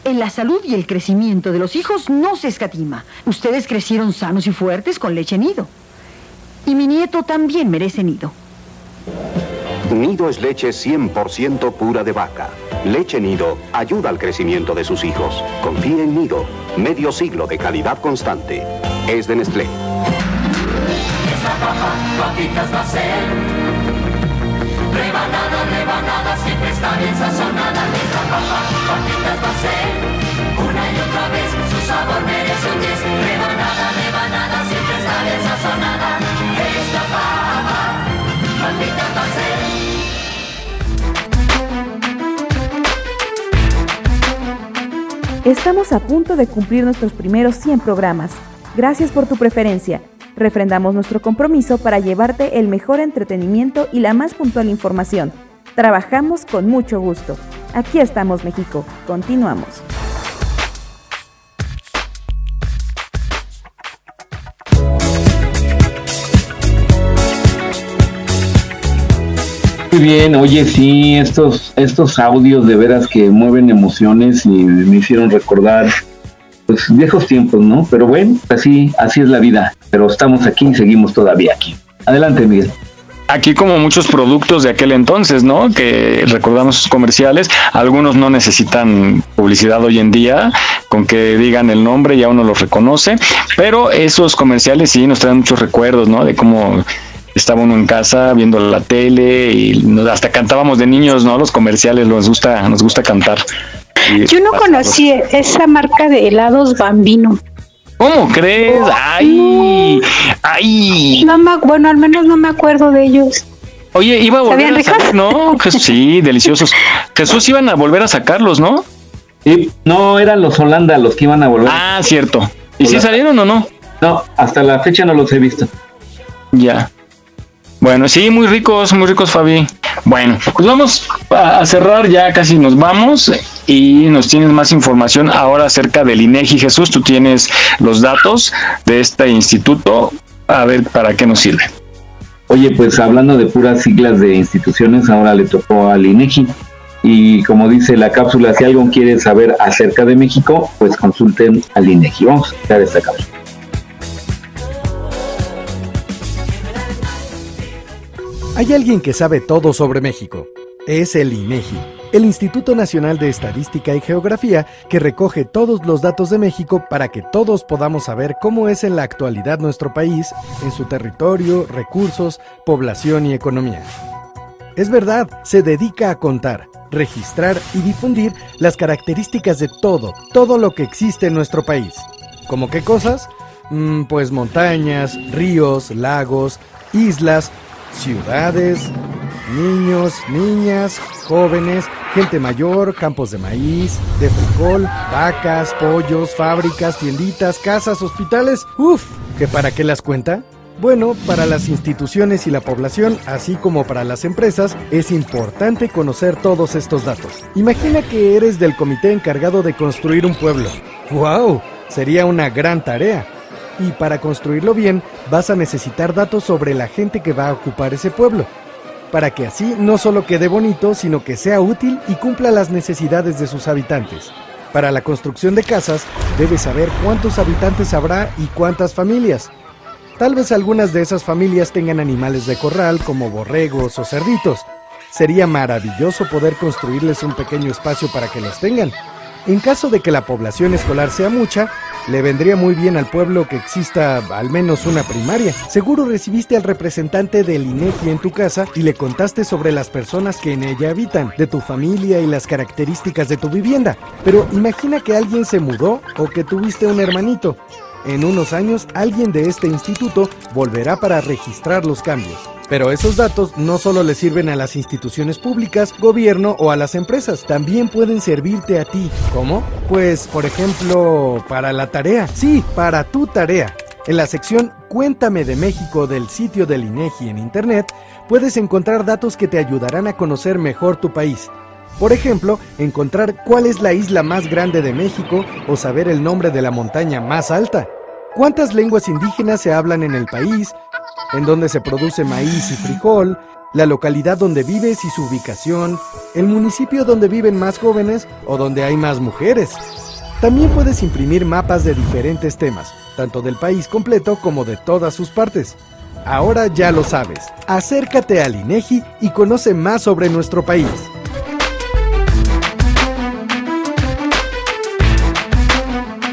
Speaker 31: En la salud y el crecimiento de los hijos no se escatima. Ustedes crecieron sanos y fuertes con leche nido. Y mi nieto también merece nido.
Speaker 32: Nido es leche 100% pura de vaca. Leche Nido ayuda al crecimiento de sus hijos. Confíe en Nido. Medio siglo de calidad constante. Es de Nestlé.
Speaker 22: Esta papa, papitas va a ser. Rebanada, rebanada, siempre está bien sazonada. Esta papa, papitas va a ser. Una y otra vez, su sabor merece un 10. Rebanada, rebanada, siempre está bien sazonada.
Speaker 2: Estamos a punto de cumplir nuestros primeros 100 programas. Gracias por tu preferencia. Refrendamos nuestro compromiso para llevarte el mejor entretenimiento y la más puntual información. Trabajamos con mucho gusto. Aquí estamos, México. Continuamos.
Speaker 3: Muy bien, oye, sí, estos, estos audios de veras que mueven emociones y me hicieron recordar pues viejos tiempos, ¿no? Pero bueno, así, así es la vida. Pero estamos aquí y seguimos todavía aquí. Adelante, Miguel.
Speaker 4: Aquí como muchos productos de aquel entonces, ¿no? Que recordamos sus comerciales, algunos no necesitan publicidad hoy en día, con que digan el nombre ya uno los reconoce, pero esos comerciales sí nos traen muchos recuerdos, ¿no? De cómo estaba uno en casa viendo la tele y nos- hasta cantábamos de niños, ¿no? Los comerciales nos gusta, nos gusta cantar. Y-
Speaker 7: Yo no conocí esa marca de helados Bambino.
Speaker 4: ¿Cómo crees? Ay, ay.
Speaker 7: No me, bueno, al menos no me acuerdo de ellos.
Speaker 4: Oye, iba a volver
Speaker 7: ¿Sabían
Speaker 4: a salir, ¿no? Sí, deliciosos. Jesús iban a volver a sacarlos, ¿no?
Speaker 3: Sí, no eran los Holanda los que iban a volver.
Speaker 4: Ah, cierto. ¿Y si
Speaker 3: Holanda.
Speaker 4: salieron o no?
Speaker 3: No, hasta la fecha no los he visto.
Speaker 4: Ya. Bueno, sí, muy ricos, muy ricos, Fabi. Bueno, pues vamos a cerrar, ya casi nos vamos y nos tienes más información ahora acerca del INEGI. Jesús, tú tienes los datos de este instituto, a ver para qué nos sirve.
Speaker 3: Oye, pues hablando de puras siglas de instituciones, ahora le tocó al INEGI. Y como dice la cápsula, si alguien quiere saber acerca de México, pues consulten al INEGI. Vamos a escuchar esta cápsula.
Speaker 33: Hay alguien que sabe todo sobre México. Es el INEGI, el Instituto Nacional de Estadística y Geografía, que recoge todos los datos de México para que todos podamos saber cómo es en la actualidad nuestro país, en su territorio, recursos, población y economía. Es verdad, se dedica a contar, registrar y difundir las características de todo, todo lo que existe en nuestro país. ¿Cómo qué cosas? Mm, pues montañas, ríos, lagos, islas, ciudades, niños, niñas, jóvenes, gente mayor, campos de maíz, de frijol, vacas, pollos, fábricas, tienditas, casas, hospitales. Uf, ¿que para qué las cuenta? Bueno, para las instituciones y la población, así como para las empresas, es importante conocer todos estos datos. Imagina que eres del comité encargado de construir un pueblo. ¡Wow! Sería una gran tarea. Y para construirlo bien, vas a necesitar datos sobre la gente que va a ocupar ese pueblo. Para que así no solo quede bonito, sino que sea útil y cumpla las necesidades de sus habitantes. Para la construcción de casas, debes saber cuántos habitantes habrá y cuántas familias. Tal vez algunas de esas familias tengan animales de corral como borregos o cerditos. Sería maravilloso poder construirles un pequeño espacio para que los tengan. En caso de que la población escolar sea mucha, le vendría muy bien al pueblo que exista al menos una primaria. Seguro recibiste al representante del INEGI en tu casa y le contaste sobre las personas que en ella habitan, de tu familia y las características de tu vivienda. Pero imagina que alguien se mudó o que tuviste un hermanito. En unos años, alguien de este instituto volverá para registrar los cambios. Pero esos datos no solo le sirven a las instituciones públicas, gobierno o a las empresas, también pueden servirte a ti. ¿Cómo? Pues, por ejemplo, para la tarea. Sí, para tu tarea. En la sección Cuéntame de México del sitio del INEGI en Internet, puedes encontrar datos que te ayudarán a conocer mejor tu país. Por ejemplo, encontrar cuál es la isla más grande de México o saber el nombre de la montaña más alta. ¿Cuántas lenguas indígenas se hablan en el país? ¿En dónde se produce maíz y frijol? La localidad donde vives y su ubicación. El municipio donde viven más jóvenes o donde hay más mujeres. También puedes imprimir mapas de diferentes temas, tanto del país completo como de todas sus partes. Ahora ya lo sabes. Acércate al INEGI y conoce más sobre nuestro país.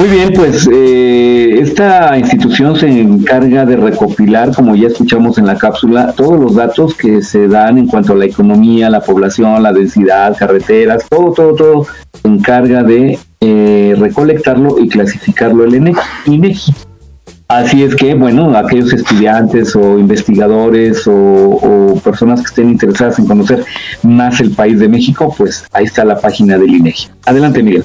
Speaker 3: Muy bien, pues eh, esta institución se encarga de recopilar, como ya escuchamos en la cápsula, todos los datos que se dan en cuanto a la economía, la población, la densidad, carreteras, todo, todo, todo se encarga de eh, recolectarlo y clasificarlo el INEGI. Así es que, bueno, aquellos estudiantes o investigadores o, personas que estén interesadas en conocer más el país de México, pues ahí está la página del INEGI. Adelante, Miguel.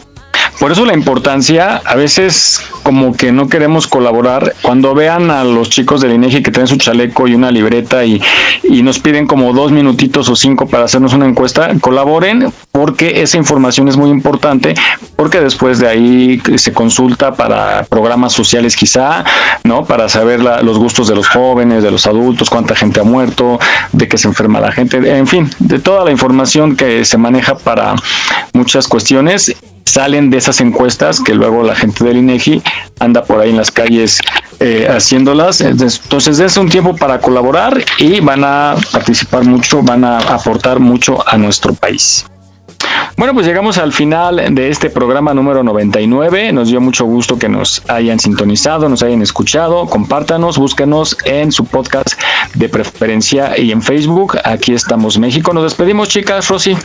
Speaker 4: Por eso la importancia, a veces como que no queremos colaborar. Cuando vean a los chicos del INEGI que tienen su chaleco y una libreta y, y nos piden como dos minutitos o cinco para hacernos una encuesta, colaboren porque esa información es muy importante, porque después de ahí se consulta para programas sociales quizá, ¿no? Para saber la, los gustos de los jóvenes, de los adultos, cuánta gente ha muerto, de qué se enferma la gente, en fin, de toda la información que se maneja para muchas cuestiones salen de esas encuestas que luego la gente del INEGI anda por ahí en las calles eh, haciéndolas. Entonces, es un tiempo para colaborar y van a participar mucho, van a aportar mucho a nuestro país. Bueno, pues llegamos al final de este programa número 99. Nos dio mucho gusto que nos hayan sintonizado, nos hayan escuchado. Compártanos, búscanos en su podcast de preferencia y en Facebook. Aquí estamos, México. Nos despedimos, chicas. Rosy.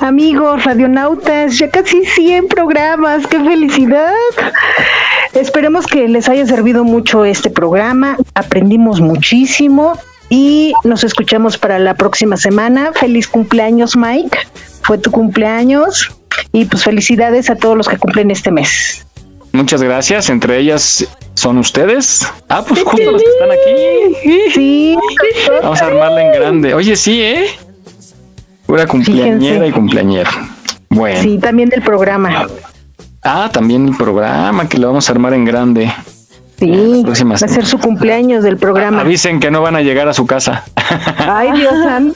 Speaker 5: Amigos radionautas, ya casi 100 programas, qué felicidad. Esperemos que les haya servido mucho este programa, aprendimos muchísimo y nos escuchamos para la próxima semana. Feliz cumpleaños Mike, fue tu cumpleaños y pues felicidades a todos los que cumplen este mes.
Speaker 4: Muchas gracias, entre ellas son ustedes. Ah, pues justo los que están aquí.
Speaker 5: Sí.
Speaker 4: Vamos a armarla en grande. Oye, sí, ¿eh? Pura cumpleañera y cumpleañera. Bueno.
Speaker 5: Sí, también del programa.
Speaker 4: Ah, también el programa que lo vamos a armar en grande.
Speaker 5: Sí, va a ser su cumpleaños del programa.
Speaker 4: Avisen que no van a llegar a su casa.
Speaker 5: Ay, Dios santo.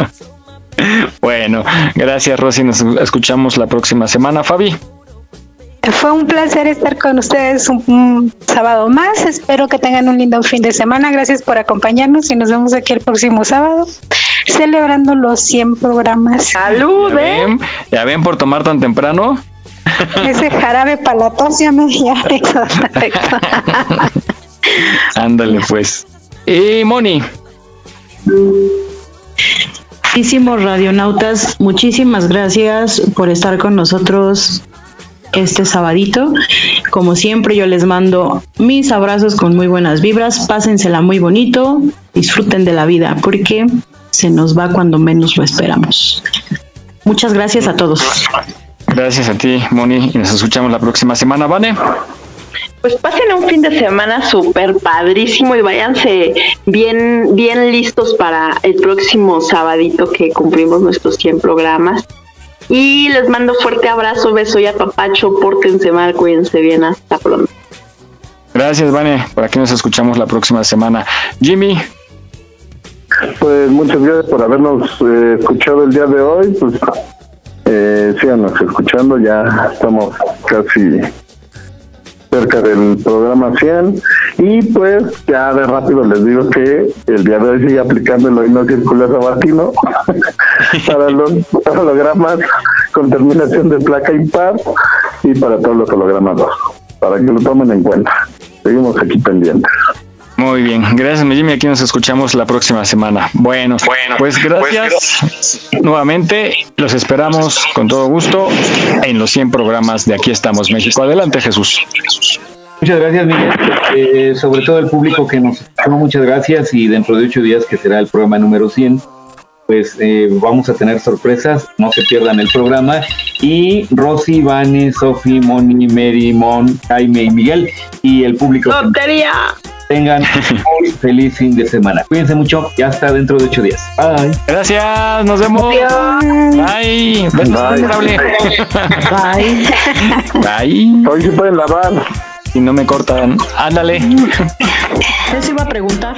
Speaker 4: bueno, gracias Rosy, nos escuchamos la próxima semana. Fabi.
Speaker 7: Fue un placer estar con ustedes un, un, sábado más. Espero que tengan un lindo fin de semana. Gracias por acompañarnos y nos vemos aquí el próximo sábado celebrando los 100 programas.
Speaker 5: ¡Salud!
Speaker 4: ¿Ya ven, ¿Ya ven por tomar tan temprano?
Speaker 7: Ese jarabe para la tos ya me ya
Speaker 4: Ándale, pues. Y Moni.
Speaker 9: Muchísimos radionautas, muchísimas gracias por estar con nosotros este sabadito. Como siempre, yo les mando mis abrazos con muy buenas vibras. Pásensela muy bonito, disfruten de la vida, porque se nos va cuando menos lo esperamos. Muchas gracias a todos.
Speaker 4: Gracias a ti, Moni, y nos escuchamos la próxima semana, ¿vale?
Speaker 15: Pues pasen un fin de semana súper padrísimo y váyanse bien, bien listos para el próximo sabadito que cumplimos nuestros 100 programas. Y les mando fuerte abrazo, beso y apapacho, pórtense mal, cuídense bien, hasta pronto.
Speaker 4: Gracias, Vane. Por aquí nos escuchamos la próxima semana. Jimmy.
Speaker 8: Pues muchas gracias por habernos eh, escuchado el día de hoy. Pues eh, síganos escuchando, ya estamos casi cerca del programa 100 y pues ya de rápido les digo que el día de hoy sigue aplicando el hoy no circular sabatino para los hologramas con terminación de placa impar y para todos los hologramas 2 para que lo tomen en cuenta. Seguimos aquí pendientes
Speaker 4: muy bien, gracias Jimmy, aquí nos escuchamos la próxima semana. Bueno, bueno pues gracias nuevamente, los esperamos con todo gusto en los 100 programas de Aquí estamos México. Adelante Jesús.
Speaker 3: Muchas gracias Miguel, eh, sobre todo el público que nos escuchó, muchas gracias y dentro de ocho días que será el programa número 100 pues eh, vamos a tener sorpresas, no se pierdan el programa. Y Rosy, Vane, Sofi, Moni, Mary, Mon, Jaime y Miguel y el público.
Speaker 15: ¡Lotería!
Speaker 3: Tengan un feliz fin de semana. Cuídense mucho y hasta dentro de ocho días. Bye.
Speaker 4: Gracias, nos vemos. Bye. Bye.
Speaker 9: Bye.
Speaker 4: Bye.
Speaker 8: Hoy se pueden lavar.
Speaker 4: Si no me cortan, ándale.
Speaker 9: Eso iba a preguntar.